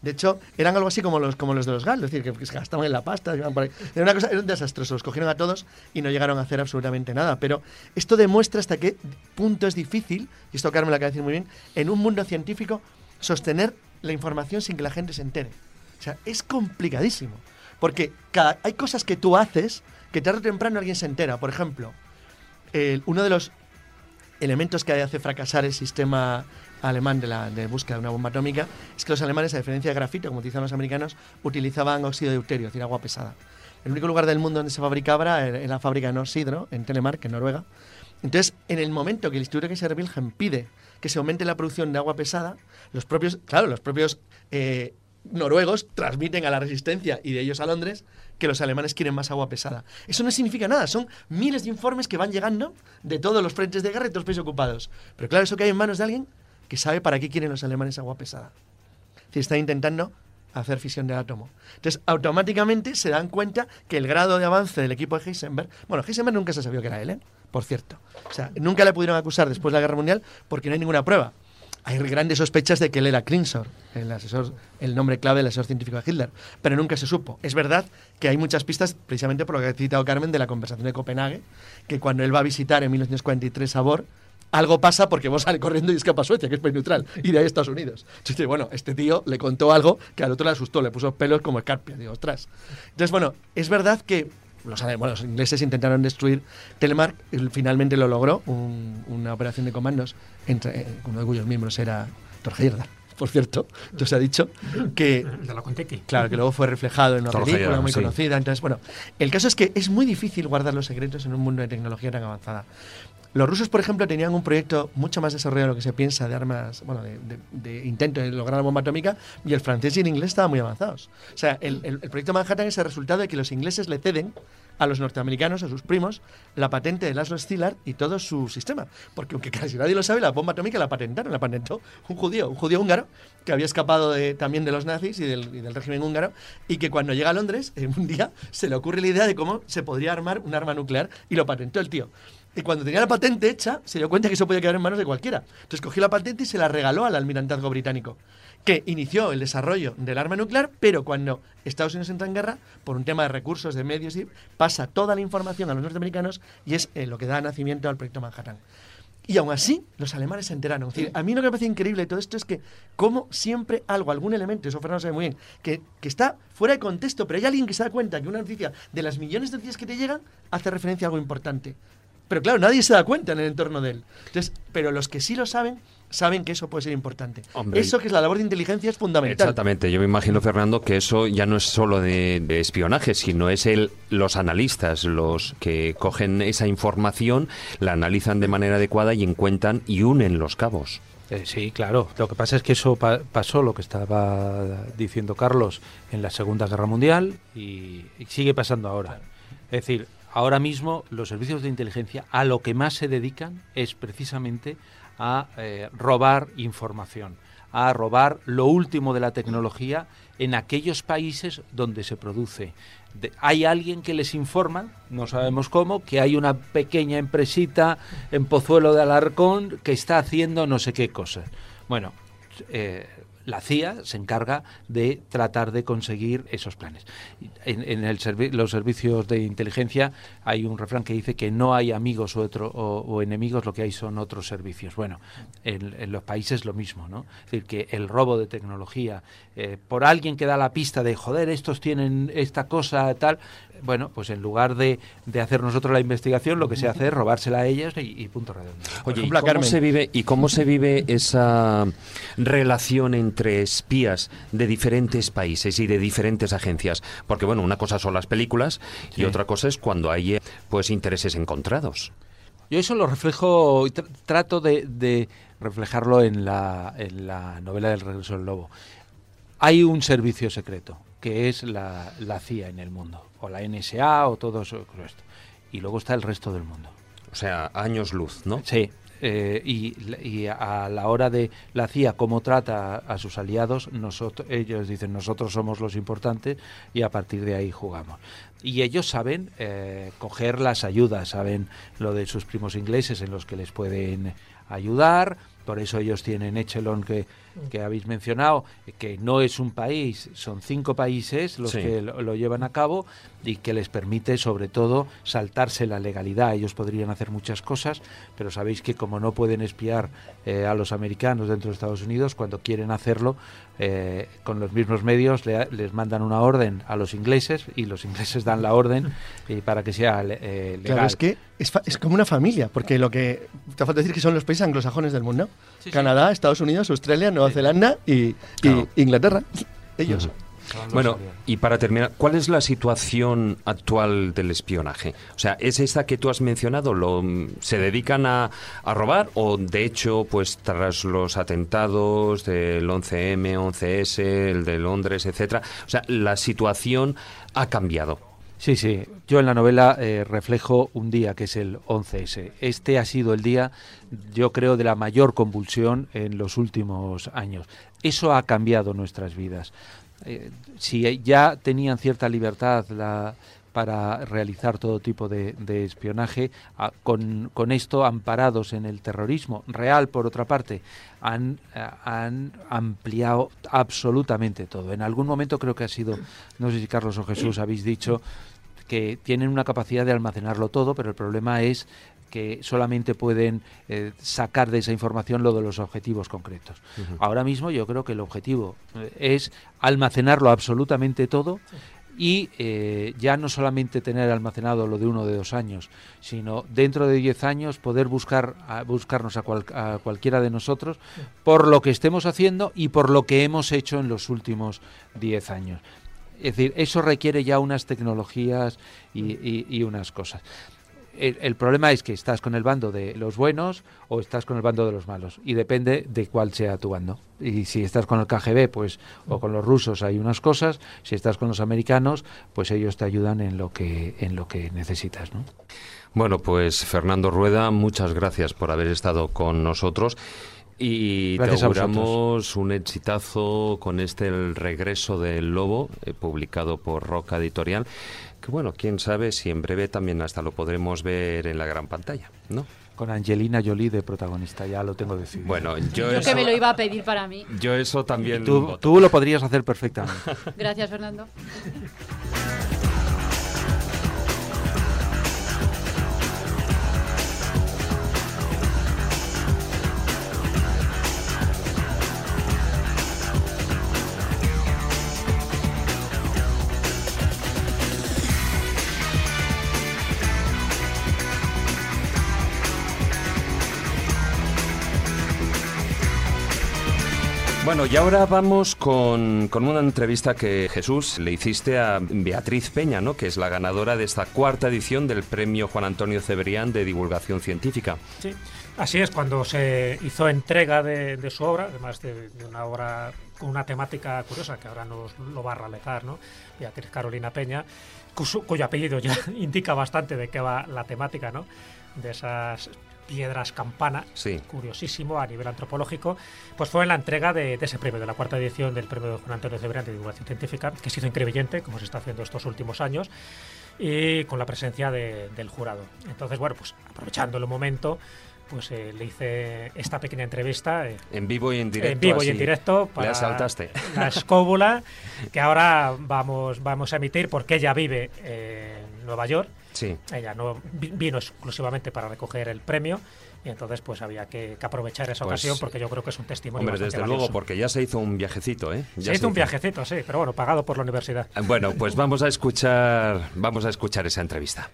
Speaker 5: De hecho, eran algo así como los, como los de los GAL, es decir, que, se gastaban en la pasta. por ahí. Era una cosa, era un desastroso. Los cogieron a todos y no llegaron a hacer absolutamente nada. Pero esto demuestra hasta qué punto es difícil, y esto Carmen lo acaba de decir muy bien, en un mundo científico sostener la información sin que la gente se entere. O sea, es complicadísimo. Porque hay cosas que tú haces que tarde o temprano alguien se entera. Por ejemplo, el- uno de los elementos que hace fracasar el sistema alemán de, la, de búsqueda de una bomba atómica es que los alemanes, a diferencia de grafito, como utilizan los americanos, utilizaban óxido de deuterio, es decir, agua pesada. El único lugar del mundo donde se fabricaba era en la fábrica de Norsidro, en Telemark, en Noruega. Entonces, en el momento que el Instituto Kaiser Wilhelm pide que se aumente la producción de agua pesada, los propios, claro, los propios eh, noruegos transmiten a la resistencia y de ellos a Londres que los alemanes quieren más agua pesada. Eso no significa nada, son miles de informes que van llegando de todos los frentes de guerra y todos los países ocupados. Pero claro, eso cae en manos de alguien que sabe para qué quieren los alemanes agua pesada. Es decir, están intentando hacer fisión del átomo. Entonces, automáticamente se dan cuenta que el grado de avance del equipo de Heisenberg, bueno, Heisenberg nunca se sabía que era él, ¿eh? por cierto. O sea, nunca le pudieron acusar después de la Guerra Mundial porque no hay ninguna prueba. Hay grandes sospechas de que él era Klinsor, el asesor, el nombre clave del asesor científico de Hitler, pero nunca se supo. Es verdad que hay muchas pistas, precisamente por lo que ha citado Carmen de la conversación de Copenhague, que cuando él va a visitar en 1943 a Bohr, algo pasa porque vos sale corriendo y escapa a Suecia, que es país neutral, y de ahí a Estados Unidos. Entonces, bueno, este tío le contó algo que al otro le asustó, le puso pelos como escarpia, digo, ostras. Entonces, bueno, es verdad que los, ale- bueno, los ingleses intentaron destruir Telemark, y finalmente lo logró, un- una operación de comandos, entre, eh, uno de cuyos miembros era Torgeirda, por cierto. Entonces ha dicho que...
Speaker 2: De la.
Speaker 5: Claro, que luego fue reflejado en una película muy
Speaker 1: sí.
Speaker 5: conocida. Entonces, bueno, el caso es que es muy difícil guardar los secretos en un mundo de tecnología tan avanzada. Los rusos, por ejemplo, tenían un proyecto mucho más desarrollado de lo que se piensa de armas, bueno, de, de- de intento de lograr la bomba atómica, y el francés y el inglés estaban muy avanzados. O sea, el, proyecto Manhattan es el resultado de que los ingleses le ceden a los norteamericanos, a sus primos, la patente de Laszlo Szilard y todo su sistema. Porque aunque casi nadie lo sabe, la bomba atómica la patentaron, la patentó un judío, un judío húngaro, que había escapado también de los nazis y del, y del régimen húngaro, y que cuando llega a Londres, en un día, se le ocurre la idea de cómo se podría armar un arma nuclear, y lo patentó el tío. Y cuando tenía la patente hecha, se dio cuenta que eso podía quedar en manos de cualquiera. Entonces cogió la patente y se la regaló al almirantazgo británico, que inició el desarrollo del arma nuclear, pero cuando Estados Unidos entra en guerra, por un tema de recursos, de medios, y pasa toda la información a los norteamericanos y es eh, lo que da nacimiento al proyecto Manhattan. Y aún así, los alemanes se enteraron. Es decir, a mí lo que me parece increíble de todo esto es que, como siempre algo, algún elemento, eso Fernando sabe muy bien, que, que está fuera de contexto, pero hay alguien que se da cuenta que una noticia de las millones de noticias que te llegan hace referencia a algo importante. Pero claro, nadie se da cuenta en el entorno de él. Entonces, pero los que sí lo saben, saben que eso puede ser importante.
Speaker 1: Hombre,
Speaker 5: eso que es la labor de inteligencia es fundamental.
Speaker 1: Exactamente, yo me imagino, Fernando, que eso ya no es solo de, de espionaje, sino es el, los analistas los que cogen esa información, la analizan de manera adecuada y encuentran y unen los cabos.
Speaker 6: Eh, sí, claro. Lo que pasa es que eso pa- pasó, lo que estaba diciendo Carlos, en la Segunda Guerra Mundial y, y sigue pasando ahora. Es decir, ahora mismo los servicios de inteligencia a lo que más se dedican es precisamente a eh, robar información, a robar lo último de la tecnología en aquellos países donde se produce. Hay alguien que les informa, no sabemos cómo, que hay una pequeña empresita en Pozuelo de Alarcón que está haciendo no sé qué cosas. Bueno, eh, la CIA se encarga de tratar de conseguir esos planes. En, los servicios de inteligencia hay un refrán que dice que no hay amigos o, enemigos, lo que hay son otros servicios. Bueno, en, en los países lo mismo, ¿no? Es decir, que el robo de tecnología eh, por alguien que da la pista de, joder, estos tienen esta cosa, tal, bueno, pues en lugar de, de hacer nosotros la investigación, lo que se hace es robársela a ellos y, y punto redondo.
Speaker 1: Oye, ¿y cómo, se vive, ¿y cómo se vive esa relación entre espías de diferentes países y de diferentes agencias? Porque, bueno, una cosa son las películas y
Speaker 6: Sí.
Speaker 1: otra cosa es cuando hay eh, pues intereses encontrados.
Speaker 6: Yo eso lo reflejo, y tr- trato de, de reflejarlo en la, en la novela del regreso del lobo. Hay un servicio secreto, que es la, la CIA en el mundo, o la NSA, o todo eso. Y luego está el resto del mundo.
Speaker 1: O sea, años luz, ¿no?
Speaker 6: Sí, eh, y, y a la hora de la CIA cómo trata a, a sus aliados, nosotros, ellos dicen nosotros somos los importantes y a partir de ahí jugamos. Y ellos saben eh, coger las ayudas, saben lo de sus primos ingleses en los que les pueden ayudar, por eso ellos tienen Echelon que, que habéis mencionado, que no es un país, son cinco países los
Speaker 1: Sí.
Speaker 6: que lo, lo llevan a cabo y que les permite sobre todo saltarse la legalidad. Ellos podrían hacer muchas cosas, pero sabéis que como no pueden espiar eh, a los americanos dentro de Estados Unidos, cuando quieren hacerlo, eh, con los mismos medios le- les mandan una orden a los ingleses y los ingleses dan la orden eh, para que sea le- eh, legal.
Speaker 5: Claro, es que es, fa- es como una familia, porque lo que te falta decir que son los países anglosajones del mundo.
Speaker 6: Sí, sí.
Speaker 5: Canadá, Estados Unidos, Australia, Nueva Zelanda y. Inglaterra. Ellos.
Speaker 1: Bueno, y para terminar, ¿cuál es la situación actual del espionaje? O sea, ¿es esta que tú has mencionado? ¿Lo, mm, ¿Se dedican a, a robar o de hecho, pues tras los atentados del 11M, 11S, el de Londres, etcétera, o sea, la situación ha cambiado?
Speaker 6: Sí, sí. Yo en la novela eh, reflejo un día que es el 11S. Este ha sido el día, yo creo, de la mayor convulsión en los últimos años. Eso ha cambiado nuestras vidas. Eh, si ya tenían cierta libertad la- para realizar todo tipo de, de espionaje, a- con, con esto amparados en el terrorismo real, por otra parte, han, eh, han ampliado absolutamente todo. En algún momento creo que ha sido, no sé si Carlos o Jesús habéis dicho, que tienen una capacidad de almacenarlo todo, pero el problema es que solamente pueden eh, sacar de esa información lo de los objetivos concretos. Ahora mismo yo creo que el objetivo eh, es almacenarlo absolutamente todo y eh, ya no solamente tener almacenado lo de uno de dos años, sino dentro de diez años poder buscar a, buscarnos a, cual- a cualquiera de nosotros por lo que estemos haciendo y por lo que hemos hecho en los últimos diez años. Es decir, eso requiere ya unas tecnologías y unas cosas. El, problema es que estás con el bando de los buenos o estás con el bando de los malos y depende de cuál sea tu bando. Y si estás con el KGB, pues o con los rusos hay unas cosas, si estás con los americanos, pues ellos te ayudan en lo que en lo que necesitas, ¿no?
Speaker 1: Bueno, pues Fernando Rueda, muchas gracias por haber estado con nosotros. Y
Speaker 6: Gracias
Speaker 1: te
Speaker 6: a vosotros.
Speaker 1: auguramos un exitazo con este El regreso del lobo, eh, publicado por Roca Editorial. Que bueno, quién sabe si en breve también hasta lo podremos ver en la gran pantalla, ¿no?
Speaker 6: Con Angelina Jolie de protagonista, ya lo tengo decidido.
Speaker 1: Bueno, yo,
Speaker 9: Yo
Speaker 1: eso,
Speaker 9: que me lo iba a pedir para mí.
Speaker 1: yo eso también.
Speaker 6: tú, tú lo podrías hacer perfectamente.
Speaker 9: Gracias, Fernando.
Speaker 1: Bueno, y ahora vamos con, con una entrevista que Jesús le hiciste a Beatriz Peña, ¿no? Que es la ganadora de esta cuarta edición del premio Juan Antonio Cebrián de Divulgación Científica.
Speaker 2: Sí, así es, cuando se hizo entrega de, su obra, además de, una obra con una temática curiosa que ahora nos lo va a realizar, ¿no? Beatriz Carolina Peña, cuyo apellido ya indica bastante de qué va la temática, ¿no? De esas piedras campana,
Speaker 1: Sí.
Speaker 2: curiosísimo a nivel antropológico, pues fue en la entrega de, de ese premio, de la cuarta edición del premio de Juan Antonio Cebrián de Divulgación Científica, que se hizo increyente, como se está haciendo estos últimos años, y con la presencia de- del jurado. Entonces, bueno, pues aprovechando el momento, pues eh, le hice esta pequeña entrevista eh,
Speaker 1: En vivo y en directo.
Speaker 2: en vivo y en directo
Speaker 1: Le
Speaker 2: para
Speaker 1: asaltaste.
Speaker 2: la escóbula que ahora vamos, vamos a emitir porque ella vive en Nueva York.
Speaker 1: Sí.
Speaker 2: Ella no vi- vino exclusivamente para recoger el premio y entonces pues había que, que aprovechar esa
Speaker 1: Pues,
Speaker 2: ocasión porque yo creo que es un testimonio
Speaker 1: Hombre, desde
Speaker 2: valioso.
Speaker 1: luego, porque ya se hizo un viajecito, ¿eh? Ya
Speaker 2: Se hizo un viajecito, sí, pero bueno, pagado por la universidad.
Speaker 1: Bueno, pues vamos a escuchar, vamos a escuchar esa entrevista.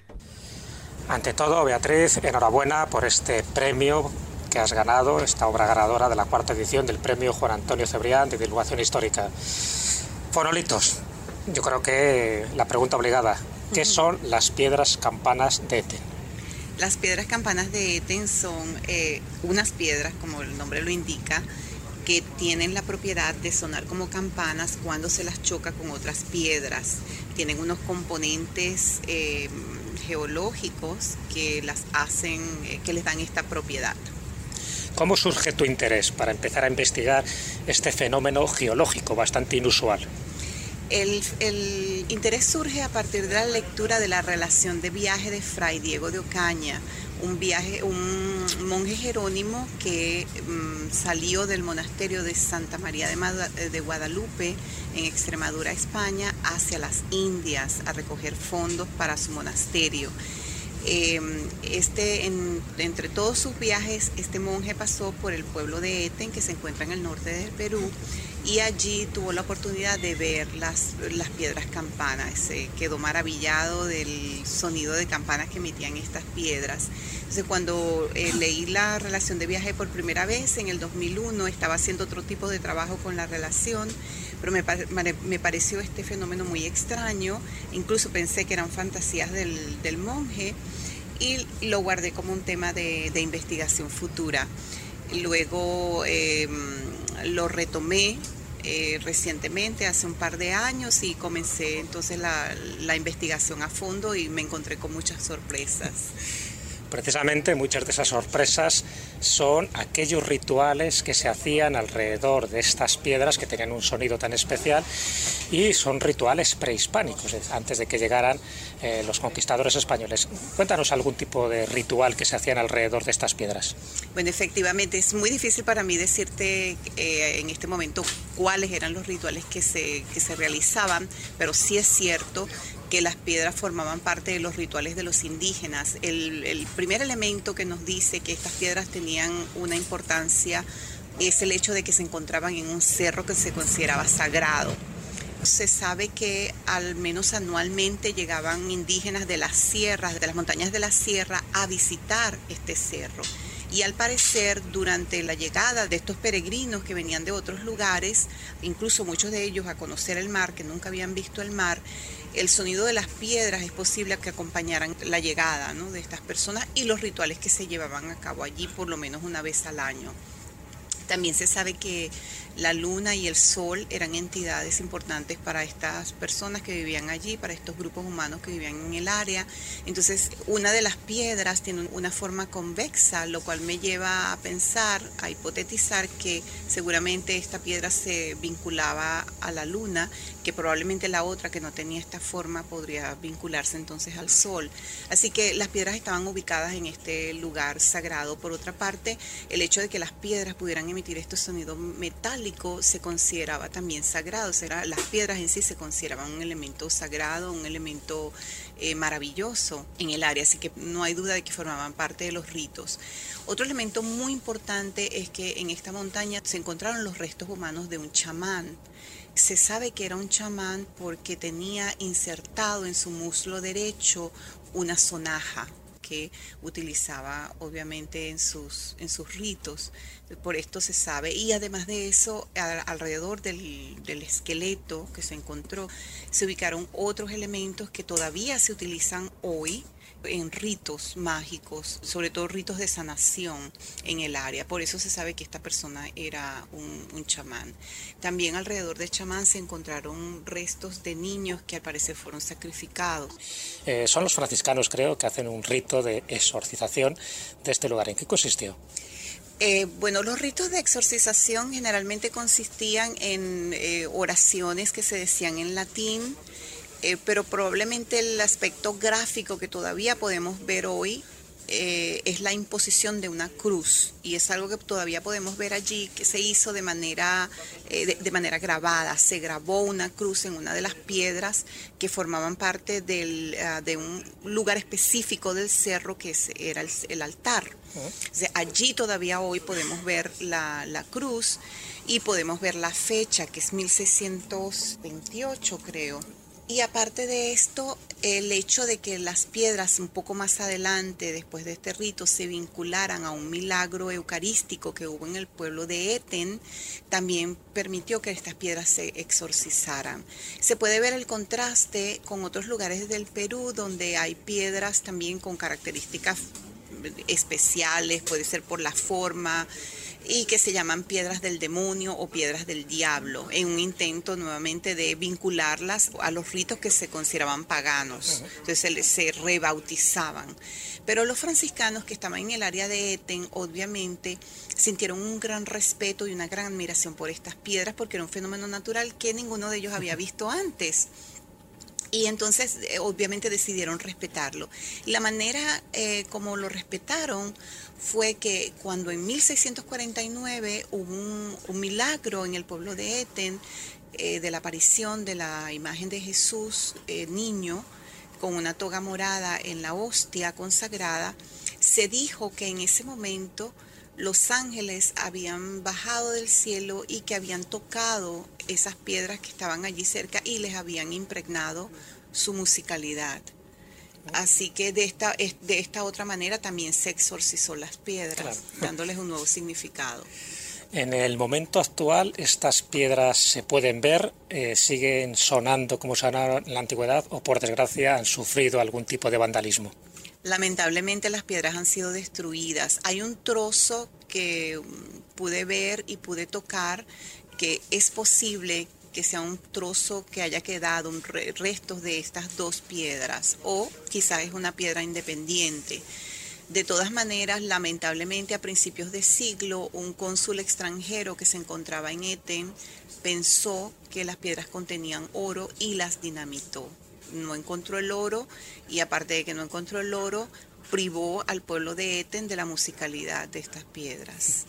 Speaker 2: Ante todo, Beatriz, enhorabuena por este premio que has ganado, esta obra ganadora de la cuarta edición del premio Juan Antonio Cebrián de Divulgación Histórica. Fonolitos, yo creo que la pregunta obligada, ¿qué son las piedras campanas de Eten?
Speaker 12: Las piedras campanas de Eten son eh, unas piedras, como el nombre lo indica, que tienen la propiedad de sonar como campanas cuando se las choca con otras piedras. Tienen unos componentes eh, geológicos que las hacen, eh, que les dan esta propiedad.
Speaker 2: ¿Cómo surge tu interés para empezar a investigar este fenómeno geológico bastante inusual?
Speaker 12: El, interés surge a partir de la lectura de la relación de viaje de Fray Diego de Ocaña, un monje jerónimo que mm, salió del monasterio de Santa María de, Guadalupe en Extremadura, España, hacia las Indias a recoger fondos para su monasterio. Eh, este, en- entre todos sus viajes, este monje pasó por el pueblo de Eten, que se encuentra en el norte del Perú, y allí tuvo la oportunidad de ver las, las piedras campanas. Se quedó maravillado del sonido de campanas que emitían estas piedras. Entonces, cuando eh, leí la relación de viaje por primera vez en el 2001, estaba haciendo otro tipo de trabajo con la relación, pero me, me pareció este fenómeno muy extraño. Incluso pensé que eran fantasías del, del monje y lo guardé como un tema de, de investigación futura. Luego eh, lo retomé eh, recientemente, hace un par de años, y comencé entonces la, la investigación a fondo y me encontré con muchas sorpresas.
Speaker 2: Precisamente muchas de esas sorpresas son aquellos rituales que se hacían alrededor de estas piedras que tenían un sonido tan especial y son rituales prehispánicos, es- antes de que llegaran eh, los conquistadores españoles. Cuéntanos algún tipo de ritual que se hacían alrededor de estas piedras.
Speaker 12: Bueno, efectivamente, es muy difícil para mí decirte eh, en este momento cuáles eran los rituales que se, que se realizaban, pero sí es cierto que las piedras formaban parte de los rituales de los indígenas. El, primer elemento que nos dice que estas piedras tenían una importancia es el hecho de que se encontraban en un cerro que se consideraba sagrado. Se sabe que al menos anualmente llegaban indígenas de las sierras, de las montañas de la sierra, a visitar este cerro. Y al parecer, durante la llegada de estos peregrinos que venían de otros lugares, incluso muchos de ellos a conocer el mar, que nunca habían visto el mar, el sonido de las piedras es posible que acompañaran la llegada ¿no? de estas personas y los rituales que se llevaban a cabo allí por lo menos una vez al año. También se sabe que la luna y el sol eran entidades importantes para estas personas que vivían allí, para estos grupos humanos que vivían en el área. Entonces, una de las piedras tiene una forma convexa, lo cual me lleva a pensar, a hipotetizar que seguramente esta piedra se vinculaba a la luna, que probablemente la otra que no tenía esta forma podría vincularse entonces al sol. Así que las piedras estaban ubicadas en este lugar sagrado. Por otra parte, el hecho de que las piedras pudieran emitir este sonido se consideraba también sagrado. O las piedras en sí se consideraban un elemento sagrado, un elemento eh, maravilloso en el área. Así que no hay duda de que formaban parte de los ritos. Otro elemento muy importante es que en esta montaña se encontraron los restos humanos de un chamán. Se sabe que era un chamán porque tenía insertado en su muslo derecho una sonaja que utilizaba obviamente en sus, en sus ritos. Por esto se sabe. Y además de eso, alrededor del, del esqueleto que se encontró, se ubicaron otros elementos que todavía se utilizan hoy en ritos mágicos, sobre todo ritos de sanación en el área. Por eso se sabe que esta persona era un, un chamán. También alrededor del chamán se encontraron restos de niños que al parecer fueron sacrificados.
Speaker 2: Eh, son los franciscanos, creo, que hacen un rito de exorcización de este lugar. ¿En qué consistió?
Speaker 12: Eh, bueno, los ritos de exorcización generalmente consistían en eh, oraciones que se decían en latín, eh, pero probablemente el aspecto gráfico que todavía podemos ver hoy eh, es la imposición de una cruz. Y es algo que todavía podemos ver allí que se hizo de manera eh, de, de manera grabada. Se grabó una cruz en una de las piedras que formaban parte del, ah, de un lugar específico del cerro que era el, el altar. O sea, allí todavía hoy podemos ver la, la cruz y podemos ver la fecha que es 1628 creo y aparte de esto, el hecho de que las piedras un poco más adelante, después de este rito, se vincularan a un milagro eucarístico que hubo en el pueblo de Eten, también permitió que estas piedras se exorcizaran. Se puede ver el contraste con otros lugares del Perú donde hay piedras también con características especiales, puede ser por la forma, y que se llaman piedras del demonio o piedras del diablo, en un intento nuevamente de vincularlas a los ritos que se consideraban paganos. Entonces se, rebautizaban. Pero los franciscanos que estaban en el área de Eten, obviamente, sintieron un gran respeto y una gran admiración por estas piedras porque era un fenómeno natural que ninguno de ellos había visto antes. Y entonces, eh, obviamente, decidieron respetarlo. La manera eh, como lo respetaron fue que cuando en 1649 hubo un, un milagro en el pueblo de Eten eh, de la aparición de la imagen de Jesús, eh, niño, con una toga morada en la hostia consagrada, se dijo que en ese momento los ángeles habían bajado del cielo y que habían tocado esas piedras que estaban allí cerca y les habían impregnado su musicalidad. Así que de esta, es- de esta otra manera también se exorcizó las piedras, dándoles un nuevo significado.
Speaker 13: En el momento actual estas piedras se pueden ver, eh, siguen sonando como sonaron en la antigüedad o por desgracia han sufrido algún tipo de vandalismo.
Speaker 12: Lamentablemente las piedras han sido destruidas. Hay un trozo que mm, pude ver y pude tocar que es posible que sea un trozo que haya quedado, un re- restos de estas dos piedras, o quizás es una piedra independiente. De todas maneras, lamentablemente a principios de siglo, un cónsul extranjero que se encontraba en Eten pensó que las piedras contenían oro y las dinamitó. No encontró el oro y aparte de que no encontró el oro, privó al pueblo de Eten de la musicalidad de estas piedras.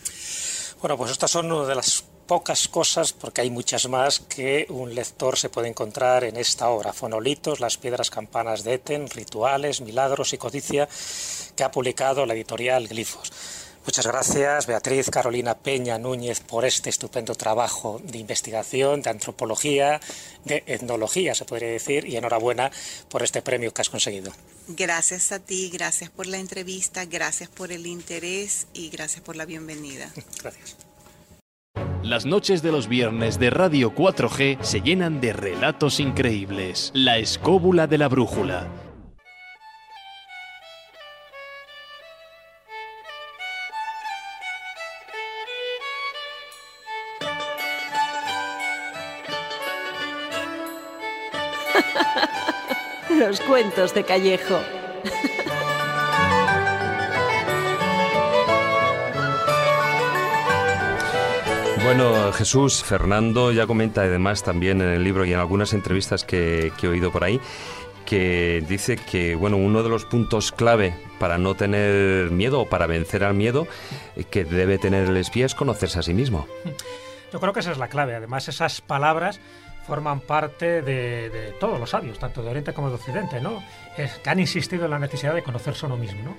Speaker 13: Bueno, pues estas son una de las pocas cosas, porque hay muchas más, que un lector se puede encontrar en esta obra. Fonolitos, las piedras campanas de Eten, rituales, milagros y codicia, que ha publicado la editorial Glifos. Muchas gracias, Beatriz Carolina Peña Núñez, por este estupendo trabajo de investigación, de antropología, de etnología, se podría decir, y enhorabuena por este premio que has conseguido.
Speaker 12: Gracias a ti, gracias por la entrevista, gracias por el interés y gracias por la bienvenida.
Speaker 13: Gracias.
Speaker 11: Las noches de los viernes de Radio 4G se llenan de relatos increíbles. La escóbula de la brújula.
Speaker 7: Los cuentos de Callejo.
Speaker 1: Bueno, Jesús, Fernando ya comenta además también en el libro y en algunas entrevistas que, que he oído por ahí que dice que bueno uno de los puntos clave para no tener miedo o para vencer al miedo que debe tener el espía es conocerse a sí mismo.
Speaker 2: Yo creo que esa es la clave. Además, esas palabras forman parte de, todos los sabios, tanto de Oriente como de Occidente, ¿no? Que han insistido en la necesidad de conocerse uno mismo, ¿no?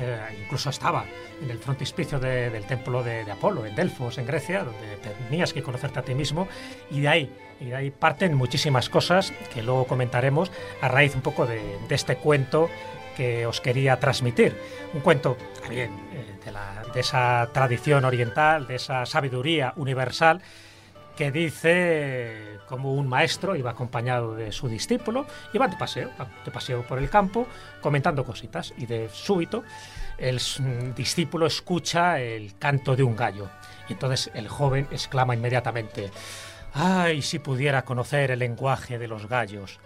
Speaker 2: Eh, incluso estaba en el frontispicio de- del templo de, Apolo, en Delfos, en Grecia, donde tenías que conocerte a ti mismo, y de ahí, y de ahí parten muchísimas cosas que luego comentaremos a raíz un poco de, este cuento que os quería transmitir. Un cuento también eh, de, de esa tradición oriental, de esa sabiduría universal que dice como un maestro iba acompañado de su discípulo, iban de paseo, de paseo por el campo, comentando cositas, y de súbito el discípulo escucha el canto de un gallo. Y entonces el joven exclama inmediatamente, ¡ay, si pudiera conocer el lenguaje de los gallos!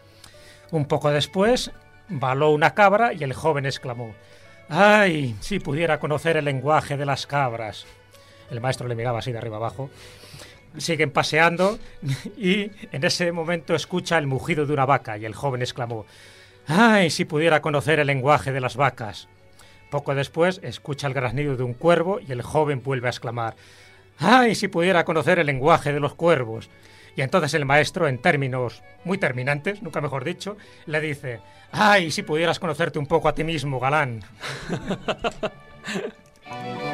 Speaker 2: Un poco después, baló una cabra y el joven exclamó, ¡ay, si pudiera conocer el lenguaje de las cabras! El maestro le miraba así de arriba abajo. Siguen paseando y en ese momento escucha el mugido de una vaca y el joven exclamó, ¡ay, si pudiera conocer el lenguaje de las vacas! Poco después escucha el graznido de un cuervo y el joven vuelve a exclamar, ¡ay, si pudiera conocer el lenguaje de los cuervos! Y entonces el maestro, en términos muy terminantes, nunca mejor dicho, le dice, ¡ay, si pudieras conocerte un poco a ti mismo, galán!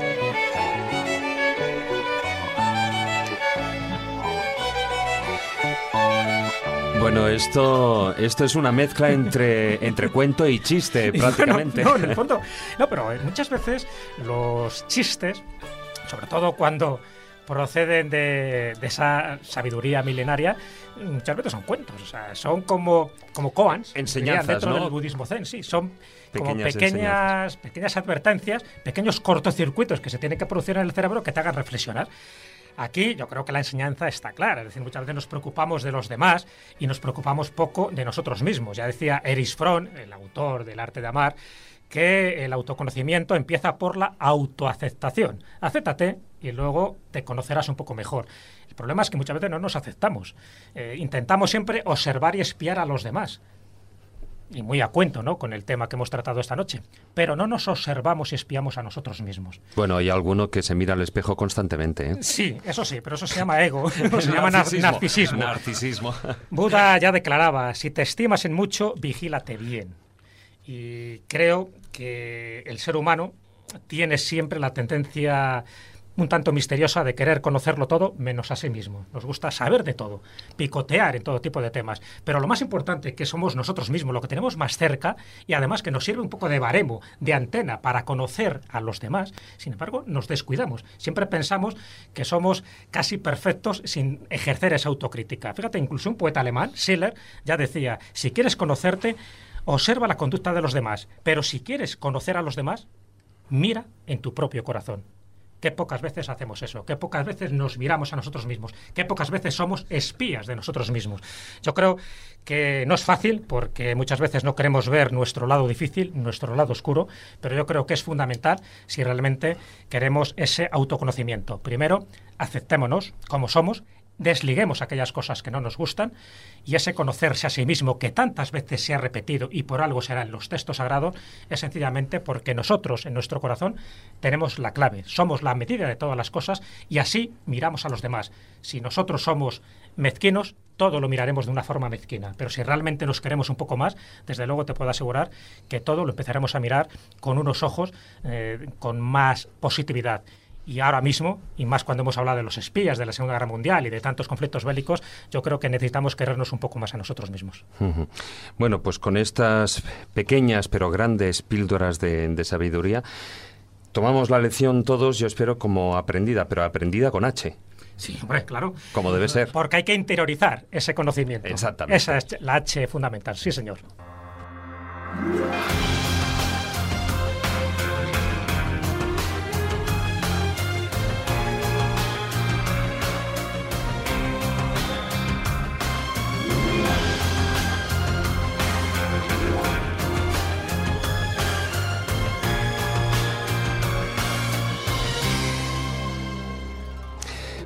Speaker 1: Bueno, esto, esto es una mezcla entre, entre cuento y chiste,
Speaker 2: bueno,
Speaker 1: prácticamente.
Speaker 2: no, en el fondo. No, pero eh, muchas veces los chistes, sobre todo cuando, proceden de, de esa sabiduría milenaria, muchas veces son cuentos, o sea, son como, como koans,
Speaker 1: Enseñanzas,
Speaker 2: dentro
Speaker 1: ¿no?
Speaker 2: del budismo zen, sí, son como
Speaker 1: Pequeñas
Speaker 2: pequeñas, pequeñas advertencias, pequeños cortocircuitos que se tienen que producir en el cerebro que te hagan reflexionar. Aquí yo creo que la enseñanza está clara, es decir, muchas veces nos preocupamos de los demás y nos preocupamos poco de nosotros mismos. Ya decía Erich Fromm, el autor del arte de amar, que el autoconocimiento empieza por la autoaceptación. Acéptate y luego te conocerás un poco mejor. El problema es que muchas veces no nos aceptamos. Eh, intentamos siempre observar y espiar a los demás. Y muy a cuento, ¿no? Con el tema que hemos tratado esta noche. Pero no nos observamos y espiamos a nosotros mismos.
Speaker 1: Bueno, hay alguno que se mira al espejo constantemente. ¿eh?
Speaker 2: Sí, eso sí, pero eso se llama ego, se llama nar- narcisismo.
Speaker 1: Narcisismo.
Speaker 2: Buda ya declaraba, si te estimas en mucho, vigílate bien. Y creo que el ser humano tiene siempre la tendencia un tanto misteriosa de querer conocerlo todo menos a sí mismo. Nos gusta saber de todo, picotear en todo tipo de temas. Pero lo más importante que somos nosotros mismos, lo que tenemos más cerca y además que nos sirve un poco de baremo, de antena para conocer a los demás. Sin embargo, nos descuidamos. Siempre pensamos que somos casi perfectos sin ejercer esa autocrítica. Fíjate, incluso un poeta alemán, Schiller, ya decía, si quieres conocerte, observa la conducta de los demás, pero si quieres conocer a los demás, mira en tu propio corazón. Qué pocas veces hacemos eso, qué pocas veces nos miramos a nosotros mismos, qué pocas veces somos espías de nosotros mismos. Yo creo que no es fácil porque muchas veces no queremos ver nuestro lado difícil, nuestro lado oscuro, pero yo creo que es fundamental si realmente queremos ese autoconocimiento. Primero, aceptémonos como somos, desliguemos aquellas cosas que no nos gustan y ese conocerse a sí mismo que tantas veces se ha repetido y por algo será en los textos sagrados es sencillamente porque nosotros en nuestro corazón tenemos la clave, somos la medida de todas las cosas y así miramos a los demás. Si nosotros somos mezquinos, todo lo miraremos de una forma mezquina, pero si realmente nos queremos un poco más, desde luego te puedo asegurar que todo lo empezaremos a mirar con unos ojos eh, con más positividad. Y ahora mismo, y más cuando hemos hablado de los espías de la Segunda Guerra Mundial y de tantos conflictos bélicos, yo creo que necesitamos querernos un poco más a nosotros mismos.
Speaker 1: Bueno, pues con estas pequeñas pero grandes píldoras de, de sabiduría, tomamos la lección todos, yo espero, como aprendida, pero aprendida con H,
Speaker 2: Sí, hombre, claro.
Speaker 1: como debe ser.
Speaker 2: Porque hay que interiorizar ese conocimiento.
Speaker 1: Exactamente.
Speaker 2: Esa es la H fundamental, sí, señor.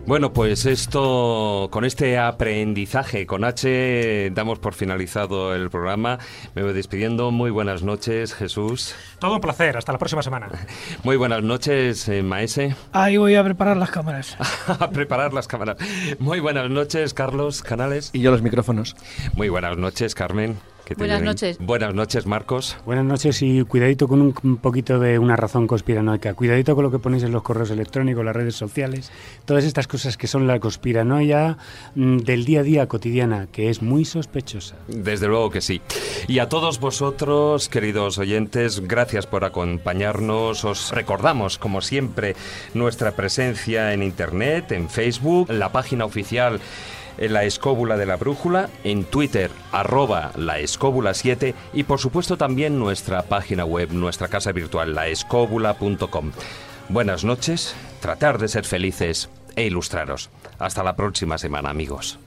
Speaker 1: Bueno, pues esto, con este aprendizaje con H, damos por finalizado el programa. Me voy despidiendo. Muy buenas noches, Jesús.
Speaker 2: Todo un placer, hasta la próxima semana.
Speaker 1: Muy buenas noches, eh, Maese.
Speaker 3: Ahí voy a preparar las cámaras.
Speaker 1: a preparar las cámaras. Muy buenas noches, Carlos Canales.
Speaker 5: Y yo los micrófonos.
Speaker 1: Muy buenas noches, Carmen. Que te
Speaker 9: Buenas
Speaker 1: vienen.
Speaker 9: noches.
Speaker 1: Buenas noches, Marcos.
Speaker 4: Buenas noches y cuidadito con un, un poquito de una razón conspiranoica. Cuidadito con lo que ponéis en los correos electrónicos, las redes sociales, todas estas cosas que son la conspiranoia mm, del día a día cotidiana, que es muy sospechosa.
Speaker 1: Desde luego que sí. Y a todos vosotros, queridos oyentes, gracias por acompañarnos. Os recordamos, como siempre, nuestra presencia en Internet, en Facebook, la página oficial en la escóbula de la brújula, en Twitter, arroba la escóbula 7 y por supuesto también nuestra página web, nuestra casa virtual, laescóbula.com. Buenas noches, tratar de ser felices e ilustraros. Hasta la próxima semana, amigos.